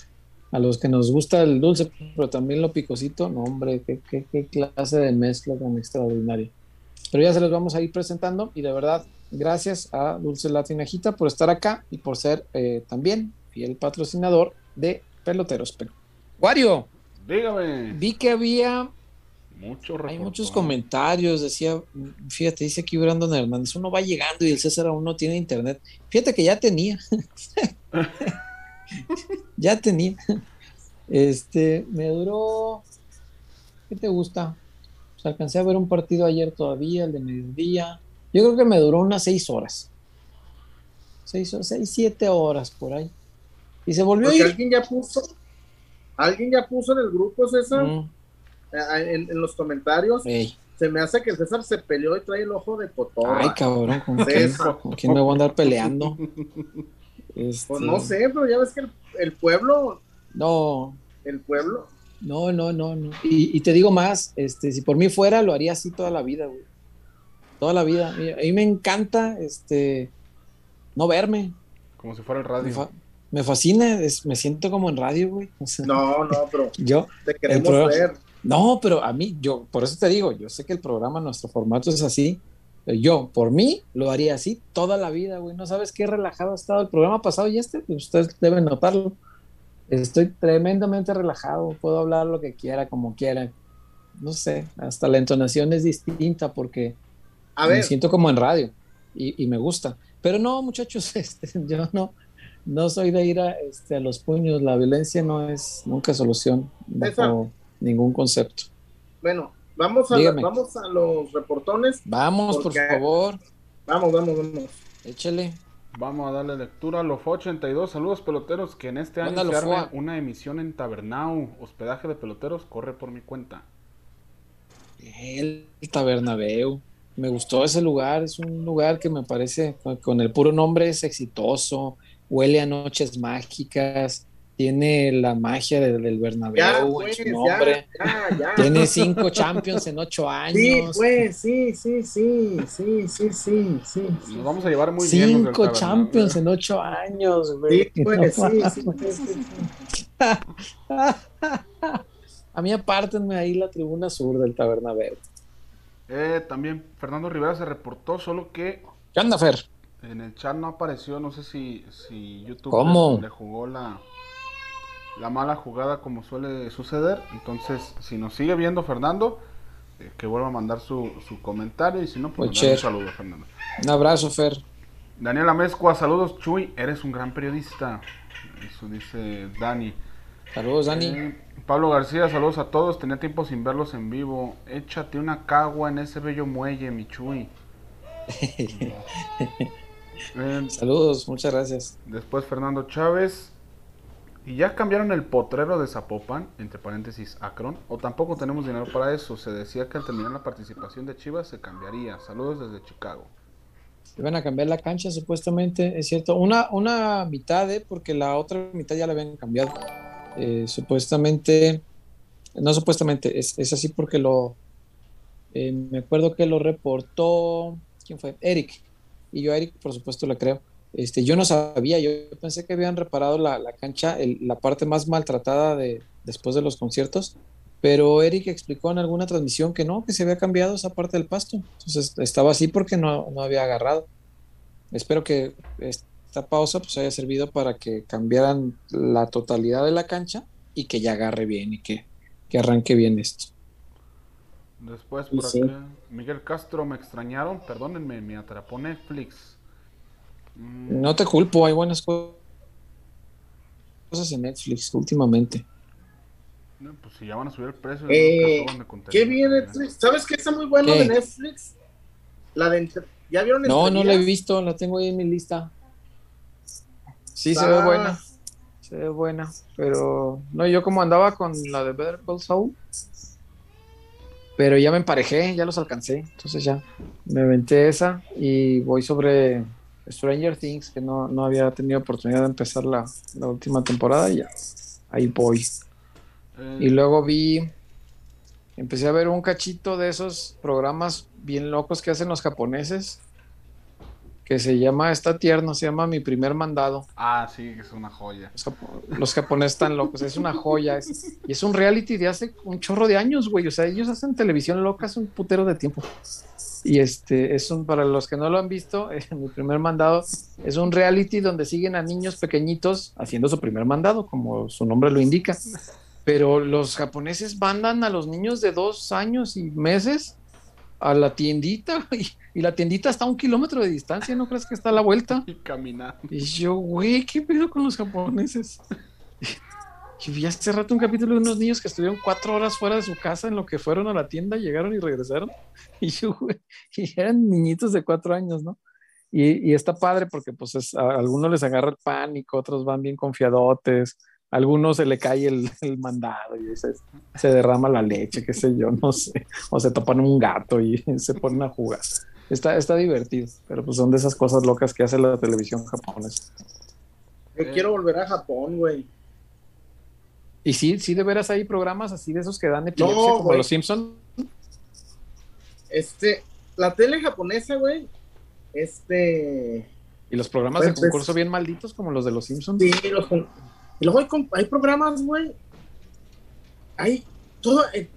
A los que nos gusta el dulce, pero también lo picosito, no hombre, qué, qué, clase de mezcla tan extraordinaria. Pero ya se los vamos a ir presentando y de verdad, gracias a Dulce Latinajita por estar acá y por ser eh, también fiel patrocinador de Peloteros. Wario, dígame. Vi que había mucho Hay muchos comentarios, decía, fíjate, dice aquí Brandon Hernández, uno va llegando y el César aún no tiene internet. Fíjate que ya tenía. ya tenía. Este, me duró, ¿qué te gusta? Pues alcancé a ver un partido ayer todavía, el de mediodía. Yo creo que me duró unas seis horas. Seis, seis siete horas por ahí. Y se volvió a ir. Alguien ya puso, alguien ya puso en el grupo, César. Mm. En, los comentarios. Se me hace que el César se peleó y trae el ojo de cotorra. Ay, cabrón, ¿con, quién, me voy a andar peleando? Pues no este, sé, pero ya ves que el, pueblo. No. El pueblo. No, no, no, no. Y, te digo más, este, si por mí fuera, lo haría así toda la vida, güey. Toda la vida. A mí me encanta, este, no verme. Como si fuera el radio. Me, fascina, me siento como en radio, güey. no, no, pero yo te queremos ver. No, pero a mí, yo, por eso te digo, yo sé que el programa, nuestro formato es así. Yo, por mí, lo haría así toda la vida, güey. No sabes qué relajado ha estado el programa pasado y este, pues, ustedes deben notarlo. Estoy tremendamente relajado, puedo hablar lo que quiera, como quiera. No sé, hasta la entonación es distinta porque me siento como en radio y, me gusta. Pero no, muchachos, este, yo no, no soy de ir a, este, a los puños. La violencia no es nunca solución ningún concepto. Bueno, vamos a, vamos a los reportones. Vamos, por favor. Vamos, vamos, vamos. Échale. Vamos a darle lectura a los 82. Saludos peloteros, que en este año se arme una emisión en Tabernau. Hospedaje de peloteros, corre por mi cuenta. El Tabernabeu. Me gustó ese lugar, es un lugar que me parece, con el puro nombre es exitoso, huele a noches mágicas, tiene la magia del, del Bernabéu en su pues, nombre. Tiene cinco Champions en ocho años. Sí, pues, sí, sí, sí, sí, sí, sí, sí. Nos vamos a llevar muy bien. Cinco Champions en ocho años, güey. Sí, pues, sí, sí, A mí apártenme ahí la tribuna sur del Tabernabéu. Eh, también Fernando Rivera se reportó, solo que... ¿Qué anda, Fer? En el chat no apareció, no sé si, si YouTube ¿Cómo? le jugó la la mala jugada como suele suceder. Entonces, si nos sigue viendo Fernando, eh, que vuelva a mandar su, su comentario y si no, pues un saludo, Fernando. Un abrazo, Fer. Daniela Mezcua, saludos, Chuy, eres un gran periodista. Eso dice Dani. Saludos, Dani. Eh, Pablo García, saludos a todos. Tenía tiempo sin verlos en vivo. Échate una cagua en ese bello muelle, mi Chuy. Eh, saludos, muchas gracias. Después Fernando Chávez. ¿Y ya cambiaron el potrero de Zapopan, entre paréntesis, Akron? ¿O tampoco tenemos dinero para eso? Se decía que al terminar la participación de Chivas se cambiaría. Saludos desde Chicago. Iban a cambiar la cancha, supuestamente, es cierto. Una, una mitad, ¿eh? porque la otra mitad ya la habían cambiado. Eh, supuestamente, no supuestamente, es, es así porque lo. Eh, me acuerdo que lo reportó. ¿Quién fue? Eric. Y yo Eric, por supuesto, le creo. Este, yo no sabía, yo pensé que habían reparado la, cancha, la parte más maltratada de, después de los conciertos, pero Eric explicó en alguna transmisión que no, que se había cambiado esa parte del pasto. Entonces estaba así porque no, había agarrado. Espero que esta pausa pues haya servido para que cambiaran la totalidad de la cancha y que ya agarre bien y que, arranque bien esto. Después por acá, Miguel Castro, me extrañaron, perdónenme, me atrapó Netflix no te culpo, hay buenas cosas en Netflix últimamente. No, pues si ya van a subir el precio. Eh, ¿Qué viene Netflix? ¿Sabes qué está muy bueno de Netflix? La de... ¿Ya vieron No, no la he visto, la tengo ahí en mi lista. Sí, se ve buena. Se ve buena. Pero no, yo como andaba con la de Better Call Saul. Pero ya me emparejé, ya los alcancé. Entonces ya me aventé esa y voy sobre Stranger Things, que no, no había tenido oportunidad de empezar la, la última temporada y ya. Ahí voy. Eh. Y luego vi, empecé a ver un cachito de esos programas bien locos que hacen los japoneses, que se llama, está tierno, se llama Mi Primer Mandado. Ah, sí, es una joya. Los, japoneses están locos, es una joya. y es un reality de hace un chorro de años, güey. O sea, ellos hacen televisión loca hace un putero de tiempo. Y este es un, para los que no lo han visto, Mi Primer Mandado es un reality donde siguen a niños pequeñitos haciendo su primer mandado, como su nombre lo indica. Pero los japoneses mandan a los niños de dos años y meses a la tiendita y, la tiendita está a un kilómetro de distancia, ¿no crees que está a la vuelta? Y caminando. Y yo, güey, ¿qué pedo con los japoneses? Y vi hace rato un capítulo de unos niños que estuvieron cuatro horas fuera de su casa en lo que fueron a la tienda, llegaron y regresaron. Y yo, güey, y eran niñitos de cuatro años, ¿no? Y, y está padre porque pues a algunos les agarra el pánico, otros van bien confiadotes, algunos se le cae el, mandado y se, se, derrama la leche, qué sé yo, no sé, o se topan un gato y se ponen a jugar. Está, está divertido, pero pues son de esas cosas locas que hace la televisión japonesa. Yo quiero volver a Japón, güey. Y sí, sí, de veras hay programas así de esos que dan epilepsia como los Simpsons. Este, la tele japonesa, güey, este... Y los programas de pues, concurso bien malditos como los de los Simpsons. Sí, los, y luego hay, programas, güey. Hay todo, eh,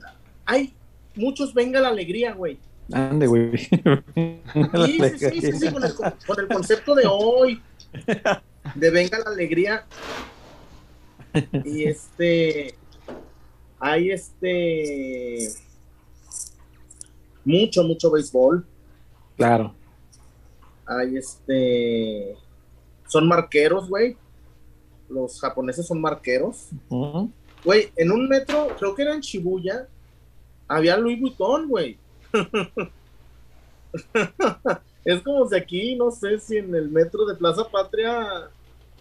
hay muchos venga la alegría, güey. Ande, güey. Sí, sí, sí, sí, con el, con el concepto de hoy, de venga la alegría. Y este, hay este, mucho, mucho béisbol. Claro. Hay este, son marqueros, güey los japoneses son marqueros. Güey, en un metro, creo que era en Shibuya, había Louis Vuitton, güey. es como si aquí, no sé si en el metro de Plaza Patria,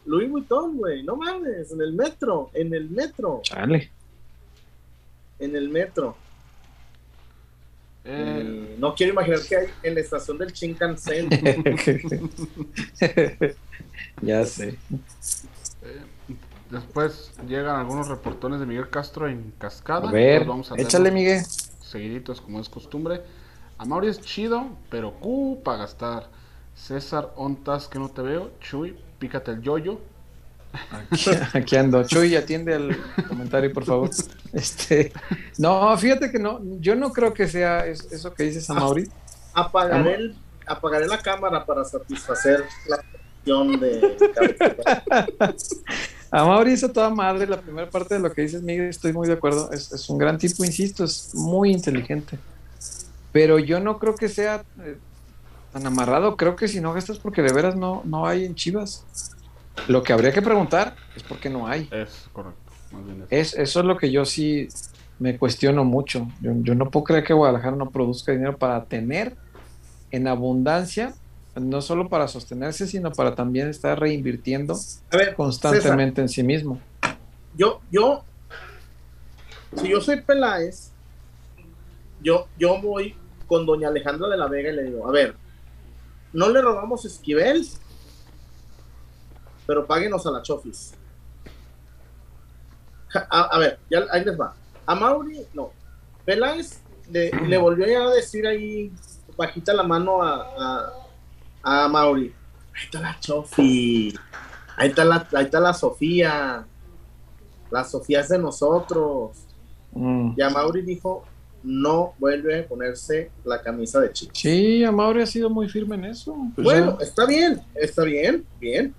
Louis Vuitton, güey, no mames, en el metro, en el metro. Chale. En el metro. Eh. no quiero imaginar que hay en la estación del Shinkansen. ya sé. Después llegan algunos reportones de Miguel Castro en Cascada. A ver, vamos a échale, Miguel. Seguiditos, como es costumbre. A Mauri es chido, pero Q para gastar. César Ontas, que no te veo. Chuy, pícate el yoyo. Aquí, ando. Chuy, atiende al comentario, por favor. Este, no, fíjate que no, yo no creo que sea eso que dices a Mauri. Apagaré, apagaré la cámara para satisfacer la cuestión de. A toda madre, la primera parte de lo que dices, Miguel, estoy muy de acuerdo. Es, un gran tipo, insisto, es muy inteligente. Pero yo no creo que sea eh, tan amarrado. Creo que si no gastas porque de veras no, no hay en Chivas. Lo que habría que preguntar es por qué no hay. Es correcto. es. eso es lo que yo sí me cuestiono mucho. Yo, yo no puedo creer que Guadalajara no produzca dinero para tener en abundancia no solo para sostenerse, sino para también estar reinvirtiendo constantemente en sí mismo. Yo, yo, si yo soy Peláez, yo, yo voy con doña Alejandra de la Vega y le digo, a ver, no le robamos Esquivel, pero páguenos a la Chofis. A, ver, ya ahí les va. A Mauri, no. Peláez le, le volvió a decir ahí, bajita la mano a a Mauri, ahí está la Chofi, ahí está la, ahí está la Sofía, la Sofía es de nosotros. Mm. Y a Mauri dijo, no vuelve a ponerse la camisa de chico. Sí, a Mauri ha sido muy firme en eso. Pues bueno, está bien, está bien, bien.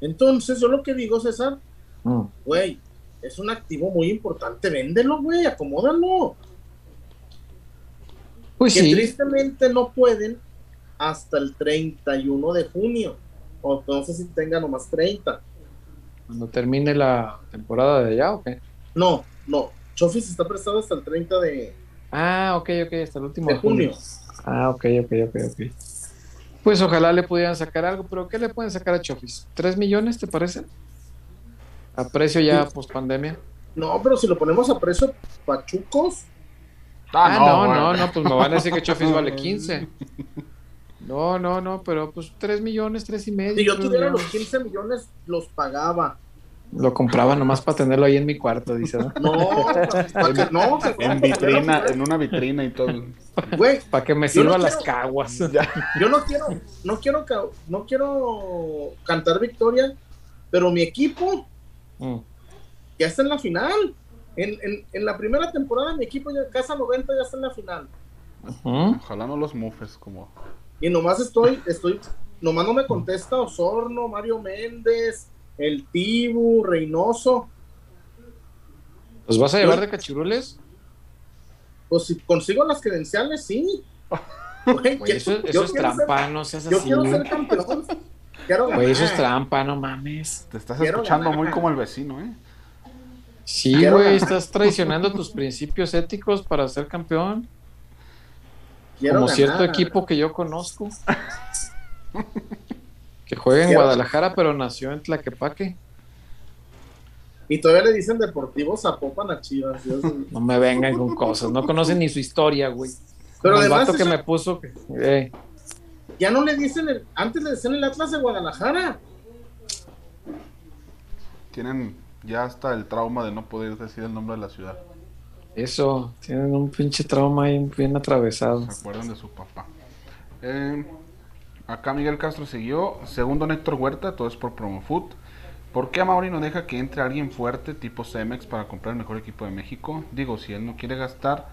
Entonces, yo lo que digo, César, mm. güey, es un activo muy importante, véndelo, güey, acomódalo. Pues que tristemente no pueden hasta el 31 de junio. O no sé si tenga nomás 30. Cuando termine la temporada de allá, ¿o qué? No, no. Chofis está prestado hasta el 30 de, Ah, ok, ok, hasta el último de junio. Ah, ok, ok, ok, ok. Pues ojalá le pudieran sacar algo, pero ¿qué le pueden sacar a Chofis? ¿Tres millones, te parece? A precio ya post pandemia. No, pero si lo ponemos a precio pachucos, Ah, no, bueno. no, no, pues me van a decir que Chofis vale 15. No, no, no, pero pues 3 millones, 3 y medio. si yo tres tuviera los millones. 15 millones, los pagaba. Lo compraba nomás para tenerlo ahí en mi cuarto, dice. ¿no? No, que- no, que- En vitrina, en una vitrina y todo. Güey, Para que me Yo no sirva las quiero- caguas. Ya. yo no quiero, no quiero, ca- no quiero cantar victoria, pero mi equipo Mm. ya está en la final. En, en, en la primera temporada mi equipo ya casa 90 ya está en la final. Ojalá no los mufes como. Y nomás estoy, estoy, nomás no me contesta Osorno, Mario Méndez, el Tibu, Reynoso. ¿Los vas a llevar de cachirules? Pues si consigo las credenciales, sí. Güey, Güey, eso, yo eso es ser- trampa, no seas yo así. quiero ser campeón. Quiero eso es trampa, no mames. Te estás Quiero escuchando ganar. muy como el vecino, ¿eh? Sí, güey, estás traicionando tus principios éticos para ser campeón. Quiero como ganar. cierto equipo que yo conozco. que juega en Quiero- Guadalajara, pero nació en Tlaquepaque. Y todavía le dicen Deportivo Zapopan a Chivas. Dios. No me vengan con cosas, no conocen ni su historia, güey. Pero el vato que eso- me puso que. eh, Ya no le dicen, el, antes le decían el Atlas de Guadalajara. Tienen ya hasta el trauma de no poder decir el nombre de la ciudad. Eso, tienen un pinche trauma ahí bien atravesado. Se acuerdan de su papá. Eh, acá Miguel Castro siguió. Segundo Néctor Huerta, todo es por Promofoot. ¿Por qué Amauri no deja que entre alguien fuerte tipo Cemex para comprar el mejor equipo de México? Digo, si él no quiere gastar,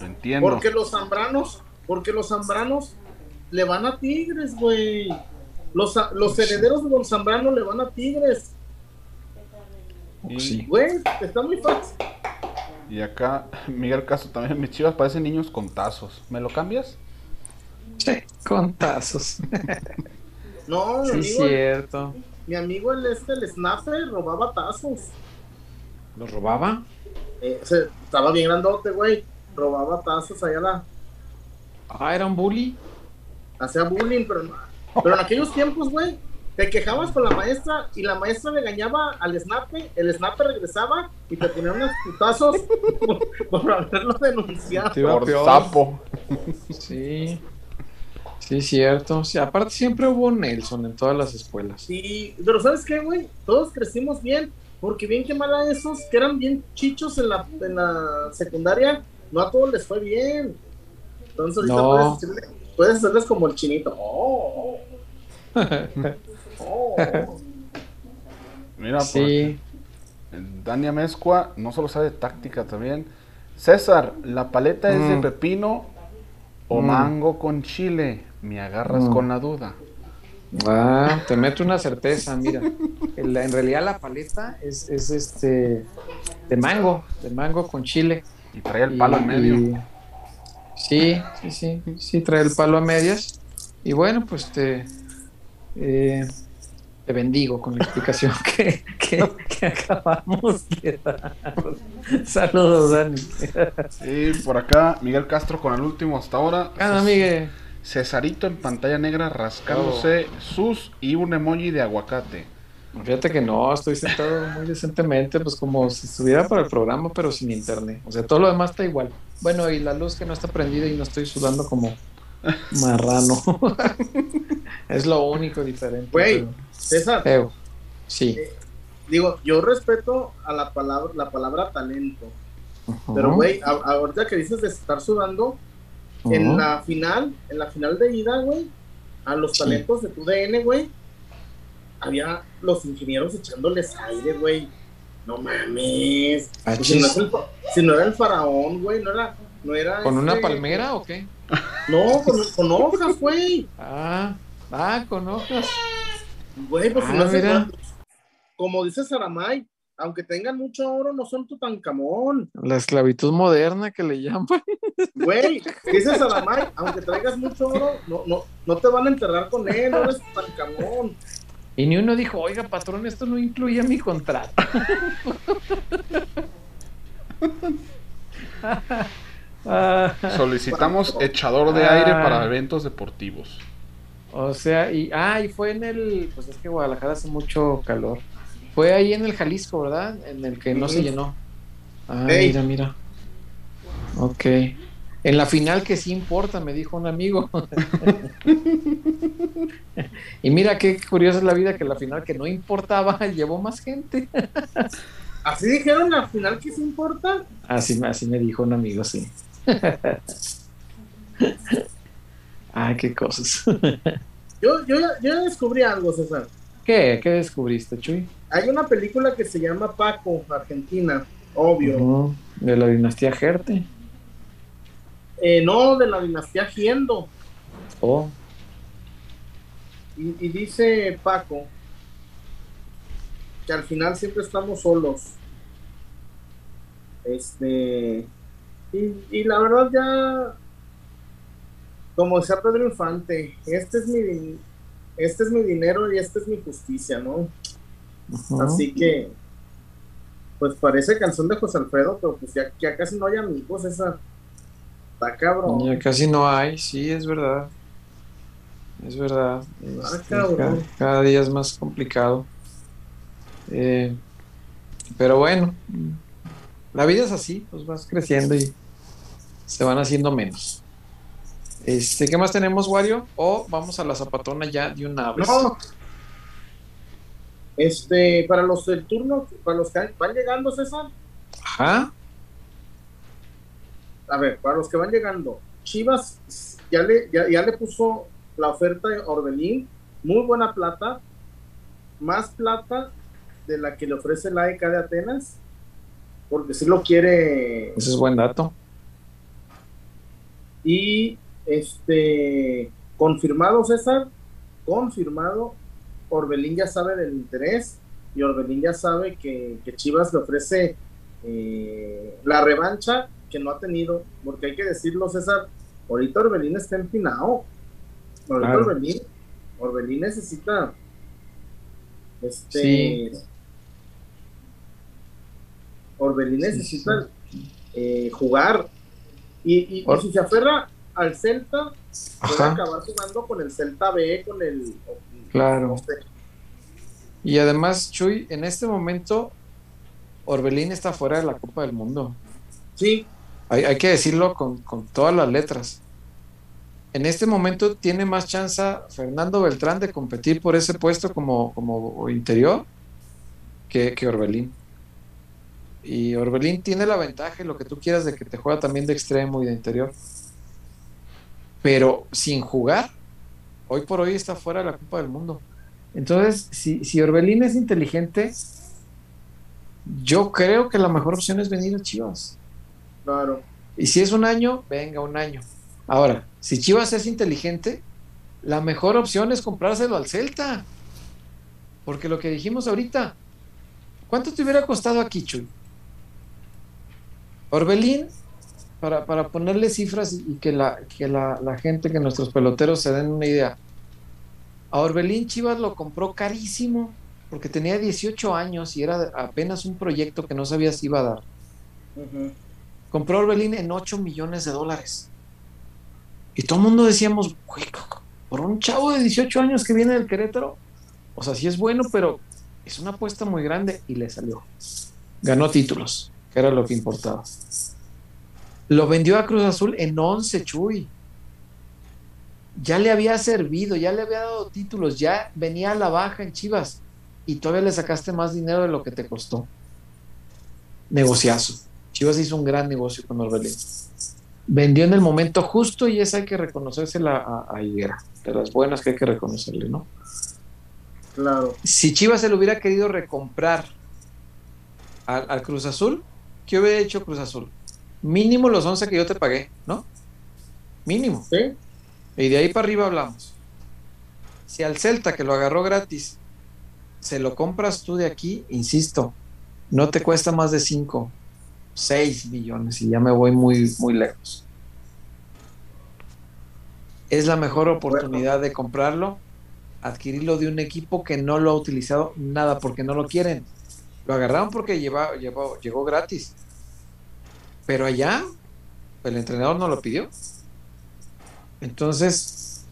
lo entiendo. Porque los zambranos, porque los zambranos le van a Tigres, güey. Los, los herederos de los zambranos le van a Tigres. Sí. Güey, está muy fácil. Y acá Miguel Castro también, mis chivas parecen niños con tazos. ¿Me lo cambias? Sí, con tazos. No, mi Sí, amigo, cierto. mi amigo el este, el snapper, robaba tazos. ¿Lo robaba? Eh, se- estaba bien grandote, güey. Robaba tazos allá la, Ah, era un bully. hacía bullying, pero, no- pero en aquellos tiempos, güey, te quejabas con la maestra y la maestra le engañaba al snapper, el snapper regresaba y te ponían unos putazos por, por haberlo denunciado. Te iba Por sapo. Sí. Sí, cierto. Sí, aparte siempre hubo Nelson en todas las escuelas. Sí, pero ¿sabes qué, güey? Todos crecimos bien, porque bien que mal a esos que eran bien chichos en la, en la secundaria, no a todos les fue bien. Entonces ahorita No. puedes, decirle- puedes hacerles como el chinito. Oh, oh. Mira, Sí. Dani Amezcua no solo sabe táctica también. César, ¿la paleta es de Mm. pepino o Mm. mango con chile? Me agarras Mm. con la duda. Ah, te meto una certeza, mira. En, la- en realidad la paleta es, es este de mango, de mango con chile. Y trae el palo Y- en medio. y- sí, sí, sí, sí, trae el palo a medias. Y bueno, pues te, eh, te bendigo con la explicación que, que, que acabamos de dar. Saludos, Dani. Y por acá, Miguel Castro con el último hasta ahora. Ah, Miguel. Cesarito en pantalla negra rascándose Oh. sus y un emoji de aguacate. Fíjate que no, estoy sentado muy decentemente, pues como si estuviera para el programa, pero sin internet. O sea, todo lo demás está igual. Bueno, y la luz que no está prendida y no estoy sudando como marrano. es lo único diferente. Güey. César, Feo. Sí. digo, yo respeto a la palabra, la palabra talento. Pero, güey, ahorita que dices de estar sudando, en la final, en la final de ida, güey, a los Sí. talentos de tu DN, güey, había los ingenieros echándoles aire, güey. No mames. Ah, no, el si no era el faraón, güey, no era, no era. ¿Con una este- palmera o qué? No, con, con hojas, güey. Ah, ah, con hojas. Güey, pues Ah, no. Como dice Saramay, aunque tengan mucho oro, no son Tutankamón. La esclavitud moderna que le llaman. Güey, dice Saramay, aunque traigas mucho oro, no, no, no te van a enterrar con él, no eres Tutankamón. Y ni uno dijo, oiga, patrón, esto no incluye mi contrato. Solicitamos echador de aire para eventos deportivos. O sea, y, ah, y fue en el, pues es que Guadalajara hace mucho calor. Fue ahí en el Jalisco, ¿verdad? En el que no se llenó. Ah, mira, mira. Ok. En la final que sí importa, me dijo un amigo. y mira qué curiosa es la vida que la final que no importaba llevó más gente. ¿Así dijeron la final que sí importa? Así, así me dijo un amigo, sí. Ay, qué cosas. yo, yo, yo descubrí algo, César. ¿Qué? ¿Qué descubriste, Chuy? Hay una película que se llama Paco, Argentina, obvio. de la dinastía Gerte. Eh, no, de la dinastía Giendo. Oh. Y, dice Paco que al final siempre estamos solos. Este. Y, la verdad ya. Como decía Pedro Infante, este es mi este es mi dinero y esta es mi justicia, ¿no? Así que, pues parece canción de José Alfredo, pero pues ya, ya casi no hay amigos, esa Está cabrón. Ya casi no hay, sí, es verdad. Es verdad. Ah, este, cada, día es más complicado. Eh, pero bueno, la vida es así, pues vas creciendo y se van haciendo menos. Este, ¿qué más tenemos, Wario? O vamos a la zapatona ya de una vez. No. Este, para los del turno, para los que van llegando, César. Ajá a ver, para los que van llegando, Chivas ya le, ya, le puso la oferta de Orbelín, muy buena plata, más plata de la que le ofrece la EK de Atenas, porque si lo quiere. Ese es buen dato. Y este, confirmado César, confirmado, Orbelín ya sabe del interés y Orbelín ya sabe que, Chivas le ofrece eh, la revancha que no ha tenido, porque hay que decirlo, César, ahorita Orbelín está empinado. Ahorita Orbelín, Orbelín necesita este Orbelín necesita eh, jugar. Y, si se aferra al Celta puede acabar jugando con el Celta B con el claro. y además Chuy en este momento Orbelín está fuera de la Copa del Mundo. Sí. Hay, que decirlo con, todas las letras. En este momento tiene más chance Fernando Beltrán de competir por ese puesto como, como interior que, Orbelín. Y Orbelín tiene la ventaja lo que tú quieras de que te juega también de extremo y de interior. Pero sin jugar, hoy por hoy está fuera de la Copa del Mundo. Entonces, si, si Orbelín es inteligente, yo creo que la mejor opción es venir a Chivas. Y si es un año, venga, un año. Ahora, si Chivas es inteligente, la mejor opción es comprárselo al Celta. Porque lo que dijimos ahorita, ¿cuánto te hubiera costado aquí, Chuy? Orbelín, para, ponerle cifras y que, la, que la, la, gente, que nuestros peloteros se den una idea. A Orbelín Chivas lo compró carísimo porque tenía 18 años y era apenas un proyecto que no sabía si iba a dar. Compró Orbelín en 8 millones de dólares. Y todo el mundo decíamos, güey, por un chavo de 18 años que viene del Querétaro, o sea, sí es bueno, pero es una apuesta muy grande y le salió. Ganó títulos, era lo que importaba. Lo vendió a Cruz Azul en 11, Chuy. Ya le había servido, ya le había dado títulos, ya venía a la baja en Chivas y todavía le sacaste más dinero de lo que te costó. Negociazo. Chivas hizo un gran negocio con Orbelín. Vendió en el momento justo y esa hay que reconocérsela a, a Higuera, de las buenas que hay que reconocerle, ¿no? Claro. Si Chivas se lo hubiera querido recomprar al, Cruz Azul, ¿qué hubiera hecho Cruz Azul? Mínimo los 11 que yo te pagué, ¿no? Mínimo. Sí. Y de ahí para arriba hablamos. Si al Celta, que lo agarró gratis, se lo compras tú de aquí, insisto, no te cuesta más de 5, 6 millones y ya me voy muy, muy lejos. ¿Es la mejor oportunidad de comprarlo? adquirirlo de un equipo que no lo ha utilizado nada porque no lo quieren. Lo agarraron porque lleva, llegó gratis. Pero allá, el entrenador no lo pidió. Entonces,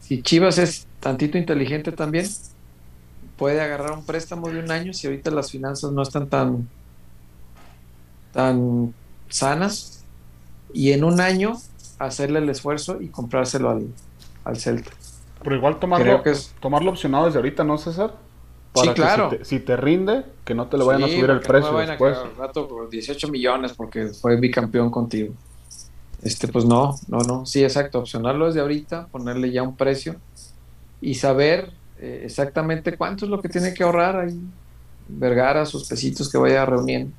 si Chivas es tantito inteligente también, puede agarrar un préstamo de un año si ahorita las finanzas no están tan, tan sanas y en un año hacerle el esfuerzo y comprárselo al, al Celta. Pero igual tomarlo, tomarlo opcionado desde ahorita, ¿no, César? Sí, claro. Si te, rinde, que no te le vayan a subir el precio después. rato por 18 millones porque fue bicampeón contigo. Este, pues no, no, no. Sí, exacto. Opcionarlo desde ahorita, ponerle ya un precio y saber eh, exactamente cuánto es lo que tiene que ahorrar ahí. Vergara, sus pesitos que vaya reuniendo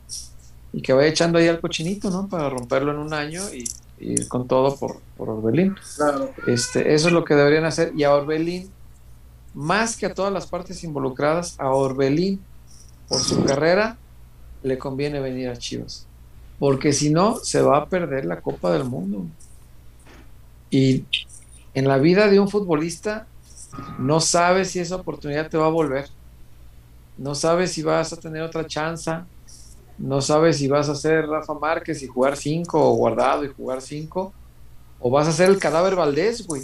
y que vaya echando ahí al cochinito, ¿no? Para romperlo en un año y, ir con todo por, por Orbelín. Este, eso es lo que deberían hacer. Y a Orbelín, más que a todas las partes involucradas, a Orbelín, por su carrera, le conviene venir a Chivas. Porque si no, se va a perder la Copa del Mundo. Y en la vida de un futbolista, no sabes si esa oportunidad te va a volver. No sabes si vas a tener otra chance no sabes si vas a ser Rafa Márquez y jugar 5 o guardado y jugar 5 o vas a ser el cadáver Valdés, güey.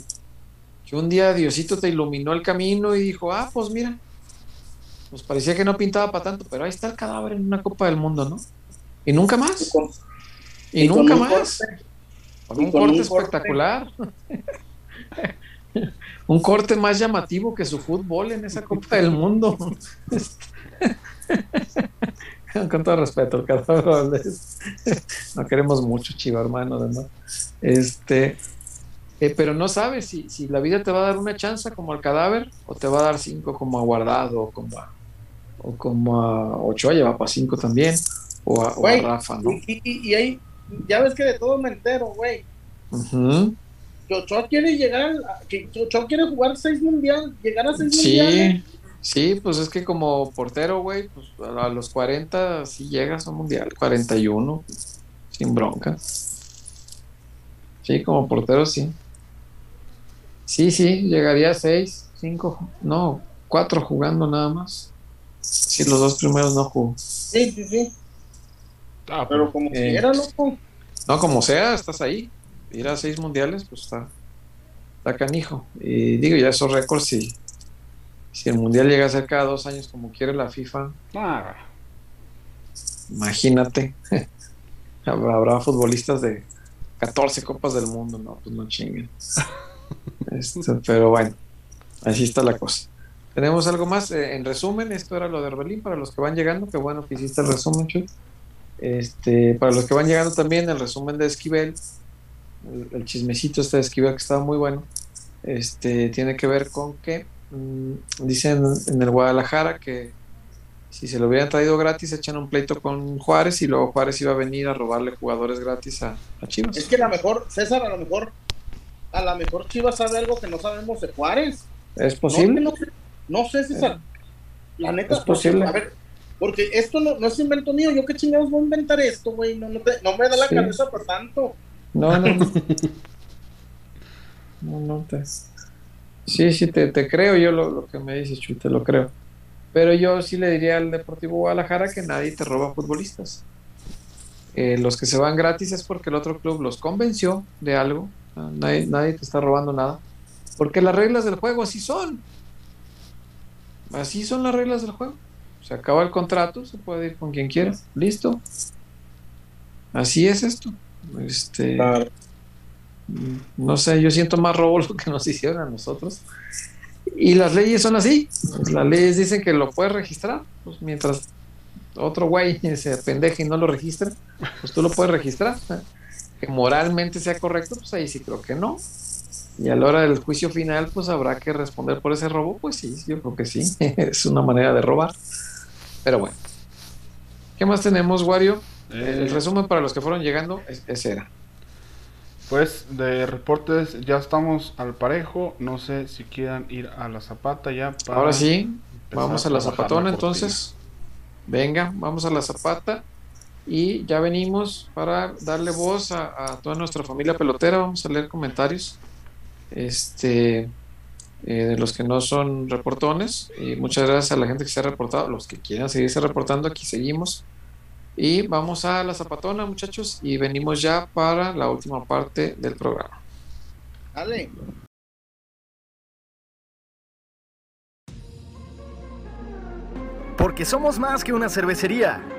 Que un día Diosito te iluminó el camino y dijo, ah, pues mira, pues parecía que no pintaba para tanto, pero ahí está el cadáver en una Copa del Mundo, ¿no? Y nunca más. Y, nunca más. Con un corte espectacular. un corte más llamativo que su fútbol en esa Copa del Mundo. con todo respeto, no queremos mucho, chivo hermano, además. Este, eh, pero no sabes si, si, la vida te va a dar una chance como al cadáver o te va a dar cinco como a guardado o como a, o como a Ochoa lleva para cinco también o a, Rafa, ¿no? Y, y, ahí, ya ves que de todo me entero, güey. Ochoa quiere llegar, Ochoa quiere jugar seis mundiales, llegar a seis sí. mundiales Sí, pues es que como portero, güey, pues a los 40 sí llegas a un mundial, 41, sin bronca. Sí, como portero sí. Sí, sí, llegaría a 6, 5, no, 4 jugando nada más. Sí, los dos primeros no jugó. Sí, sí, sí. Ah, pero como eh, quiera, loco. No, como sea, estás ahí. Ir a 6 mundiales, pues está, está canijo. Y digo, ya esos récords sí si el mundial llega a ser cada dos años como quiere la FIFA, ah. imagínate. habrá, futbolistas de 14 copas del mundo, no, pues no chinguen. Pero bueno, así está la cosa. ¿Tenemos algo más? Eh, en resumen, esto era lo de Orbelín para los que van llegando. Qué bueno que hiciste el resumen. Este, para los que van llegando también, el resumen de Esquivel, el, chismecito este de Esquivel que estaba muy bueno, este, tiene que ver con que Mm, dicen en el Guadalajara que si se lo hubieran traído gratis, echan un pleito con Juárez y luego Juárez iba a venir a robarle jugadores gratis a, Chivas. Es que a lo mejor, César, a lo mejor, a lo mejor Chivas sabe algo que no sabemos de Juárez. Es posible. No, sé, César. La neta es posible. A ver, porque esto no, es invento mío. Yo qué chingados voy a inventar esto, güey. No, me da la cabeza por tanto. No, no, no. no, no te. Sí, sí, te, creo yo lo, que me dices, Chuy, te lo creo. Pero yo sí le diría al Deportivo Guadalajara que nadie te roba futbolistas. Eh, los que se van gratis es porque el otro club los convenció de algo. Nadie, nadie te está robando nada. Porque las reglas del juego así son. Así son las reglas del juego. Se acaba el contrato, se puede ir con quien quiera. Listo. Así es esto. Este, no sé, yo siento más robo lo que nos hicieron a nosotros. Y las leyes son así. Las leyes dicen que lo puedes registrar. Pues mientras otro güey se pendeje y no lo registra, pues tú lo puedes registrar. Que moralmente sea correcto, pues ahí sí creo que no. Y a la hora del juicio final, pues habrá que responder por ese robo. Pues sí, yo creo que sí. es una manera de robar. Pero bueno. ¿Qué más tenemos, Wario? el eh. resumen para los que fueron llegando, ese era. Pues de reportes ya estamos al parejo. No sé si quieran ir a la zapata ya. Ahora sí, vamos a la zapatona entonces. Venga, vamos a la zapata. Y ya venimos para darle voz a, toda nuestra familia pelotera. Vamos a leer comentarios. Este, eh, de los que no son reportones. Y muchas gracias a la gente que se ha reportado, los que quieran seguirse reportando, aquí seguimos. Y vamos a la zapatona, muchachos, y venimos ya para la última parte del programa. Dale. Porque somos más que una cervecería.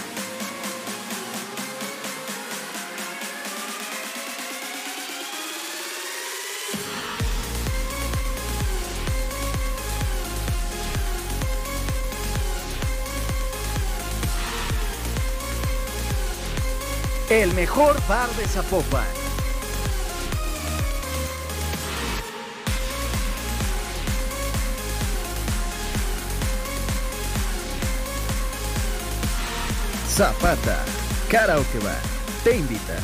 El mejor bar de Zapopan. Zapata, Karaoke Bar, te invita.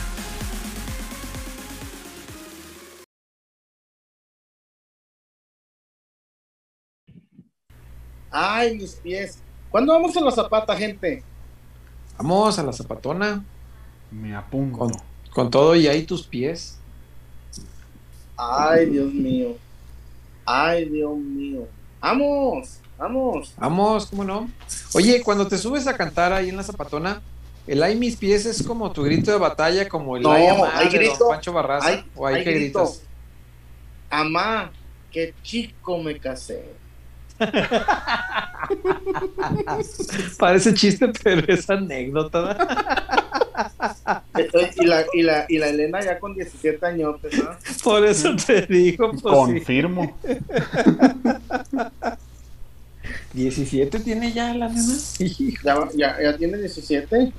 Ay, mis pies. ¿Cuándo vamos a la zapata, gente? Vamos a la zapatona. Me apunto. Con, con todo y ahí tus pies. Ay, Dios mío. Ay, Dios mío. Vamos, vamos. Vamos, ¿cómo no? Oye, cuando te subes a cantar ahí en la zapatona, el ay mis pies es como tu grito de batalla, como el No, ay amá hay de grito, Don Pancho Barraza. hay- o ahí hay que grito. gritas. Amá, qué chico me casé. Parece chiste, pero es anécdota. Y la, y, la, y la Elena ya con 17 años, ¿no? Por eso te digo, pues sí. Confirmo. 17 tiene ya la nena. Ya, ya, ya tiene 17.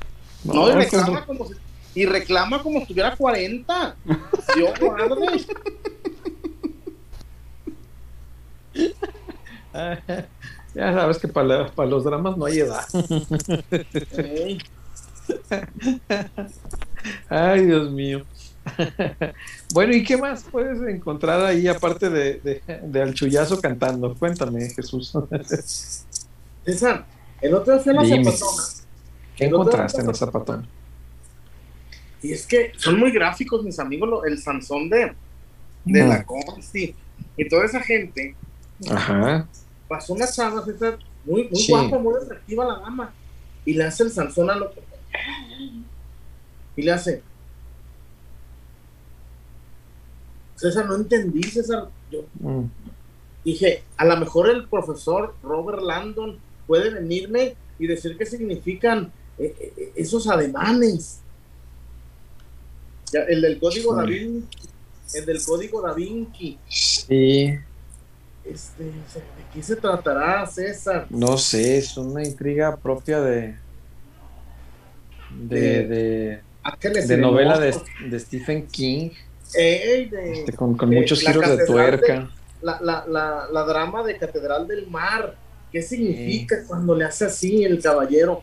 No, No, y pues, reclama como si, y reclama como si tuviera 40. Dios guarde. Ya sabes que para, para los dramas no hay edad. Ey, Ay, Dios mío. Bueno, ¿y qué más puedes encontrar ahí aparte de, de, de al chullazo cantando? Cuéntame, Jesús. César, el otro a la Dime. zapatona. ¿Qué El encontraste en a la zapatón? Y es que son muy gráficos, mis amigos, lo- el Sansón de, de Mm. la Consti y toda esa gente. Ajá. Pasó una chava, César, muy, muy Sí. guapa, muy atractiva la dama. Y le hace el Sansón al otro. Y le hace. César, no entendí, César. Yo Mm. dije, a lo mejor el profesor Robert Landon puede venirme y decir qué significan eh, eh, esos ademanes. Ya, el del código da. Vinci, el del código da Vinci. Sí, Este, ¿De qué se tratará, César? no sé, es una intriga propia de. De, de, de novela de, de Stephen King, de- este, con, con muchos giros de tuerca. la, la, la, la drama de Catedral del Mar. ¿Qué significa cuando le hace así el caballero?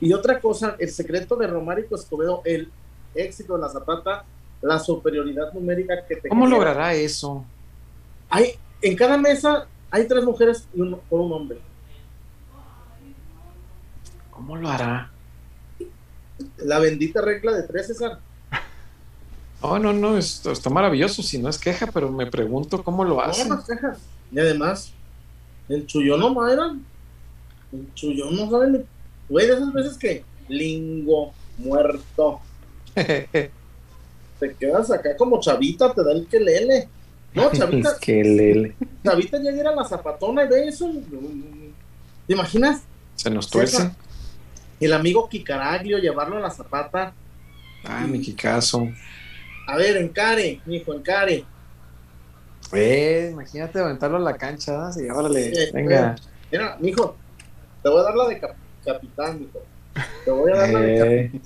Y otra cosa, el secreto de Romárico Escobedo, el éxito de la zapata, la superioridad numérica que te ¿Cómo genera. logrará eso? Hay, en cada mesa hay tres mujeres y uno, por un hombre. ¿Cómo lo hará? La bendita regla de tres, César. Oh, no, no, esto está maravilloso, si no es queja, pero me pregunto cómo lo hace. No, las cejas. Y además, el chullón no Mayra. El chullón no sabe ni. Güey, de esas veces que lingo muerto. Te quedas acá como chavita, te da el que lele. No, chavita, Qué lele. chavita ya era la zapatona y ve eso. ¿Te imaginas? Se nos tuerce. El amigo Kikaraglio llevarlo a la zapata. Ah, mi Kikazo. A ver, encare, mijo, encare. Eh, imagínate aventarlo a la cancha, ¿no? Sí, órale, Eh, venga. Mira, mijo, te voy a dar la de cap- capitán, mijo. Te voy a dar la de capitán. Eh,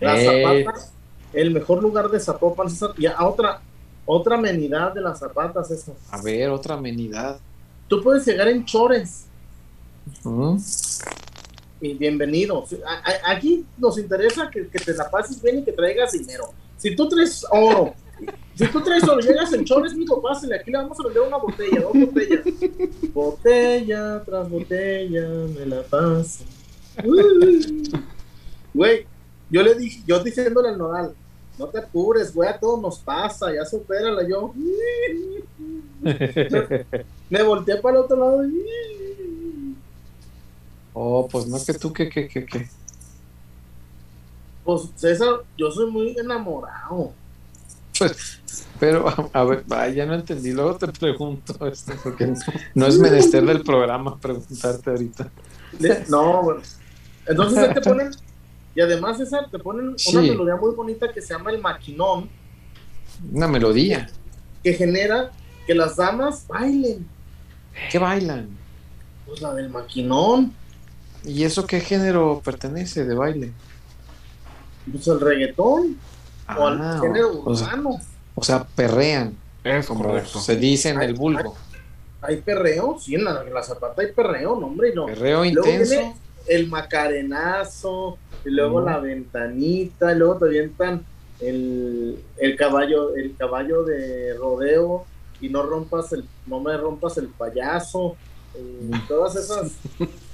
La Eh. Zapata, el mejor lugar de Zapopan, César. Y a otra, otra amenidad de las zapatas, eso. a ver, otra amenidad. Tú puedes llegar en chores. Y bienvenido. Aquí nos interesa que, que te la pases bien y que traigas dinero. Si tú traes oro Si tú traes solo llegas en chores, mijo, pásale, aquí le vamos a vender una botella, dos botellas. Botella tras botella, me la paso. Güey, yo le dije, yo diciéndole al nodal, no te apures, güey, a todos nos pasa, ya supérala yo. me volteé para el otro lado. Oh, pues no es que tú, que, que, que, que. Pues César, yo soy muy enamorado. Pues, pero, a ver, ya no entendí. Luego te pregunto, este, porque no es menester del programa preguntarte ahorita. No, bueno. Entonces te ponen, y además César, te ponen una melodía muy bonita que se llama el maquinón. Una melodía. Que genera que las damas bailen. ¿Qué bailan? Pues la del maquinón. ¿Y eso qué género pertenece de baile? Pues el reggaetón. o al ah, género urbano. O sea, perrean. Es como se dice en el vulgo. Hay, perreo, sí, en la, zapata hay perreo, no, hombre, no. Perreo intenso. el macarenazo, y luego la ventanita, y luego te avientan el, el caballo, el caballo de rodeo, y no rompas el, no me rompas el payaso, eh, todas esas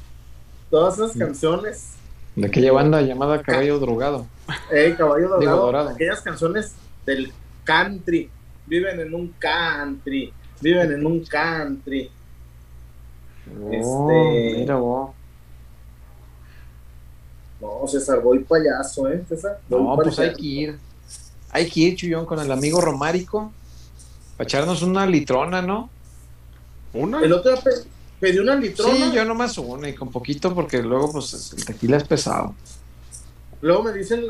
todas esas canciones. De aquella banda llamada Caballo Drogado. Eh, Caballo Drogado. Aquellas canciones del country. Viven en un country. Viven en un country. Oh, este... Mira vos. No, César, voy payaso, ¿eh? César. no, pues hay que ir. Hay que ir, Chuyón, con el amigo Romárico. Para echarnos una litrona, ¿no? ¿Una? El otro pedí una litrona. Sí, yo nomás una y con poquito porque luego pues el tequila es pesado. Luego me dicen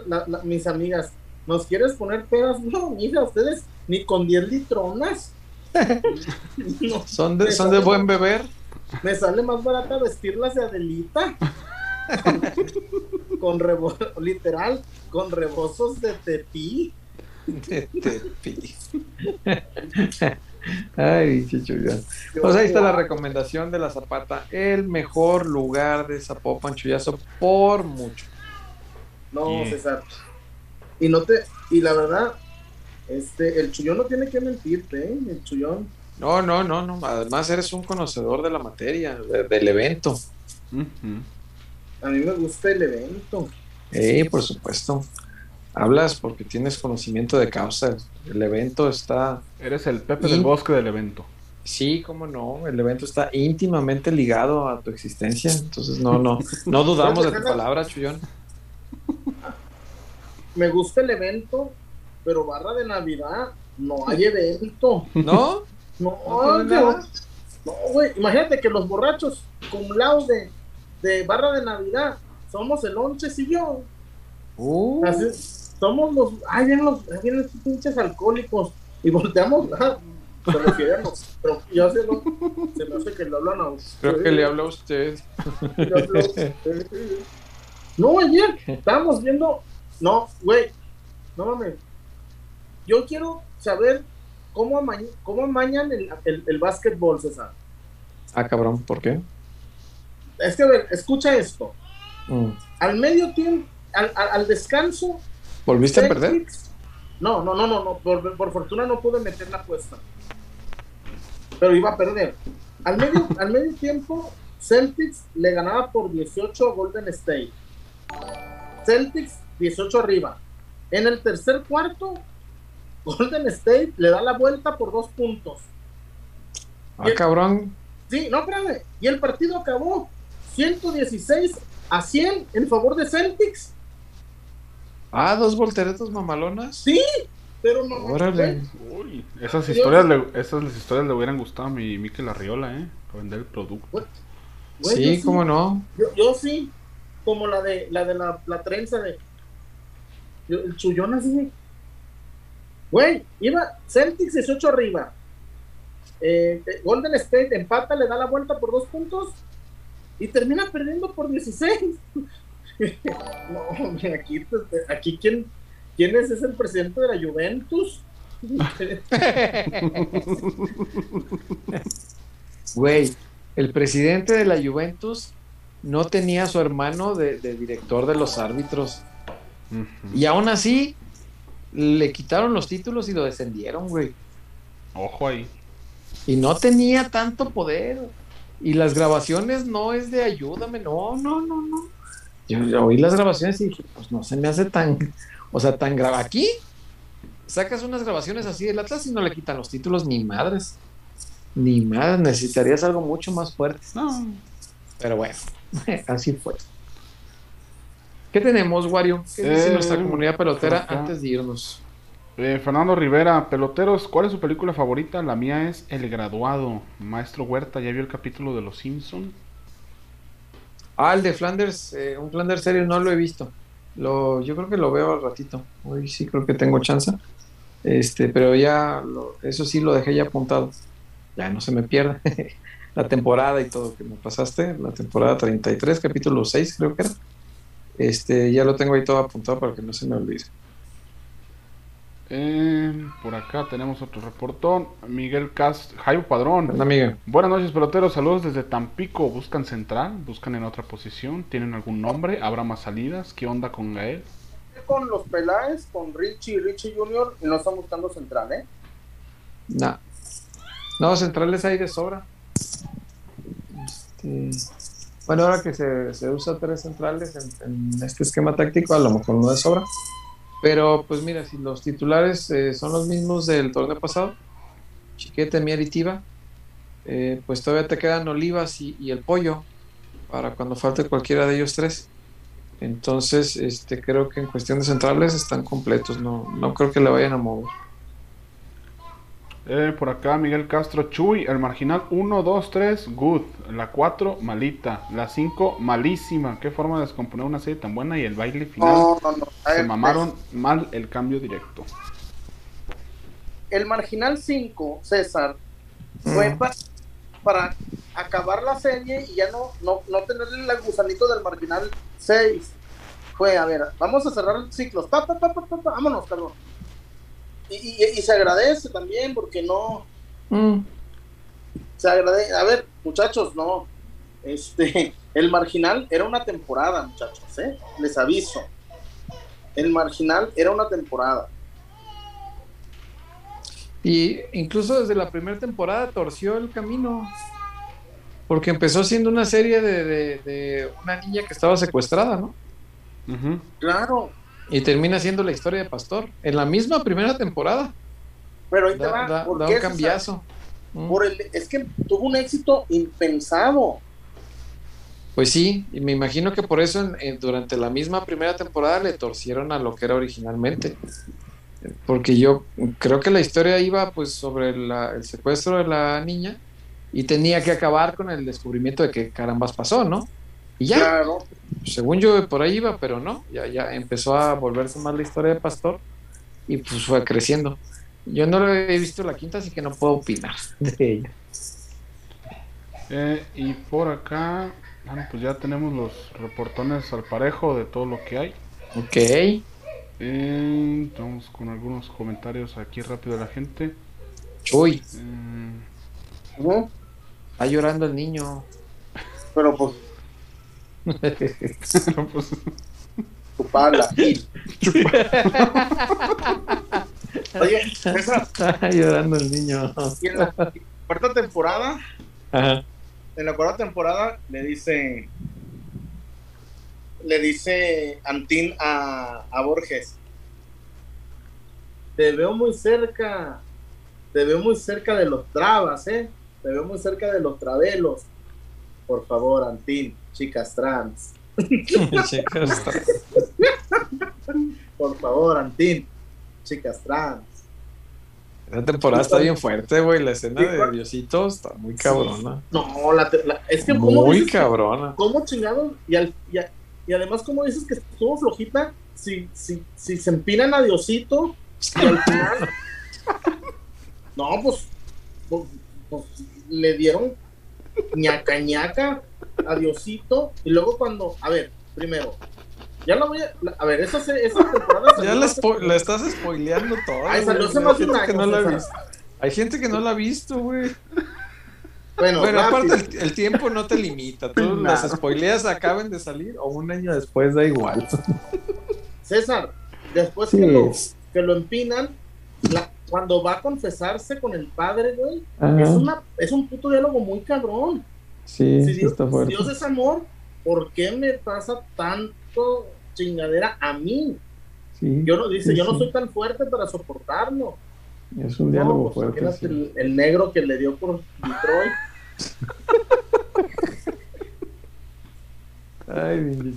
mis amigas, ¿nos quieres poner pedas? No, mira, ustedes ni con 10 litronas. son de, son de buen beber. Me sale más barata vestirlas de Adelita. con rebo literal, con rebozos de tepí. De tepí. Ay, chuchuya. Pues ahí está la recomendación de la Zapata. El mejor lugar de Zapopan, Chuyazo, por mucho. No, César. Y no te, y la verdad, este, el chullón no tiene que mentirte, ¿eh? El chullón. No, no, no, no. Además eres un conocedor de la materia, del evento. A mí me gusta el evento. Sí, por supuesto hablas porque tienes conocimiento de causa. El evento está. Eres el Pepe del Bosque del evento. Sí, cómo no. El evento está íntimamente ligado a tu existencia. Entonces, no, no, no dudamos de tu palabra, Chuyón. Me gusta el evento, pero barra de Navidad no hay evento. ¿No? No, no, güey. Imagínate que los borrachos con laude de barra de Navidad somos el once y yo. Uh. Así, somos los, ay, vienen los, vienen estos pinches alcohólicos y volteamos, refieren, pero yo se, lo, se me hace que le hablan a usted. Creo que le habla a usted. No, ayer estábamos viendo, no, güey, no mames, yo quiero saber cómo, amañ, cómo amañan el, el, el básquetbol, César. Ah, cabrón, ¿por qué? Es que, a ver, escucha esto. Mm. Al medio tiempo, al, al, al descanso, ¿Volviste a perder? No, no, no, no, no. Por, fortuna no pude meter la apuesta. Pero iba a perder. Al medio, al medio tiempo, Celtics le ganaba por 18 a Golden State. Celtics 18 arriba. En el tercer cuarto, Golden State le da la vuelta por dos puntos. Ah, cabrón. Sí, no, espérame. Y el partido acabó 116 a 100 en favor de Celtics. Ah, dos volteretas mamalonas. Sí, pero no. Órale. Uy, esas historias, le, esas historias le hubieran gustado a mi Mikel Arriola, ¿eh? Para vender el producto. sí, cómo no. Yo, sí, como la de la de la, la trenza de el chullón así. Güey, iba Celtics 18 arriba. Eh, Golden State empata, le da la vuelta por dos puntos y termina perdiendo por 16. no, aquí, aquí ¿quién, ¿quién es? ¿Es el presidente de la Juventus? Güey, el presidente de la Juventus no tenía a su hermano de, director de los árbitros. Y aún así, le quitaron los títulos y lo descendieron, güey. Ojo ahí. Y no tenía tanto poder. Y las grabaciones no es de ayúdame, no, no, no, no. Yo, oí las grabaciones y dije, pues no se me hace tan, o sea, tan grave. Aquí sacas unas grabaciones así del Atlas y no le quitan los títulos ni madres. Ni madres, necesitarías algo mucho más fuerte. No. Pero bueno, así fue. ¿Qué tenemos, Wario? ¿Qué dice nuestra eh, comunidad pelotera antes de irnos? Eh, Fernando Rivera, peloteros, ¿cuál es su película favorita? La mía es El Graduado. Maestro Huerta, ¿ya vio el capítulo de Los Simpson? Ah, el de Flanders, eh, un Flanders serio no lo he visto. Lo, yo creo que lo veo al ratito. Hoy sí creo que tengo chance. Este, pero ya, eso sí lo dejé ya apuntado. Ya no se me pierda. la temporada y todo que me pasaste, la temporada 33, capítulo 6 creo que era. Este, ya lo tengo ahí todo apuntado para que no se me olvide. Eh, por acá tenemos otro reportón. Miguel Cast, Jairo Padrón. Miguel. Buenas noches, peloteros. Saludos desde Tampico. ¿Buscan central? ¿Buscan en otra posición? ¿Tienen algún nombre? ¿Habrá más salidas? ¿Qué onda con Gael? Con los Peláez, con Richie y Richie Junior, y no están buscando central, ¿eh? No. No, centrales hay de sobra. Este, bueno, ahora que se, se usa tres centrales en, en, este esquema táctico, a lo mejor no de sobra. Pero pues mira, si los titulares eh, son los mismos del torneo pasado, Chiquete, Mier y eh, pues todavía te quedan Olivas y, y, el Pollo para cuando falte cualquiera de ellos tres. Entonces, este, creo que en cuestión de centrales están completos, no, no creo que le vayan a mover. Eh, por acá Miguel Castro Chuy, el marginal 1, 2, 3, good. La 4, malita. La 5, malísima. Qué forma de descomponer una serie tan buena y el baile final. No, no, no. Se mamaron mal el cambio directo. El marginal 5, César, fue mm. para, acabar la serie y ya no, no, no tener el gusanito del marginal 6. Fue, a ver, vamos a cerrar ciclos. Pa, pa, pa, vámonos, perdón y, se agradece también porque no. Mm. Se agradece. A ver, muchachos, no. Este, el marginal era una temporada, muchachos, ¿eh? Les aviso. El marginal era una temporada. Y incluso desde la primera temporada torció el camino. Porque empezó siendo una serie de, una niña que estaba secuestrada, ¿no? Claro, y termina siendo la historia de Pastor en la misma primera temporada. Pero ahí te va, da, un cambiazo. Mm. Por el, es que tuvo un éxito impensado. Pues sí, y me imagino que por eso durante la misma primera temporada le torcieron a lo que era originalmente. Porque yo creo que la historia iba pues sobre el secuestro de la niña y tenía que acabar con el descubrimiento de que carambas pasó, ¿no? Y ya, según yo por ahí iba, pero no, ya, ya empezó a volverse más la historia de Pastor y pues fue creciendo. Yo no lo he visto la quinta, así que no puedo opinar de ella. Eh, y por acá, bueno, pues ya tenemos los reportones al parejo de todo lo que hay. Ok. Eh, vamos con algunos comentarios aquí rápido de la gente. Uy. Eh, Está llorando el niño. Pero pues Chuparla. Oye, esa. Está llorando el niño. en la cuarta temporada, Ajá. en la cuarta temporada le dice, le dice Antín a, a Borges, te veo muy cerca, te veo muy cerca de los trabas, ¿eh? Te veo muy cerca de los travelos. Por favor, Antín chicas trans. chicas trans. Por favor, Antín, chicas trans. La temporada está bien fuerte, güey. La escena de Diosito está muy cabrona. No, la, es que muy cabrona. ¿Cómo chingado? Y, al, y, además, ¿cómo dices que estuvo flojita? Si, si, si se empinan a Diosito y al final. no, pues, pues, pues le dieron ñaca ñaca adiosito. Y luego cuando, a ver, primero, ya lo voy a. A ver, esa, esa temporada. Ya la, la, estás spoileando todo. Ay, salió hace más de un año. No la Hay gente que no la ha visto, güey. Bueno, bueno aparte el, el, tiempo no te limita. Tú las spoileas acaben de salir o un año después da igual. César, después que, lo, que lo empinan, cuando va a confesarse con el padre, güey, es, una, es un puto diálogo muy cabrón. Sí, si Dios, está fuerte. Dios es amor, ¿por qué me pasa tanto chingadera a mí? yo no, dice, yo no soy tan fuerte para soportarlo. Es un diálogo pues, fuerte. El, el, negro que le dio por Detroit. Ay, mi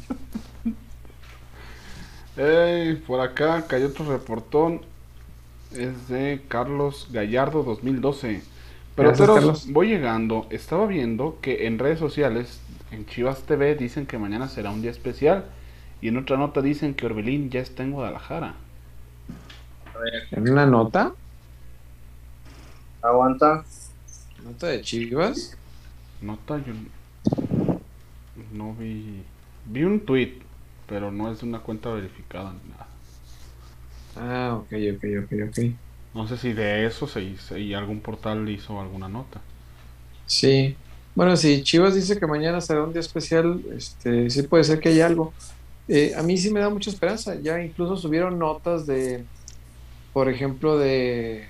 Ey, por acá cayó otro reportón. Es de Carlos Gallardo 2012. Pero voy llegando. Estaba viendo que en redes sociales, en Chivas TV, dicen que mañana será un día especial. Y en otra nota dicen que Orbelín ya está en Guadalajara. ¿En una nota? Aguanta. ¿Nota de Chivas? Nota, yo no vi. Vi un tweet, pero no es una cuenta verificada ni nada. Ah, ok, ok, ok, ok. No sé si de eso se hizo y algún portal hizo alguna nota. Sí. Bueno, si Chivas dice que mañana será un día especial, este, sí puede ser que haya algo. Eh, a mí sí me da mucha esperanza. Ya incluso subieron notas de, por ejemplo, de,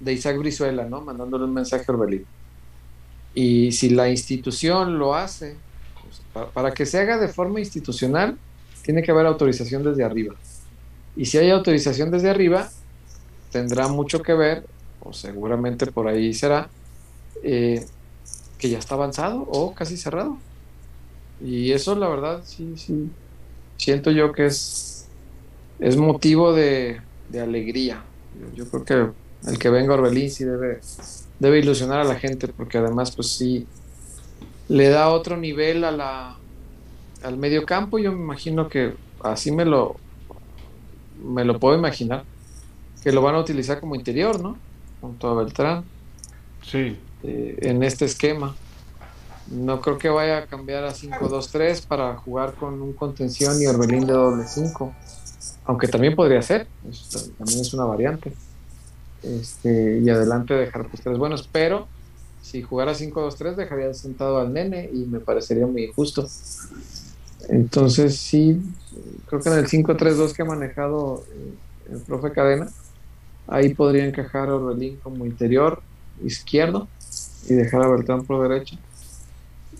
de Isaac Brizuela, ¿no? Mandándole un mensaje a Orbelín. Y si la institución lo hace, pues, para, que se haga de forma institucional, tiene que haber autorización desde arriba. Y si hay autorización desde arriba, tendrá mucho que ver, o seguramente por ahí será, eh, que ya está avanzado o casi cerrado. Y eso, la verdad, sí, sí, siento yo que es, es motivo de, alegría. Yo, creo que el que venga Orbelín sí debe, debe ilusionar a la gente, porque además, pues sí, le da otro nivel a la, al medio campo. Yo me imagino que así me lo, me lo puedo imaginar, que lo van a utilizar como interior, ¿no? Junto a Beltrán. Sí. Eh, en este esquema. No creo que vaya a cambiar a 5-2-3 para jugar con un contención y Orbelín de doble 5. Aunque también podría ser, también es una variante. Este, y adelante dejar pues tres buenos, pero si jugara 5-2-3 dejaría sentado al nene y me parecería muy injusto. Entonces sí, creo que en el 5-3-2 que ha manejado eh, el profe Cadena, ahí podría encajar a Orbelín como interior izquierdo y dejar a Bertrán por derecha.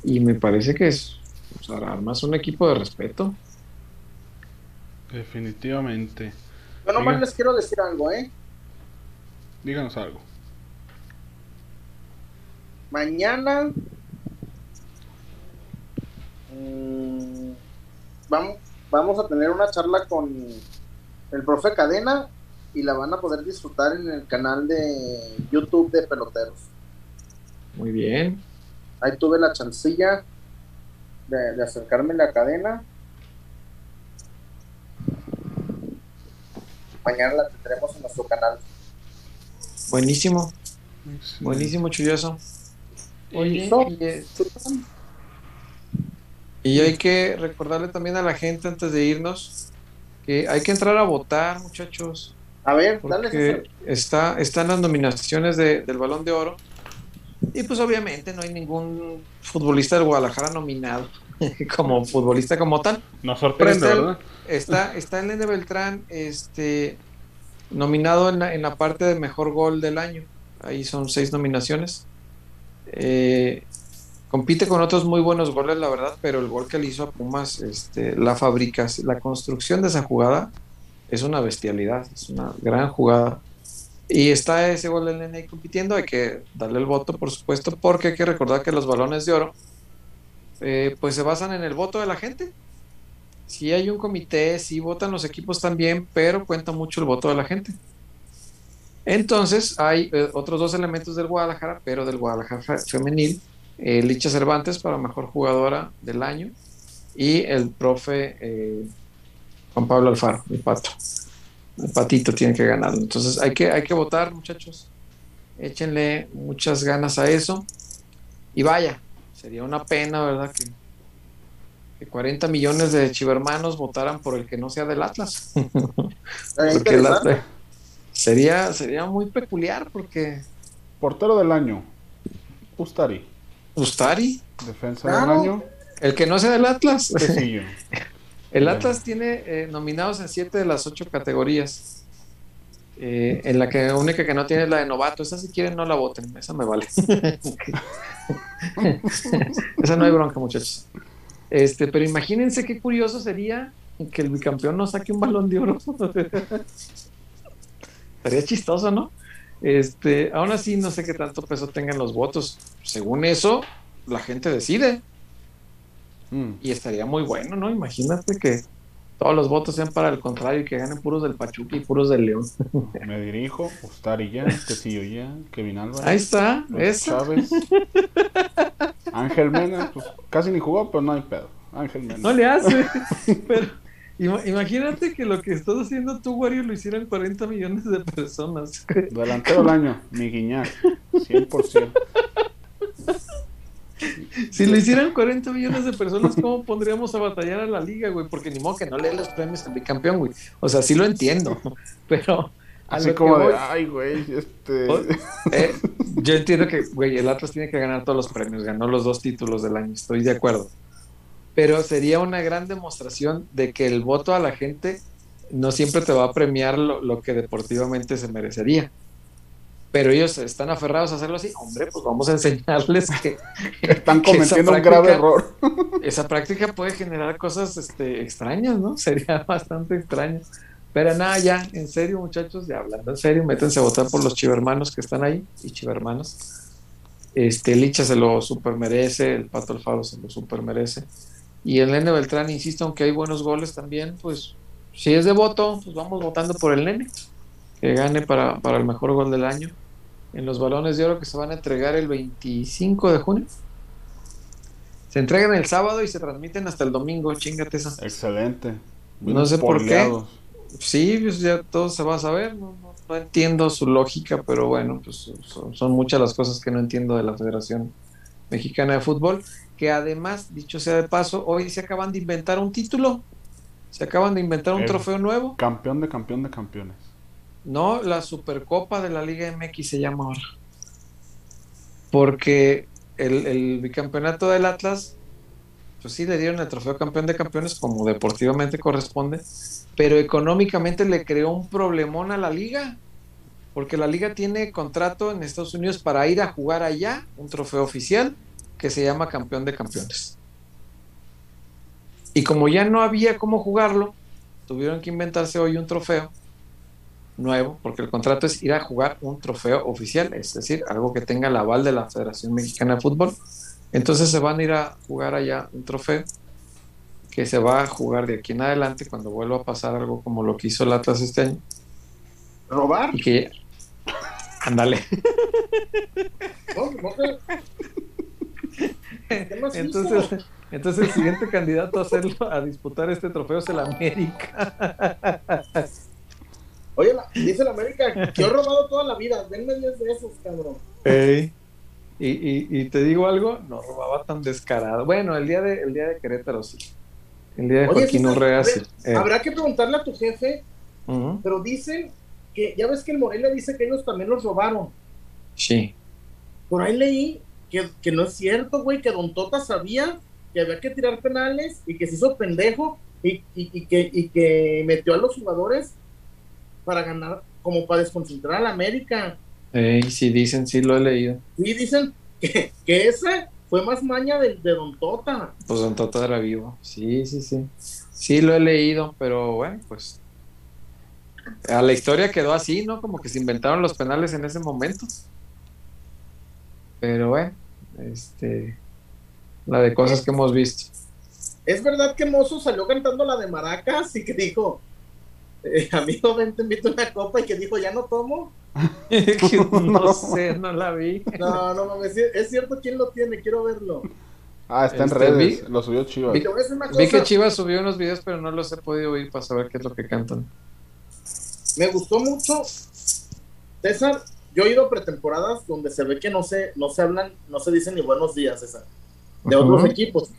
Y me parece que es más un equipo de respeto. Definitivamente. Yo nomás les quiero decir algo, ¿eh? Díganos algo. Mañana mm, vamos, vamos a tener una charla con el profe Cadena y la van a poder disfrutar en el canal de YouTube de Peloteros. Muy bien. Ahí tuve la chancilla de, acercarme a la cadena. Mañana la tendremos en nuestro canal. Buenísimo. Buenísimo, chulloso. Oye, y, hay que recordarle también a la gente antes de irnos que hay que entrar a votar, muchachos. A ver, dale. Está, están las nominaciones del Balón de Oro y pues obviamente no hay ningún futbolista del Guadalajara nominado como futbolista como tal. Nos sorprende, está, ¿verdad? Está, está el Nene Beltrán este, nominado en la, en la, parte de mejor gol del año. Ahí son seis nominaciones. Eh, compite con otros muy buenos goles, la verdad, pero el gol que le hizo a Pumas, este, la fabricación, la construcción de esa jugada es una bestialidad, es una gran jugada. Y está ese gol del nene compitiendo, hay que darle el voto, por supuesto, porque hay que recordar que los balones de oro, eh, pues se basan en el voto de la gente. Si hay un comité, si votan los equipos también, pero cuenta mucho el voto de la gente. Entonces, hay eh, otros dos elementos del Guadalajara, pero del Guadalajara femenil, eh, Licha Cervantes para mejor jugadora del año y el profe Juan Pablo Alfaro, el pato. El patito tiene que ganar. Entonces hay que, hay que votar, muchachos. Échenle muchas ganas a eso. Y vaya, sería una pena, ¿verdad? Que, que 40 millones de chivermanos votaran por el que no sea del Atlas. porque sería, sería muy peculiar porque... Portero del año, Ustari. Ustari. Defensa del año. El que no sea del Atlas. El Atlas tiene eh, nominados en siete de las ocho categorías. Eh, en la que única que no tiene es la de novato. Esa si quieren no la voten, esa me vale. esa no hay bronca, muchachos. Este, pero imagínense qué curioso sería que el bicampeón no saque un balón de oro. Sería chistoso, ¿no? Este, aún así no sé qué tanto peso tengan los votos. Según eso, la gente decide. Mm. Y estaría muy bueno, ¿no? Imagínate que todos los votos sean para el contrario y que ganen puros del Pachuca y puros del León. Me dirijo, Ostari ya, Tecillo ya, Kevin Álvarez. Ahí está, eso. Chávez. Ángel Mena, pues casi ni jugó, pero no hay pedo. Ángel Mena. No le hace, pero imagínate que lo que estás haciendo tú, Wario, lo hicieran 40 millones de personas. Delantero del año, mi guiñac, 100%. Si lo hicieran 40 millones de personas, ¿cómo pondríamos a batallar a la liga, güey? Porque ni modo que no lee los premios al bicampeón, güey. O sea, sí lo entiendo, pero... Así como de, ay, güey, este... Eh, yo entiendo que, güey, el Atlas tiene que ganar todos los premios, ganó los dos títulos del año, estoy de acuerdo. Pero sería una gran demostración de que el voto a la gente no siempre te va a premiar lo que deportivamente se merecería pero ellos están aferrados a hacerlo así, hombre, pues vamos a enseñarles que están cometiendo un grave error. esa práctica puede generar cosas este, extrañas, ¿no? Sería bastante extraño. Pero nada, ya, en serio, muchachos, ya hablando en serio, métanse a votar por los chivermanos que están ahí, y chivermanos. Este, Licha se lo super merece, el Pato Alfaro se lo super merece. Y el Nene Beltrán, insisto, aunque hay buenos goles también, pues si es de voto, pues vamos votando por el Nene, que gane para, para el mejor gol del año en los balones de oro que se van a entregar el 25 de junio. Se entregan el sábado y se transmiten hasta el domingo, chingate esa. Excelente. no sé por qué. Sí, pues ya todo se va a saber. No, entiendo su lógica, pero bueno, pues son, muchas las cosas que no entiendo de la Federación Mexicana de Fútbol. Que además, dicho sea de paso, hoy se acaban de inventar un título. Se acaban de inventar un trofeo nuevo. Campeón de campeón de campeones. No, la Supercopa de la Liga MX se llama ahora. Porque el, bicampeonato del Atlas, pues sí le dieron el trofeo campeón de campeones como deportivamente corresponde, pero económicamente le creó un problemón a la liga. Porque la liga tiene contrato en Estados Unidos para ir a jugar allá, un trofeo oficial que se llama campeón de campeones. Y como ya no había cómo jugarlo, tuvieron que inventarse hoy un trofeo nuevo, porque el contrato es ir a jugar un trofeo oficial, es decir, algo que tenga el aval de la Federación Mexicana de Fútbol. Entonces se van a ir a jugar allá un trofeo que se va a jugar de aquí en adelante cuando vuelva a pasar algo como lo que hizo el Atlas este año. ¿Robar? Y que... Ándale. entonces, entonces el siguiente candidato a hacerlo, a disputar este trofeo es el América. Oye, dice la América que he robado toda la vida, denme 10 de esos, cabrón. Y, y, te digo algo, no robaba tan descarado. Bueno, el día de, el día de Querétaro sí. El día de Joaquín Urrea sí. Eh. Habrá que preguntarle a tu jefe, pero dicen que, ya ves que el Morelia dice que ellos también los robaron. Sí. Por ahí leí que, que no es cierto, güey, que Don Tota sabía que había que tirar penales y que se hizo pendejo y, y, que, y que metió a los jugadores para ganar, como para desconcentrar a la América. Ey, sí, dicen, sí lo he leído. Sí, dicen que, que esa fue más maña de, de, Don Tota. Pues Don Tota era vivo, sí, sí, sí. Sí lo he leído, pero bueno, pues a la historia quedó así, ¿no? Como que se inventaron los penales en ese momento. Pero bueno, este, la de cosas que hemos visto. Es verdad que Mozo salió cantando la de Maracas y que dijo, eh, amigo, ven, te invito una copa y que dijo, ya no tomo. no sé, no la vi. No, no mames, es cierto quién lo tiene, quiero verlo. Ah, está en este, redes, lo subió Chivas. Vi, que Chivas subió unos videos, pero no los he podido oír para saber qué es lo que cantan. Me gustó mucho, César, yo he ido a pretemporadas donde se ve que no se, no se hablan, no se dicen ni buenos días, César, de otros equipos.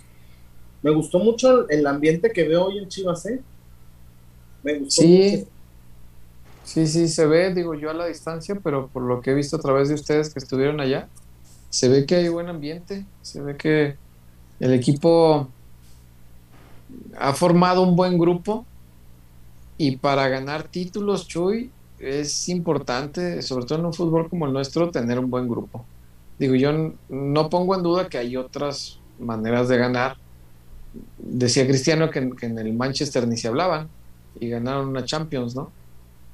Me gustó mucho el ambiente que veo hoy en Chivas, ¿eh? Sí. Sí, sí, se ve, digo yo a la distancia, pero por lo que he visto a través de ustedes que estuvieron allá, se ve que hay buen ambiente, se ve que el equipo ha formado un buen grupo y para ganar títulos, Chuy, es importante, sobre todo en un fútbol como el nuestro, tener un buen grupo. Digo, yo no pongo en duda que hay otras maneras de ganar. Decía Cristiano que, en el Manchester ni se hablaban y ganaron una Champions, ¿no?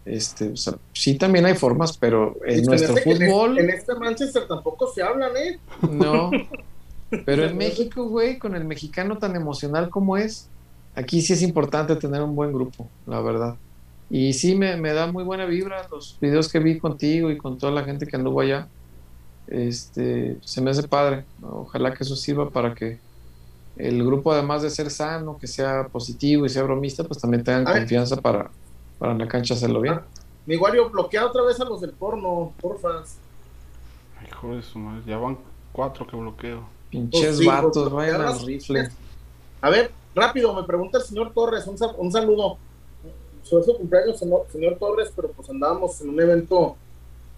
Este, sí también hay formas, pero en nuestro fútbol... En, este Manchester tampoco se hablan, ¿eh? No. Pero en México, güey, con el mexicano tan emocional como es, aquí sí es importante tener un buen grupo, la verdad. Y sí me, me da muy buena vibra los videos que vi contigo y con toda la gente que anduvo allá este, se me hace padre. Ojalá que eso sirva para que el grupo, además de ser sano, que sea positivo y sea bromista, pues también tengan confianza para, para en la cancha hacerlo bien. Ah, mi Wario, bloquea otra vez a los del porno, porfa. Hijo de su madre, ya van cuatro que bloqueo. Pinches pues vatos, pues, vayan al rifle. A ver, rápido, me pregunta el señor Torres, un, un saludo. Sobre su cumpleaños, señor, señor Torres, pero pues andábamos en un evento,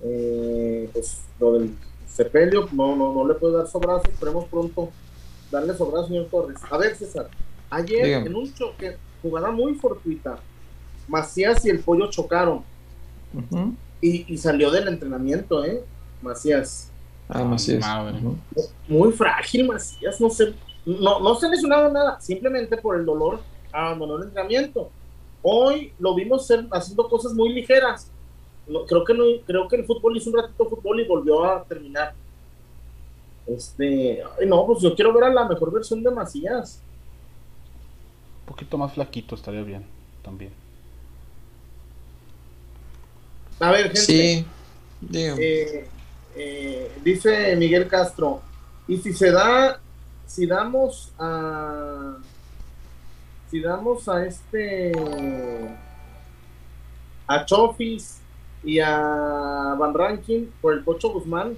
eh, pues lo del Sepelio, no, no, no le puedo dar sobrazo, esperemos pronto darle sobrazo, señor Torres. A ver, César, ayer en un choque, jugada muy fortuita, Macías y el pollo chocaron. y, salió del entrenamiento, ¿eh? Macías. Ah, Macías. Muy frágil, Macías, no se, no, no se lesionado nada, simplemente por el dolor abandonó el entrenamiento. Hoy lo vimos haciendo cosas muy ligeras creo que no, creo que el fútbol hizo un ratito fútbol y volvió a terminar. Este, no, pues yo quiero ver a la mejor versión de Macías. Un poquito más flaquito estaría bien, también. A ver, gente. Sí, eh, eh, dice Miguel Castro, y si se da, si damos a, si damos a este, a Chofis y a Van Ranking por el Pocho Guzmán,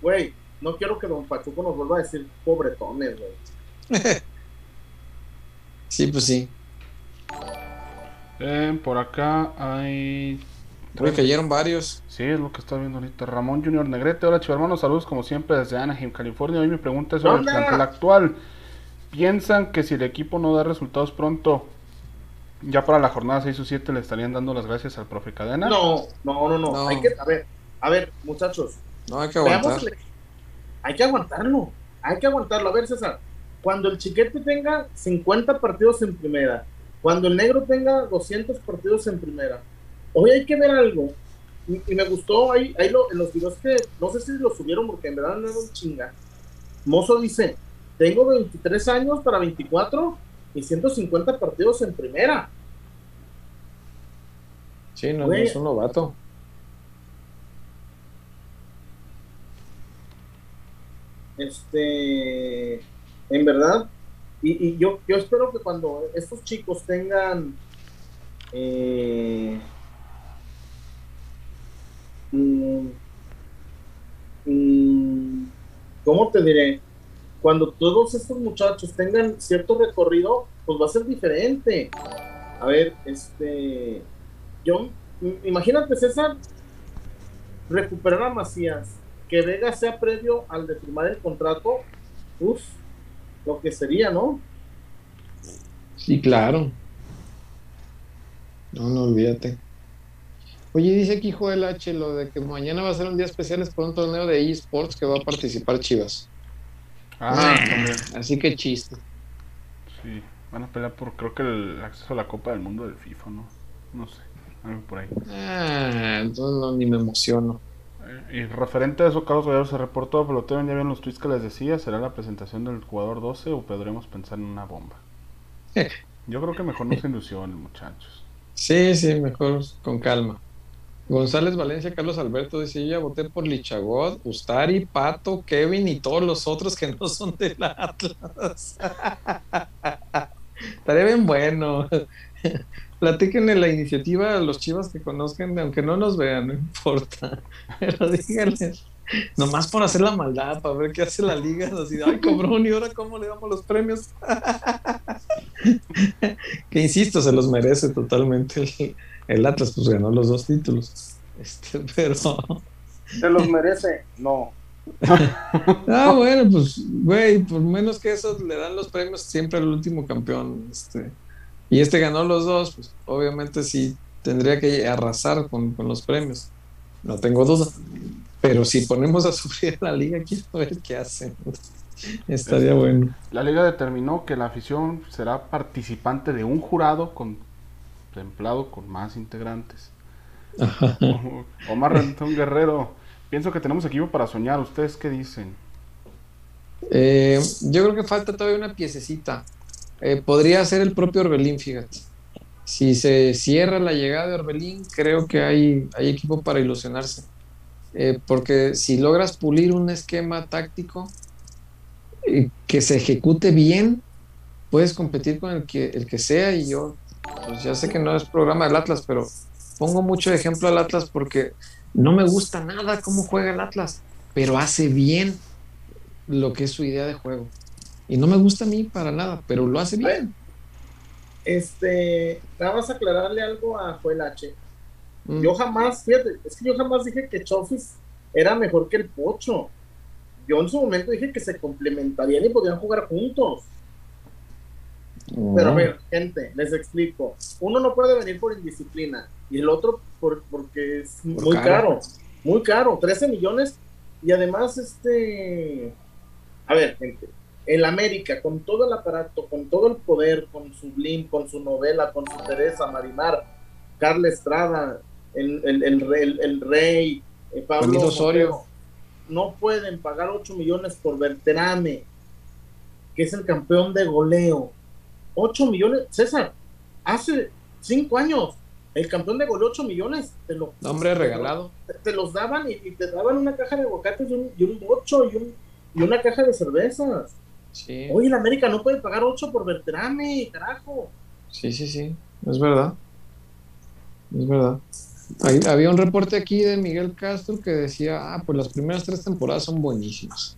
güey, no quiero que Don Pachuco nos vuelva a decir pobretones, güey. sí, pues sí. Eh, por acá hay. que cayeron varios. Sí, es lo que está viendo ahorita. Ramón Junior Negrete. Hola, hermanos. Saludos como siempre desde Anaheim, California. Hoy mi pregunta es sobre el plantel actual. ¿Piensan que si el equipo no da resultados pronto, ya para la jornada 6 o 7 le estarían dando las gracias al profe Cadena. No, no, no, no. Hay que, a ver, a ver, muchachos. No hay que aguantar. Hay que aguantarlo. Hay que aguantarlo. A ver, César, cuando el chiquete tenga 50 partidos en primera, cuando el negro tenga 200 partidos en primera, hoy hay que ver algo. Y, me gustó ahí, ahí lo, en los videos que no sé si lo subieron porque en verdad no era un chinga. Mozo dice: Tengo 23 años para 24 y 150 partidos en primera. Sí, no, es un novato. Este, en verdad, y, yo, yo espero que cuando estos chicos tengan eh, mm, mm, ¿cómo te diré? cuando todos estos muchachos tengan cierto recorrido, pues va a ser diferente. A ver, este, yo, imagínate César, recuperar a Macías, que Vega sea previo al de firmar el contrato, uff, lo que sería, ¿no? Sí, claro. No, no olvídate. Oye, dice aquí Joel H. lo de que mañana va a ser un día especial es por un torneo de eSports que va a participar Chivas. Ah, Así que chiste. Sí, van a pelear por creo que el acceso a la Copa del Mundo del FIFA, ¿no? No sé, algo por ahí. Ah, entonces no, ni me emociono. Y referente a eso, Carlos Gallardo se reportó, pelotero, ya vieron los tweets que les decía, ¿será la presentación del jugador 12 o podremos pensar en una bomba? Yo creo que mejor no se ilusionen, muchachos. Sí, sí, mejor con calma. González Valencia, Carlos Alberto dice: Yo ya voté por Lichagot, Ustari, Pato, Kevin y todos los otros que no son del Atlas. Estaría bien bueno. Platiquen en la iniciativa a los chivas que conozcan, aunque no nos vean, no importa. Pero díganles, nomás por hacer la maldad, para ver qué hace la liga. Así, ay, cobrón, y ahora cómo le damos los premios. que insisto, se los merece totalmente el Atlas pues ganó los dos títulos. Este, pero. ¿Se los merece? No. ah, bueno, pues, güey, por menos que eso le dan los premios siempre al último campeón. Este, y este ganó los dos, pues obviamente sí tendría que arrasar con, con los premios. No tengo duda. Pero si ponemos a sufrir la liga, quiero ver qué hacen. Estaría bueno. La liga determinó que la afición será participante de un jurado contemplado con más integrantes. Omar Rentón Guerrero, pienso que tenemos equipo para soñar. ¿Ustedes qué dicen? Eh, yo creo que falta todavía una piececita. Eh, podría ser el propio Orbelín, fíjate. Si se cierra la llegada de Orbelín, creo que hay, hay equipo para ilusionarse. Eh, porque si logras pulir un esquema táctico que se ejecute bien, puedes competir con el que, el que sea. Y yo, pues ya sé que no es programa del Atlas, pero pongo mucho ejemplo al Atlas porque no me gusta nada cómo juega el Atlas, pero hace bien lo que es su idea de juego. Y no me gusta a mí para nada, pero lo hace bien. Este, vamos a aclararle algo a Joel H. Mm. Yo jamás, fíjate, es que yo jamás dije que Chofis era mejor que el Pocho. Yo en su momento dije que se complementarían y podían jugar juntos. Pero a ver, gente, les explico. Uno no puede venir por indisciplina y el otro por, porque es muy caro. Muy caro, 13 millones. Y además, este. A ver, gente, el América, con todo el aparato, con todo el poder, con su Blim, con su novela, con su Teresa, Marimar, Carla Estrada, el, el, el, el rey, eh, Pablo Osorio, no pueden pagar 8 millones por Berterame, que es el campeón de goleo. 8 millones, César, hace 5 años, el campeón de goleo 8 millones, te lo... Nombre regalado. Te, los daban y, te daban una caja de aguacates y un, y un bocho y, un, y una caja de cervezas. Sí. Oye, la América no puede pagar 8 por Berterame, carajo. Sí, sí, sí, es verdad. Es verdad había un reporte aquí de Miguel Castro que decía, ah, pues las primeras tres temporadas son buenísimas.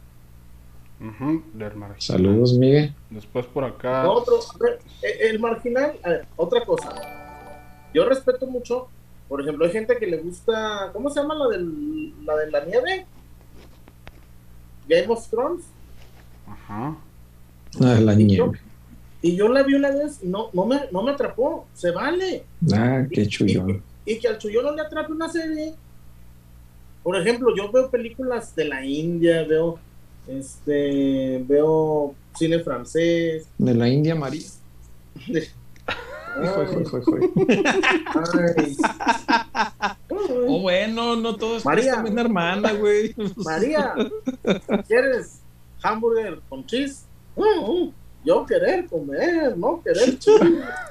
Saludos, Miguel. Después por acá. Otro, el marginal, otra cosa. Yo respeto mucho, por ejemplo, hay gente que le gusta, ¿cómo se llama la, del, la de la nieve? Game of Thrones. Ajá. La de la. Y yo la vi una vez y no, no, me, no me atrapó, se vale. Ah, qué chullón y que al suyo no le atrape una serie. Por ejemplo, yo veo películas de la India, veo este veo cine francés. De la India María. oh, bueno, no todo es María, también hermana, güey. María, ¿quieres hamburger con cheese? Yo querer comer, no querer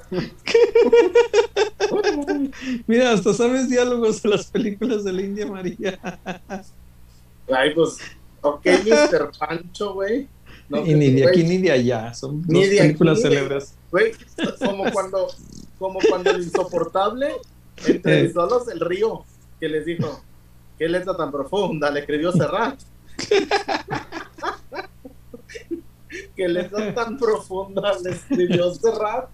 Mira, hasta sabes diálogos de las películas de la India María. Ay, pues, ok, Mr. Pancho, güey. y ni de aquí ni de allá, son dos películas célebres. Güey, como cuando, como cuando el insoportable entrevistó a los del río, que les dijo, qué letra tan profunda, le escribió Serrat. que letra tan profunda le escribió Serrat.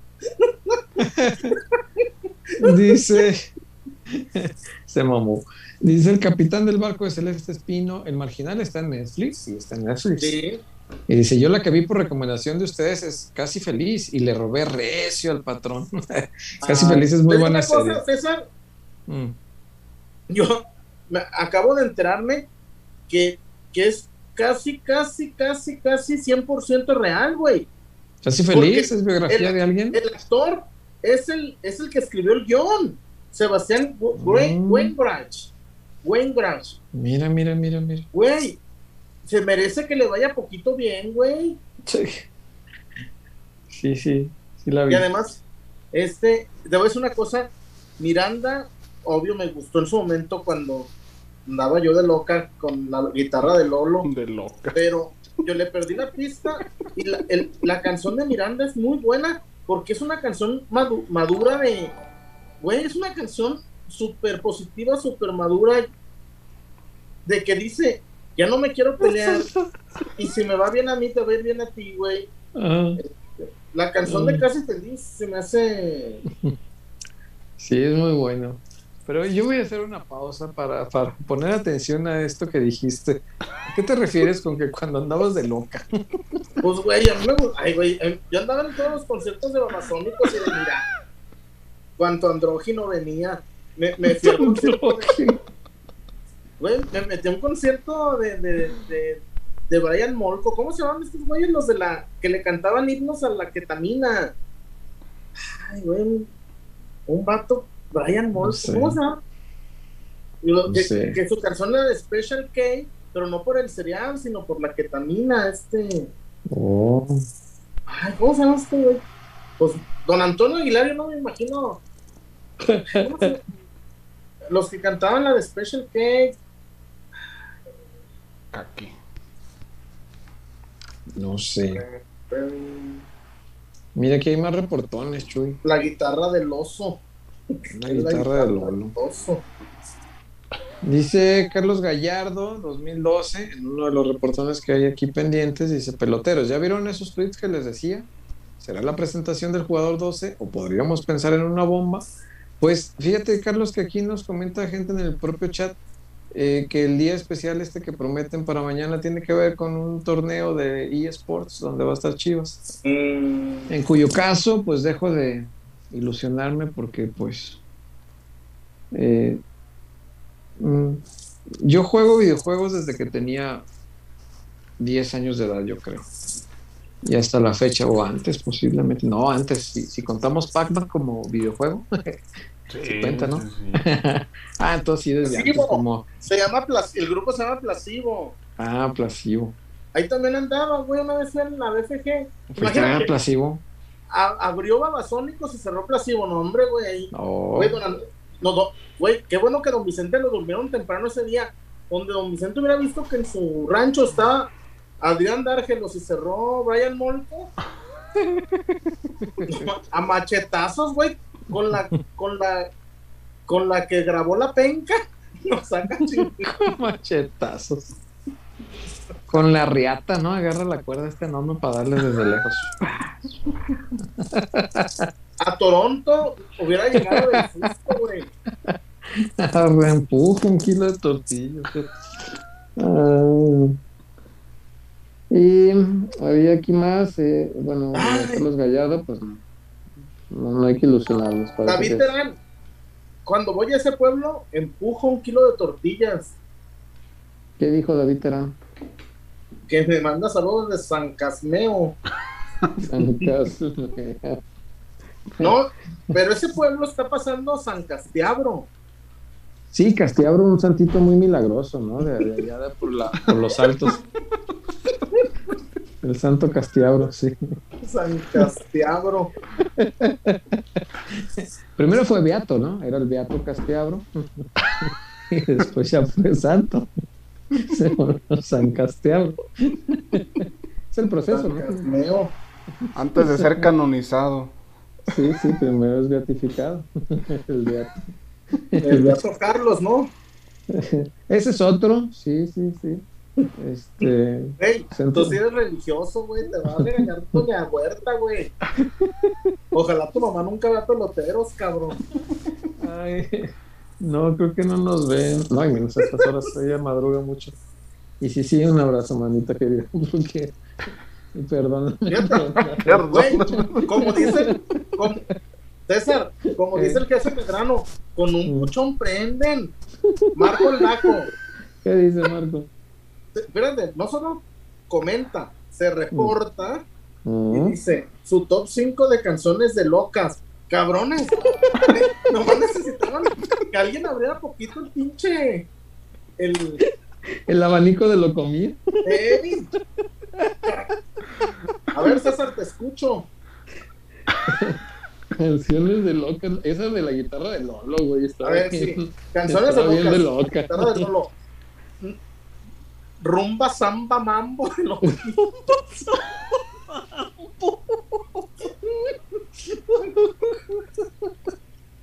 Dice, se mamó. Dice el capitán del barco de Celeste Espino, el marginal está en Netflix, sí, está en Netflix. Y dice, yo la que vi por recomendación de ustedes es Casi Feliz y le robé recio al patrón. Casi Feliz es muy buena serie. César? Mm. Yo me acabo de enterarme que, que es casi, casi, casi, casi 100% real, güey. Casi feliz, es biografía de alguien. El actor es el, es el que escribió el guion, Sebastián mm. Weinbranch. Weinbranch. Mira, mira, mira, mira. Güey, se merece que le vaya poquito bien, güey. Sí. Sí, sí, la vi. Y además, este, debo decir una cosa, Miranda, obvio, me gustó en su momento cuando andaba yo de loca con la guitarra de Lolo. De loca. Pero yo le perdí la pista y la, la canción de Miranda es muy buena porque es una canción madura de... Güey, es una canción súper positiva, súper madura de que dice, ya no me quiero pelear y si me va bien a mí, te va a ir bien a ti, güey. La canción de Casi Feliz se me hace... Sí, es muy bueno. Pero yo voy a hacer una pausa para, poner atención a esto que dijiste. ¿A qué te refieres con que cuando andabas de loca? Pues, güey, me Ay, güey, em, yo andaba en todos los conciertos de Babasónicos y de Mira. cuánto andrógino venía. Me, me fui a un concierto Güey, me metí a un concierto de, de, de, de Brian Molko. ¿Cómo se llaman estos güeyes? Los de la que le cantaban himnos a la ketamina. Ay, güey. Un vato, Brian Molko. sé. ¿Cómo se llama? No que, sé. que su canción era de Special K, pero no por el cereal, sino por la ketamina. Este. Oh. Ay, ¿cómo se llama este güey? Pues don Antonio Aguilar, yo no me imagino. ¿Cómo se- Los que cantaban la de Special K. Aquí. No sé. eh, Mira, aquí hay más reportones, Chuy. La guitarra del oso. Una guitarra de Lolo. Dice Carlos Gallardo, 2012, en uno de los reportones que hay aquí pendientes, dice, peloteros, ¿ya vieron esos tweets que les decía? ¿Será la presentación del jugador 12 o podríamos pensar en una bomba? Pues fíjate, Carlos, que aquí nos comenta gente en el propio chat eh, que el día especial este que prometen para mañana tiene que ver con un torneo de eSports donde va a estar Chivas. Mm, En cuyo caso, pues dejo de ilusionarme porque, pues, eh, mm, yo juego videojuegos desde que tenía 10 años de edad, yo creo. Y hasta la fecha, o antes posiblemente. No, antes, si, si contamos Pac-Man como videojuego. Sí, cuenta, ¿no? sí, sí. ah, entonces sí, desde antes como... se llama el grupo se llama Placebo. Ah, Plasivo. Ahí también andaba, güey, una vez en la BFG. Ya Imagínate, Plasivo. A- abrió Babasónicos y cerró Placebo. No, hombre, güey, ahí. No. Güey, don no, güey, qué bueno que don Vicente lo durmieron temprano ese día. Donde don Vicente hubiera visto que en su rancho estaba Adrián Dárgelos y cerró Brian Molko. a machetazos, güey, con la, con la, con la que grabó la penca. Nos saca chingada. machetazos. Con la riata, ¿no? Agarra la cuerda este enorme para darle desde lejos. A Toronto hubiera llegado del Fusco, güey. Un kilo de tortillas. Ah. y había aquí más, eh, bueno. Carlos Gallardo, pues no, hay que ilusionarnos. David que- Terán, cuando voy a ese pueblo, empujo un kilo de tortillas. ¿Qué dijo David Terán? Que me manda saludos de San Casmeo. En caso- No, pero ese pueblo está pasando San Castiabro. Sí, Castiabro, un santito muy milagroso, ¿no? De, de allá de por, la, por los altos. El santo Castiabro, sí. San Castiabro. Primero fue Beato, ¿no? Era el Beato Castiabro. y después ya fue santo. Se volvió San Castiabro. es el proceso, ¿no? Antes de ser canonizado. Sí, sí, primero es beatificado. el Beato. El Beato Carlos, ¿no? Ese es otro, sí, sí, sí. Este, Ey, Santo. tú sí eres religioso, güey. Te va a regañar doña Huerta, güey. Ojalá tu mamá nunca vea peloteros, cabrón. Ay, no, creo que no nos ven. No, y menos a estas horas, ella madruga mucho. Y sí, sí, un abrazo, manita querida. Porque, perdón. Güey, como dice, como- César, como dice el jefe Medrano, con un puchón prenden. Marco el Naco. ¿Qué dice Marco? Espérate, no solo comenta, se reporta y Mm, dice su top 5 de canciones de locas. Cabrones, nomás necesitaban que alguien abriera poquito el pinche. El. El abanico de lo comía. A ver, César, te escucho. Canciones de loca. Esa de la guitarra de Lolo, güey. A Estaba ver, bien- sí. Canciones de locas. de loca. Guitarra de solo. Rumba, samba, mambo. lo-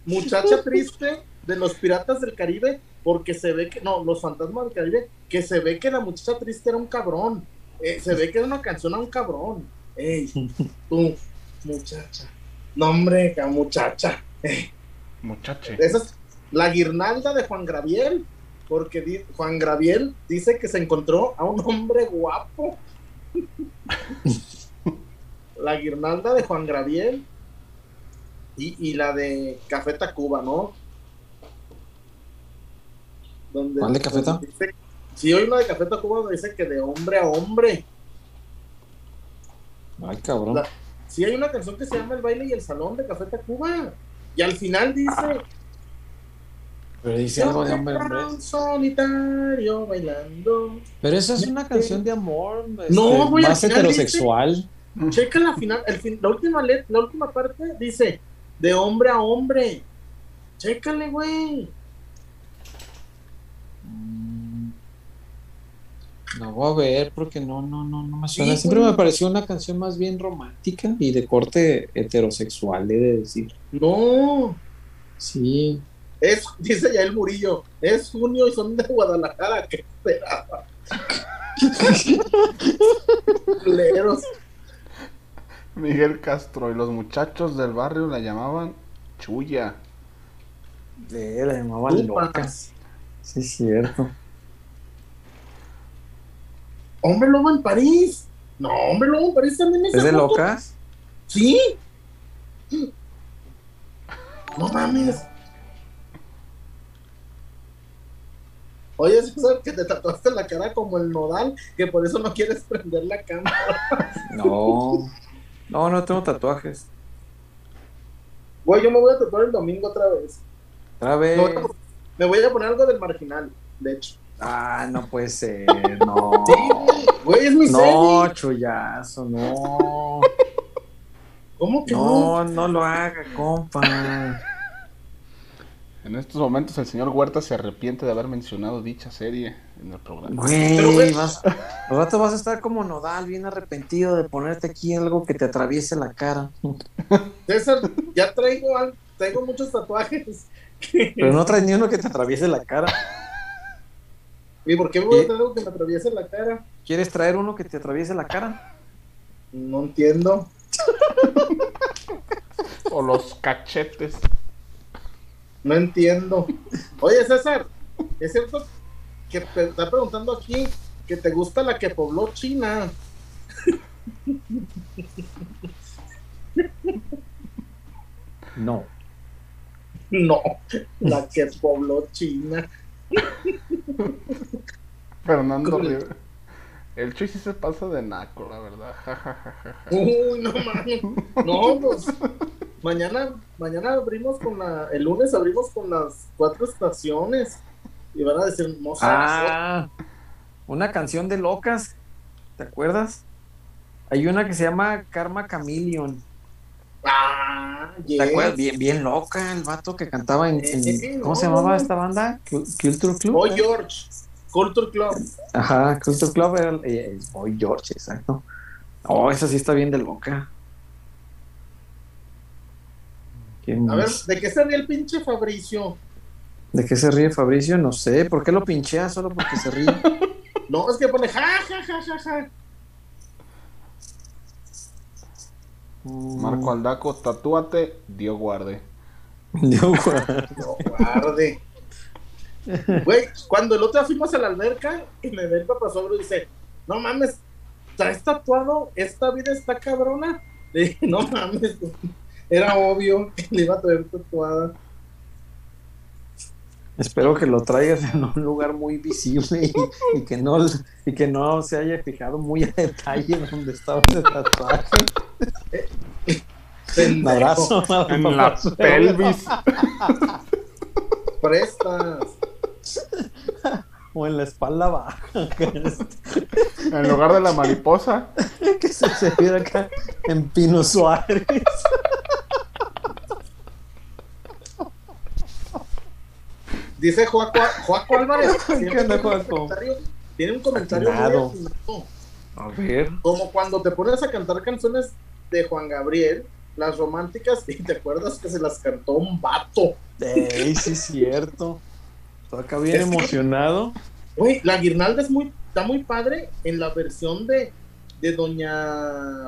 Muchacha triste de los piratas del Caribe, porque se ve que, no, los fantasmas del Caribe, que se ve que la muchacha triste era un cabrón. Eh, se ve que era una canción a un cabrón. Ey, tú, muchacha. No, hombre, muchacha. Ey, Muchache. esa es la guirnalda de Juan Graviel, porque di- Juan Graviel dice que se encontró a un hombre guapo. la guirnalda de Juan Graviel. Y, la de Café Tacuba, ¿no? Donde, ¿Cuál de Café Tacuba? Sí, hoy una de Café Tacuba donde dice que de hombre a hombre. Ay, cabrón. sí, hay una canción que se llama El baile y el salón de Café Tacuba. Y al final dice. Pero dice algo de hombre, hombre. solitario bailando. Pero esa es una canción de amor. no, este, más heterosexual. checa la final, el fin, la última la última parte dice de hombre a hombre. Chécale, güey. No voy a ver porque no, no, no, no me suena. Siempre me pareció una canción más bien romántica y de corte heterosexual, he de decir. No. Sí. Es, dice ya el Murillo, es junio y son de Guadalajara, ¿qué esperaba? Miguel Castro y los muchachos del barrio la llamaban Chuya. De la llamaban Locas. Sí, es cierto. Hombre Lobo en París. No, Hombre Lobo en París también es. ¿Es de Locas? Sí. No mames. Oye, César, que te tatuaste la cara como el nodal, que por eso no quieres prender la cámara. No, no, no tengo tatuajes. Güey, yo me voy a tatuar el domingo otra vez. Otra vez. Me voy a, poner algo del marginal, de hecho. Ah, no puede ser, no. Sí, güey, es mi No, chullazo, no. ¿Cómo que no? No, no lo haga, compa. En estos momentos el señor Huerta se arrepiente de haber mencionado dicha serie en el programa. Güey, vas, al rato vas a estar como nodal, bien arrepentido de ponerte aquí algo que te atraviese la cara. César, ya traigo, traigo muchos tatuajes. Pero no traes ni uno que te atraviese la cara. ¿Y por qué me voy a traer algo que me atraviese la cara? ¿Quieres traer uno que te atraviese la cara? No entiendo. o los cachetes. No entiendo. Oye, César, es cierto que te está preguntando aquí que te gusta la que pobló China. No. No, la que pobló China. Fernando Rivera. El Chuy sí se pasa de naco, la verdad. Uy, no mames. No, pues. Mañana, mañana abrimos con la. El lunes abrimos con las cuatro estaciones. Y van a decir, Ah, una canción de locas. ¿Te acuerdas? Hay una que se llama Karma Chameleon. Ah, ¿Te acuerdas? Bien, bien loca el vato que cantaba en. Eh, ¿Cómo se llamaba esta banda? Culture Club. Boy George. Culture Club. Ajá, Culture Club era el, eh, Boy George, exacto. Oh, esa sí está bien de loca. A ver, ¿de qué ríe el pinche Fabricio? ¿De qué se ríe Fabricio? No sé. ¿Por qué lo pinchea solo porque se ríe? no, es que pone ja, ja, ja, ja, ja. Mm. Marco Aldaco, tatúate, Dios guarde. Dios guarde. Dios guarde. Güey, cuando el otro día fuimos a la alberca y me ve el papá y dice, no mames, ¿traes tatuado? ¿Esta vida está cabrona? Le dije, no mames, era obvio que le iba a traer tatuada. Espero que lo traigas en un lugar muy visible y, que no y que no se haya fijado muy a detalle en donde estaba ese tatuaje. Un abrazo, en la pelvis. Prestas. O en la espalda baja. en lugar de la mariposa. que se, se viera acá en Pino Suárez. Dice Joaco, Joaco Álvarez. Tiene un comentario A ver. Como cuando te pones a cantar canciones de Juan Gabriel, las románticas, y te acuerdas que se las cantó un vato. Ey, sí, es cierto. Todo acá bien emocionado. Uy, la guirnalda es muy, está muy padre en la versión de, de Doña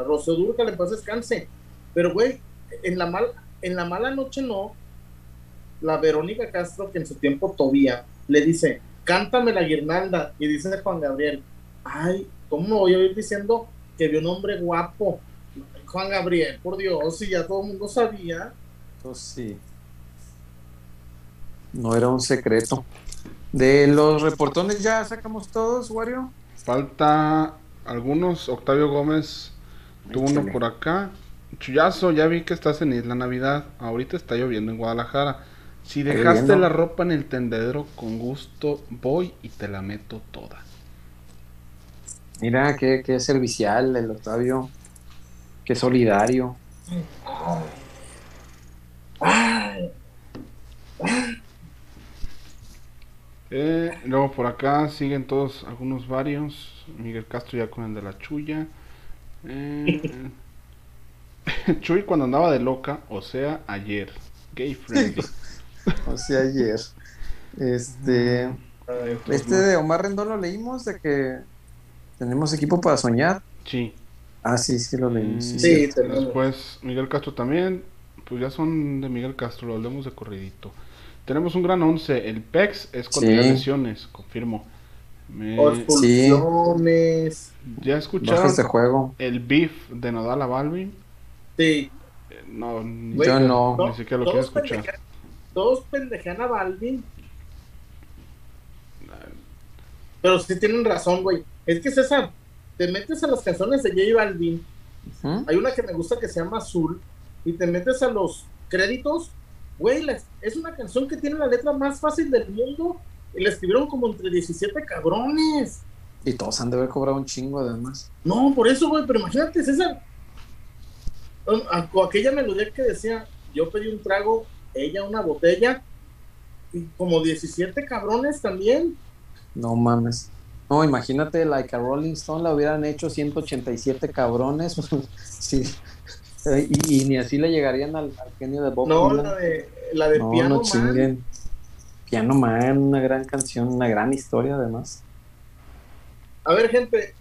que le pasa descanse. Pero, güey, en la, mal, en la mala noche no, la Verónica Castro, que en su tiempo todavía, le dice, cántame la guirnalda. Y dice Juan Gabriel, ay, ¿cómo me voy a ir diciendo que vio un hombre guapo? Juan Gabriel, por Dios, si ya todo el mundo sabía. Entonces sí. No era un secreto. De los reportones ya sacamos todos, Wario. Falta algunos. Octavio Gómez tuvo uno por acá. Chuyazo, ya vi que estás en Isla Navidad. Ahorita está lloviendo en Guadalajara. Si dejaste la ropa en el tendedero, con gusto voy y te la meto toda. Mira, qué, qué servicial el Octavio. Qué solidario. Eh, luego por acá siguen todos, algunos varios. Miguel Castro ya con el de la chulla. Eh, Chuy cuando andaba de loca, o sea, ayer. Gay friendly. O sea, ayer. Este. Este de Omar Rendón lo leímos, de que tenemos equipo para soñar. Sí. Ah, sí, sí lo leímos. Sí, Sí, Después Miguel Castro también. Pues ya son de Miguel Castro, lo hablemos de corridito. Tenemos un gran 11. El PEX es Sí. lesiones, confirmo. Me- Expulsiones. ¿Ya escucharon Bajas de juego. el beef de Nodal a Balvin? Sí. Eh, No, ni, Yo no. ni siquiera lo quiero escuchar. Todos pendejean a Balvin. Pero sí tienen razón, güey. Es que César, te metes a las canciones de J Balvin. Hay una que me gusta que se llama Azul. Y te metes a los créditos. Güey, la- es una canción que tiene la letra más fácil del mundo. Y la escribieron como entre 17 cabrones. Y todos han de haber cobrado un chingo, además. No, por eso, güey, pero imagínate, César. um, aquella melodía que decía, yo pedí un trago, ella una botella, y como 17 cabrones también. No mames. No, imagínate, like a Rolling Stone la hubieran hecho 187 cabrones. sí. Y, y ni así le llegarían al, al genio de Bob No, Dylan. la de, la de No, Piano no Man. chinguen. Piano Man, una gran canción, una gran historia además. A ver, gente,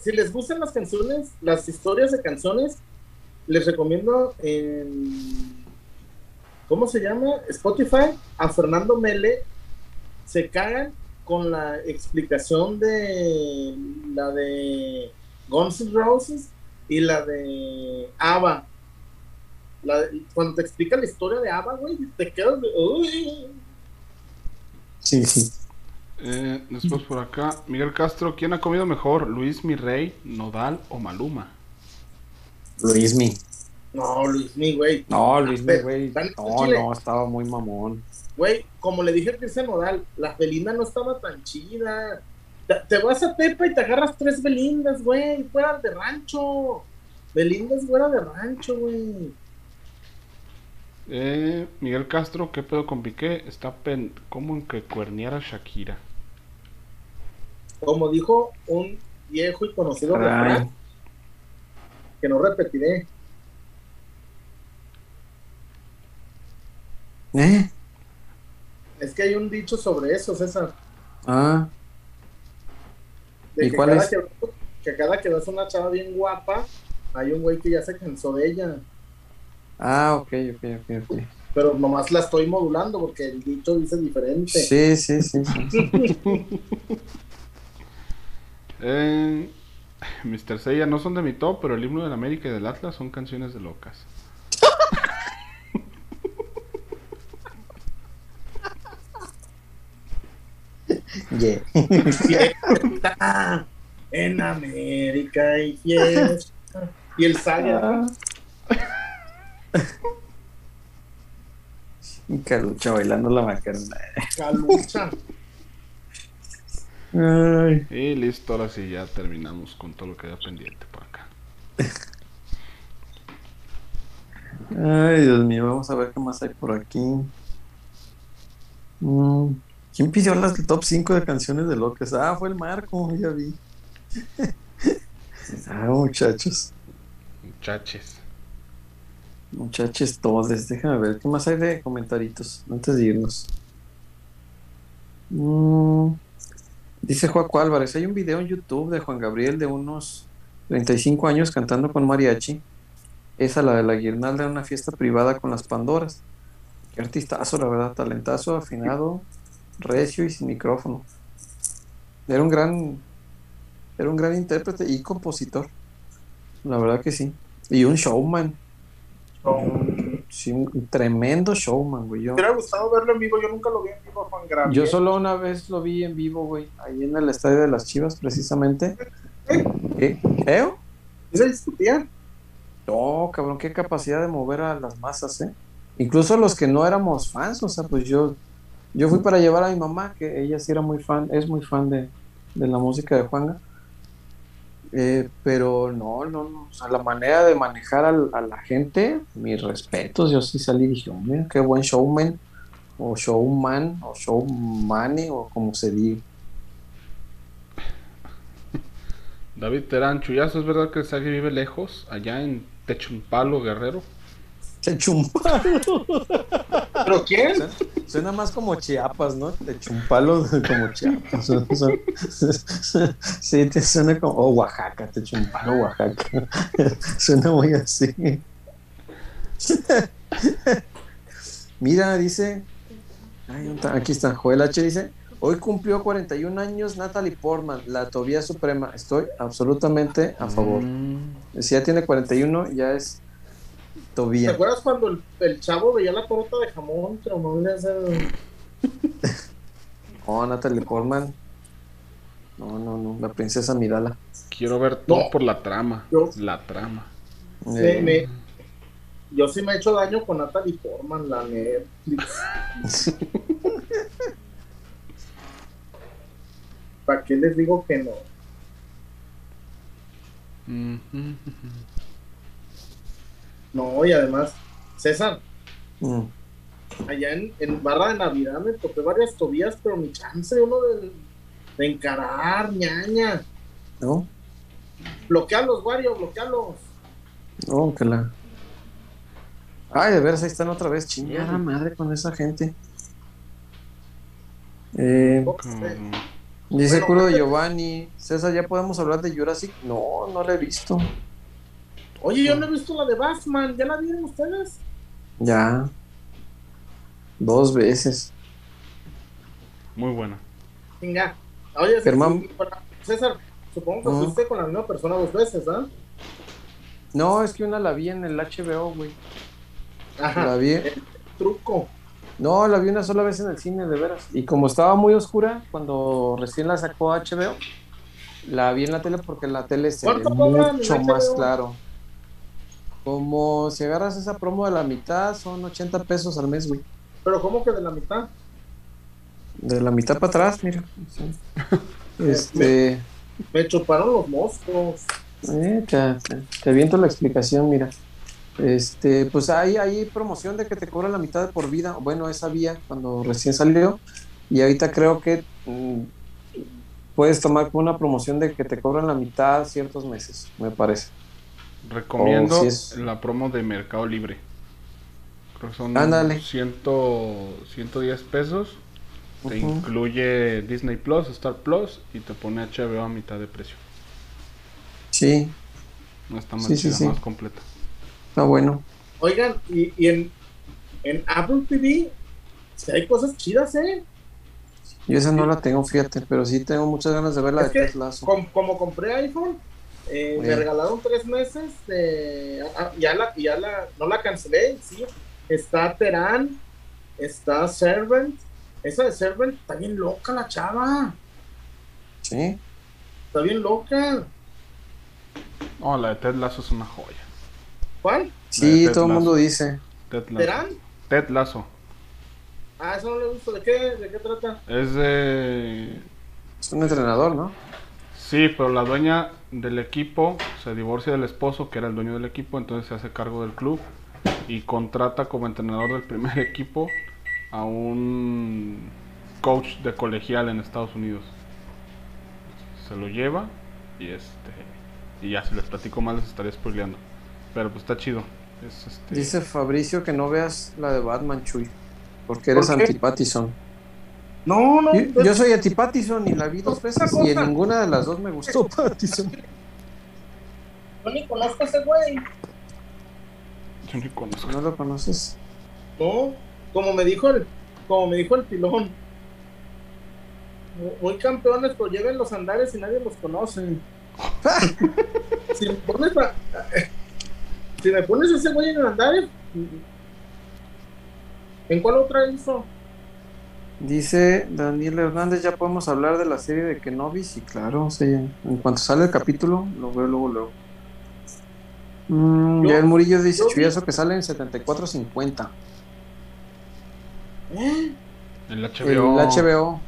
si les gustan las canciones, las historias de canciones, les recomiendo en. ¿Cómo se llama? Spotify, a Fernando Mele. Se cagan con la explicación de la de Guns N' Roses y la de ABBA. La de- cuando te explica la historia de ABBA, güey, te quedas de. "Uy". Sí, sí. Eh, después por acá, Miguel Castro, ¿quién ha comido mejor? ¿Luis Mirrey, Nodal o Maluma? Luismi. No, Luis, mi güey. No, Luismi, Pero, güey. No, Chile. no, estaba muy mamón. Güey, como le dije a Cristian Nodal, la Belinda no estaba tan chida. Te, vas a Tepa y te agarras tres Belindas, güey, fuera de rancho. Belinda es fuera de rancho, güey. Eh, Miguel Castro, ¿qué pedo con Piqué? Está pen... como en que cuernear a Shakira. Como dijo un viejo y conocido refrán, que no repetiré. ¿Eh? Es que hay un dicho sobre eso, César. Ah, De ¿Y que cuál cada es? Que, que cada que ves una chava bien guapa, hay un güey que ya se cansó de ella. ah, ok, ok, ok, ok. Pero nomás la estoy modulando porque el dicho dice diferente. Sí, sí, sí. sí. Eh, Mr. Seiya no son de mi top, pero el himno del América y del Atlas son canciones de locas. Yeah. Fiesta en América y fiesta. Y el Saga, Y Calucha bailando la macarena. Calucha. Ay. Y listo, ahora sí ya terminamos con todo lo que había pendiente por acá. Ay, Dios mío, vamos a ver qué más hay por aquí. Mm, ¿Quién pidió las top 5 de canciones de Locas? Ah, fue el Marco, ya vi. ah, muchachos, Muchaches. muchachos todos, déjame ver qué más hay de comentaritos antes de irnos. Mm, dice Joaco Álvarez, hay un video en YouTube de Juan Gabriel de unos 35 años cantando con mariachi. Esa, la de la guirnalda en una fiesta privada con las Pandoras. Qué artistazo, la verdad, talentazo, afinado, recio y sin micrófono. Era un gran, era un gran intérprete y compositor. La verdad que sí. Y un showman. sí, un tremendo showman, güey. Yo, Me hubiera gustado verlo en vivo, yo nunca lo vi en vivo, Juan Grande. yo solo una vez lo vi en vivo, güey, ahí en el estadio de las Chivas, precisamente. ¿Eh? ¿Eh? ¿Y se discutía? No, cabrón, qué capacidad de mover a las masas, ¿eh? Incluso los que no éramos fans, o sea, pues yo, yo fui para llevar a mi mamá, que ella sí era muy fan, es muy fan de, de la música de Juanga. Eh, pero no, no, no, o sea, la manera de manejar a, la gente, mis respetos, yo sí salí y dije, "Oh, mira, qué buen showman, o showman, o showmane, o como se diga. David Terán, ¿es verdad que Sagi vive lejos, allá en Techumpalo, Guerrero? Se chumpa. ¿Pero quién? Suena, suena más como Chiapas, ¿no? De chumpalo como Chiapas. Sí, te suena como. O Oaxaca, te chumpalo Oaxaca. suena muy así. Mira, dice. aquí está. Joel H. dice. Hoy cumplió 41 años Natalie Portman, la Tobía Suprema. Estoy absolutamente a favor. Mm, Si ya tiene 41, ya es ¿Te acuerdas cuando el, el chavo veía la torta de jamón, pero no le hace... No, Natalie Portman. No, no, no. La princesa Midala. quiero ver todo No. por la trama. Yo- La trama. Me- Eh, me- yo sí me he hecho daño con Natalie Portman, la Netflix. ¿Para qué les digo que no? No, y además, César, mm. allá en, en Barra de Navidad me topé varias tobías, pero mi chance uno de, de encarar, ñaña. ¿No? Bloquealos, Wario, bloquealos. No, que la. Ay, de veras, ahí están otra vez. Chingada madre con esa gente. Eh, dice Bueno, Curo de que- Giovanni. César, ¿ya podemos hablar de Jurassic? No, no la he visto. Oye, yo no he visto la de Batman, ¿ya la vieron ustedes? Ya. Dos veces. Muy buena. Venga. Oye, Germán. César, supongo que Ujú. fuiste con la misma persona dos veces, ¿ah? No, es que una la vi en el HBO, güey. Ajá. La vi. El truco. No, la vi una sola vez en el cine, de veras. Y como estaba muy oscura, cuando recién la sacó HBO, la vi en la tele porque en la tele se ve ¿Cuánto cobran en mucho más HBO? claro. Como si agarras esa promo de la mitad, son 80 pesos al mes, güey. Pero ¿cómo que de la mitad? De la mitad para atrás, mira. Sí. Este. Me chuparon los moscos. eh, te, te- aviento la explicación, mira. Este, pues hay, hay promoción de que te cobran la mitad de por vida. Bueno, esa vía cuando recién salió. Y ahorita creo que mm, puedes tomar una promoción de que te cobran la mitad ciertos meses, me parece. Recomiendo Oh, sí es- la promo de Mercado Libre. Creo que son Ándale. 100, 110 pesos. Te incluye Disney Plus, Star Plus y te pone HBO a mitad de precio. Sí, No está más Sí, sí, chida, sí. más completa. está bueno. Oigan, y, y en, en Apple TV, si hay cosas chidas, ¿eh? Yo esa no la tengo, fíjate, pero sí tengo muchas ganas de ver la Es de. Com- como compré iPhone, eh, me regalaron tres meses de, ah, ya la, ya la, no la cancelé, sí, está Terán, está Servant, esa de Servant está bien loca la chava, Sí, está bien loca, No, la de Ted Lasso es una joya. ¿cuál? sí, todo el mundo dice. Ted Lasso. ¿Terán? Ted Lasso. Ah, eso no he visto, ¿de qué, de qué trata? Es de... Es un entrenador, ¿no? Sí, pero la dueña del equipo se divorcia del esposo, que era el dueño del equipo, entonces se hace cargo del club y contrata como entrenador del primer equipo a un coach de colegial en Estados Unidos. Se lo lleva y este y ya si les platico más les estaré spoileando. Pero pues está chido. Es este Dice Fabricio que no veas la de Batman, Chuy, porque eres ¿Por qué? No, no, Yo, yo soy anti-Pattison y la vi dos veces y en ninguna de las dos me gustó Pattison. yo ni conozco a ese güey, yo ni conozco. ¿No lo conoces? no, como me dijo el, como me dijo el pilón, Muy- muy campeones, pero lleven los andares y nadie los conoce. si me pones a- si me pones ese güey en el andares, ¿En cuál otra hizo? Dice Daniel Hernández, ya podemos hablar de la serie de Kenobi, sí, claro, sí, en cuanto sale el capítulo, lo veo luego, luego. Mm, Yo- ya el Murillo dice, chuyazo que sale en 74.50. ¿Eh? El El HBO. HBO.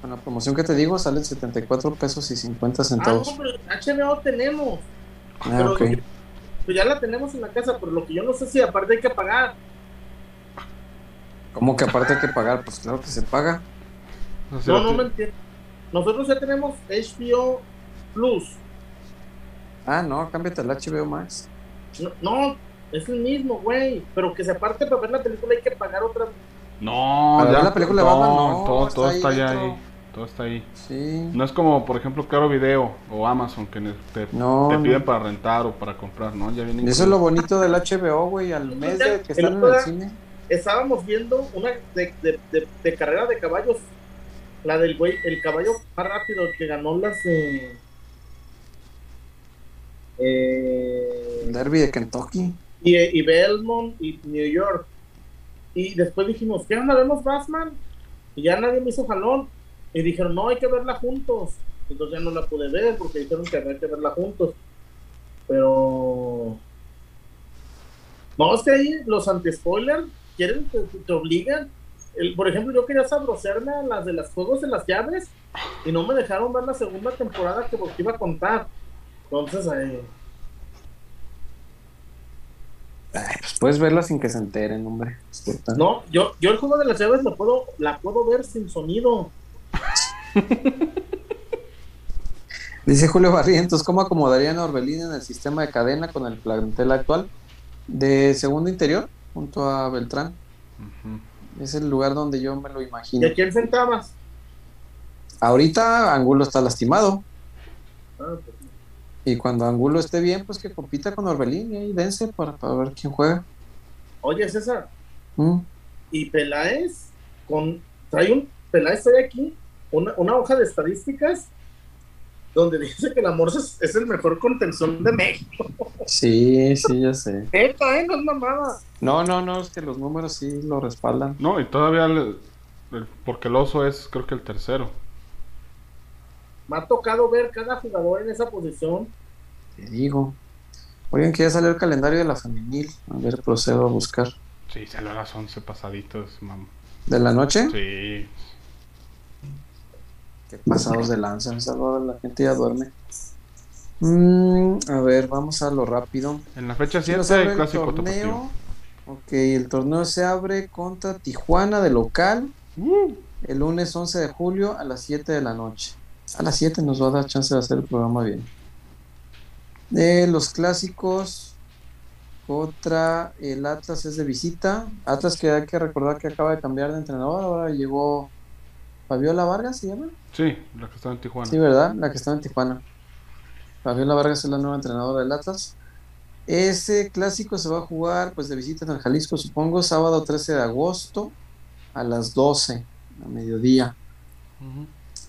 Con la promoción que te digo, sale en 74 pesos y 50 Ah, centavos. no, pero HBO tenemos. Ah, pero ok. lo que- pues ya la tenemos en la casa, pero lo que yo no sé si aparte hay que pagar. ¿Cómo que aparte hay que pagar? Pues claro que se paga. No sé, No, no me entiendo. Nosotros ya tenemos HBO Plus. Ah, no, cámbiate al HBO Max. No, no, es el mismo, güey. Pero que se aparte para ver la película hay que pagar otra. No, Para ya. ver la película de Batman, no, todo, está todo ahí está ya dentro. ahí. Todo está ahí. Sí. No es como, por ejemplo, Claro Video o Amazon que te, No, te no. piden para rentar o para comprar, ¿no? Ya vienen Y eso es lo bonito del HBO, güey, al mes de que están en el cine. Estábamos viendo una de, de, de- de carrera de caballos. La del güey, el caballo más rápido que ganó las de. Eh, El derby de Kentucky. y, y Belmont y New York. Y después dijimos, ¿qué onda? ¿Vemos Batman? Y ya nadie me hizo jalón. Y dijeron, no, hay que verla juntos. Entonces ya no la pude ver porque dijeron que había que verla juntos. Pero. No, es que ahí los anti-spoilers quieren, te, te obligan. El, por ejemplo, yo quería sabrosearme a las de los juegos de las llaves y no me dejaron ver la segunda temporada que porque iba a contar. Entonces, eh, Ay, pues puedes verla sin que se enteren, hombre. No, yo, yo el juego de las llaves lo puedo, la puedo ver sin sonido. Dice Julio Barrientos, ¿cómo acomodarían a Orbelín en el sistema de cadena con el plantel actual? De segundo interior, junto a Beltrán. Es el lugar donde yo me lo ¿Y imagino. a quién sentabas? Ahorita Angulo está lastimado. Ah, pues, Y cuando Angulo esté bien, pues que compita con Orbelín y ahí dense para, para ver quién juega. Oye, César, Mm. y Peláez, con, trae un, Peláez trae aquí una, una hoja de estadísticas donde dice que la Morsa es, es el mejor contención de México. Sí, sí, ya sé. Neta, ¿eh? No es mamada. No, no, no, es que los números sí lo respaldan. No, y todavía, el- porque el oso es creo que el tercero. Me ha tocado ver cada jugador en esa posición. Te digo. Oigan, que ya salió el calendario de la femenil. A ver, procedo a buscar. Sí, salió a las 11 pasaditos, mam. ¿De la noche? Sí. Pasados de lanza. esa hora la gente ya duerme. Mm, a ver, vamos a lo rápido. En la fecha Sí, nos 7 abre el clásico torneo. Ok, el torneo se abre contra Tijuana de local. El lunes 11 de julio a las 7 de la noche. A las 7 nos va a dar chance de hacer el programa bien. De los clásicos contra el Atlas es de visita. Atlas que hay que recordar que acaba de cambiar de entrenador. Ahora llegó Fabiola Vargas, ¿se llama? Sí, la que está en Tijuana. Sí, ¿verdad? La que está en Tijuana. Fabiola Vargas es la nueva entrenadora del Atlas. Ese clásico se va a jugar pues de visita en el Jalisco, supongo, sábado 13 de agosto a las 12, a mediodía.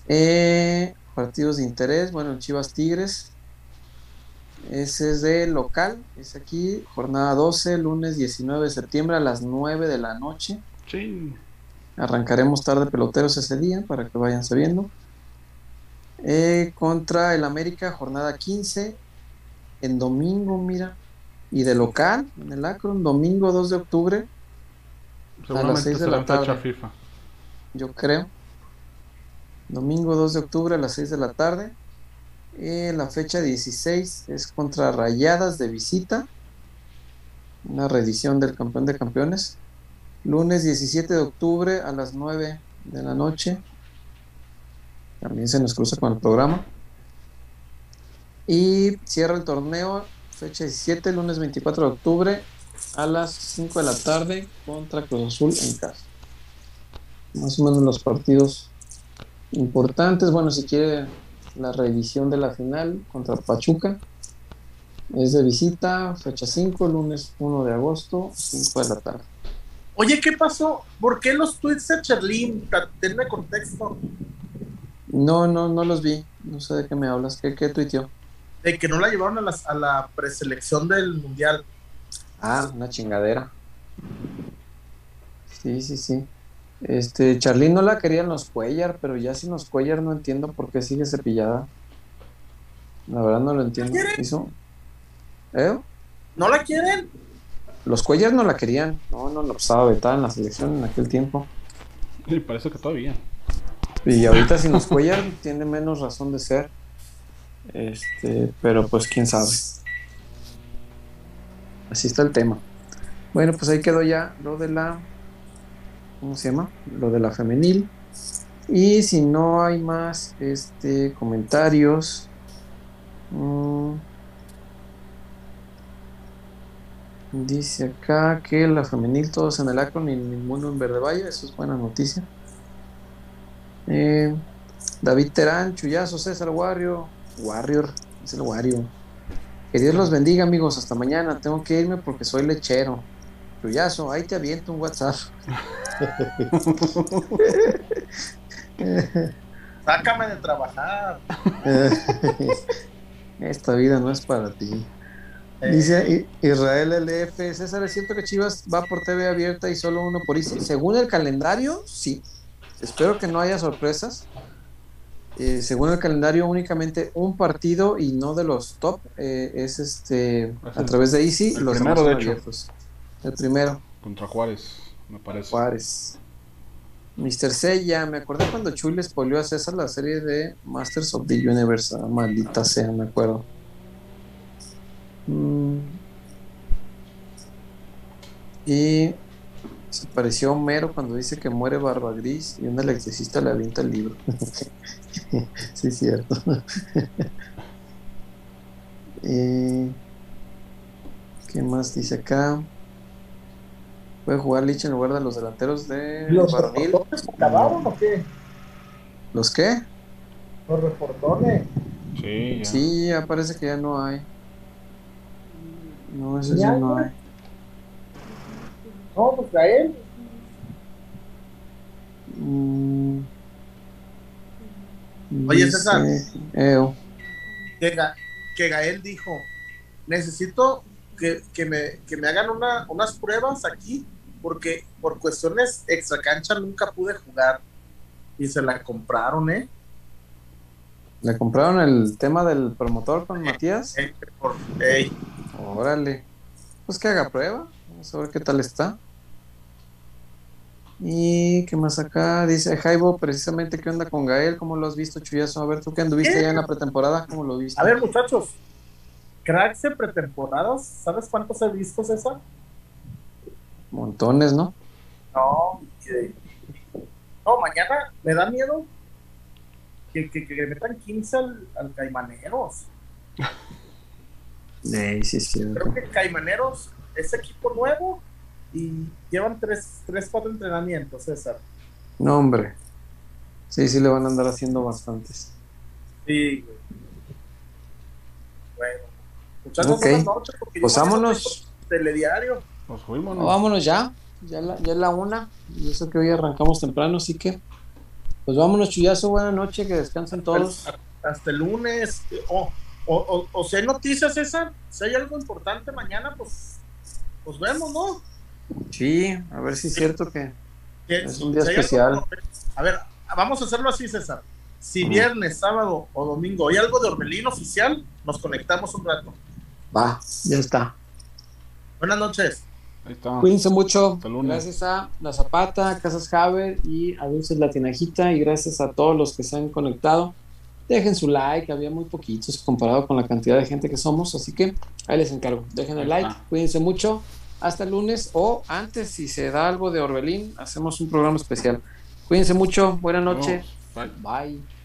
Eh, partidos de interés, bueno, Chivas Tigres. Ese es de local, es aquí, jornada 12, lunes 19 de septiembre a las 9 de la noche. Sí. Arrancaremos tarde peloteros ese día para que vayan sabiendo. Eh, contra el América, jornada 15. En domingo, mira. Y de local, en el Akron, domingo 2 de octubre, Seguramente seis de será la tarde. FIFA. yo creo. Domingo 2 de octubre a las 6 de la tarde. Eh, la fecha 16 es contra Rayadas de visita. Una reedición del campeón de campeones. Lunes 17 de octubre a las 9 de la noche. También se nos cruza con el programa. Y cierra el torneo, fecha 17, lunes 24 de octubre a las 5 de la tarde contra Cruz Azul en casa. Más o menos los partidos importantes. Bueno, si quiere la reedición de la final contra Pachuca. Es de visita, fecha 5, lunes 1 de agosto, 5 de la tarde. Oye, ¿qué pasó? ¿Por qué los tweets de Cherlin? Denme contexto. No, no, no los vi. No sé de qué me hablas. ¿Qué, qué tuiteó? De que no la llevaron a, las- a la preselección del mundial. Ah, una chingadera. Sí, sí, sí. Este, Charlene no la querían los Cuellar, pero ya sin los Cuellar no entiendo por qué sigue cepillada. La verdad no lo entiendo. ¿Hizo? ¿Eh? ¿No la quieren? Los Cuellar no la querían. No, no, no estaba vetada en la selección en aquel tiempo. Y parece que todavía. Y ahorita sin los Cuellar tiene menos razón de ser. Este, pero pues quién sabe. Así está el tema. Bueno, pues ahí quedó ya lo de la. ¿Cómo se llama? Lo de la femenil. Y si no hay más este, comentarios. Mm, dice acá que la femenil todos en el Acron y ninguno en Verde Valle. Eso es buena noticia. Eh, David Terán, Chuyazo, César Warrior. Warrior, es el Warrior. Que Dios los bendiga, amigos. Hasta mañana. Tengo que irme porque soy lechero. Chuyazo, ahí te aviento un WhatsApp. Sácame de trabajar. Esta vida no es para ti. Dice Israel LF, César, es cierto que Chivas va por TV abierta y solo uno por ICI. Según el calendario, sí. Espero que no haya sorpresas. Eh, según el calendario, únicamente un partido y no de los top eh, es este a través de Easy. El los primero, de hecho. abiertos. El primero, Contra Juárez, me parece. Juárez. Mr. Seiya, me acordé cuando Chuy le spoileó a César la serie de Masters of the Universe. Ah, maldita sea, me acuerdo. Mm. Y se pareció a Homero cuando dice que muere Barba Gris y un electricista le avienta el libro. sí, es cierto. y, ¿Qué más dice acá? Puede jugar Lich en lugar de los delanteros de ¿Los acabaron o qué? ¿Los qué? Los reportones. Sí, ya. Sí, ya parece que ya no hay. No, eso Ya, ya no hay. No, pues Gael. Mm. Oye, César. Eo. que, Ga- que Gael dijo, necesito que, que me, que me hagan una, unas pruebas aquí, porque por cuestiones extra cancha nunca pude jugar. Y se la compraron, ¿eh? ¿Le compraron el tema del promotor con Matías? Eh, por- ey, Órale. Pues que haga prueba. Vamos a ver qué tal está. Y qué más acá. Dice Jaibo, precisamente, ¿qué onda con Gael? ¿Cómo lo has visto, Chuyazo? A ver, tú que anduviste ¿Qué? ya en la pretemporada, ¿cómo lo viste? A ver, muchachos, cracks en pretemporadas, ¿sabes cuántos he visto, César? Montones, ¿no? No, que- no, mañana me da miedo que, que, que le metan 15 al, al Caimaneros. Sí, sí, sí. Creo que Caimaneros es equipo nuevo y llevan 3, tres 4 entrenamientos, César. No, hombre. Sí, sí, le van a andar haciendo bastantes. Sí, güey. Bueno, muchachos, noches, porque Pues vámonos. Telediario. Nos fuimos, No, ¿no? vámonos ya. Ya, la, ya es la una. Y eso que hoy arrancamos temprano, así que. Pues vámonos, Chuyazo. Buenas noches, que descansen todos. Hasta el lunes. O, o, o, o si hay noticias, César, si hay algo importante mañana, pues, pues vemos, ¿no? Sí, a ver si es cierto que. Que Es un día si hay algo- especial. a ver, vamos a hacerlo así, César. Si viernes, sábado o domingo hay algo de Orbelín oficial, nos conectamos un rato. Va, ya está. Buenas noches. Ahí está. Cuídense mucho. Gracias a La Zapata, Casas Haber y a Dulces Latinajita. Y gracias a todos los que se han conectado. Dejen su like, había muy poquitos comparado con la cantidad de gente que somos. Así que ahí les encargo. Dejen el like, cuídense mucho. Hasta el lunes o antes, si se da algo de Orbelín, hacemos un programa especial. Cuídense mucho. Buenas noches. Bye. Bye.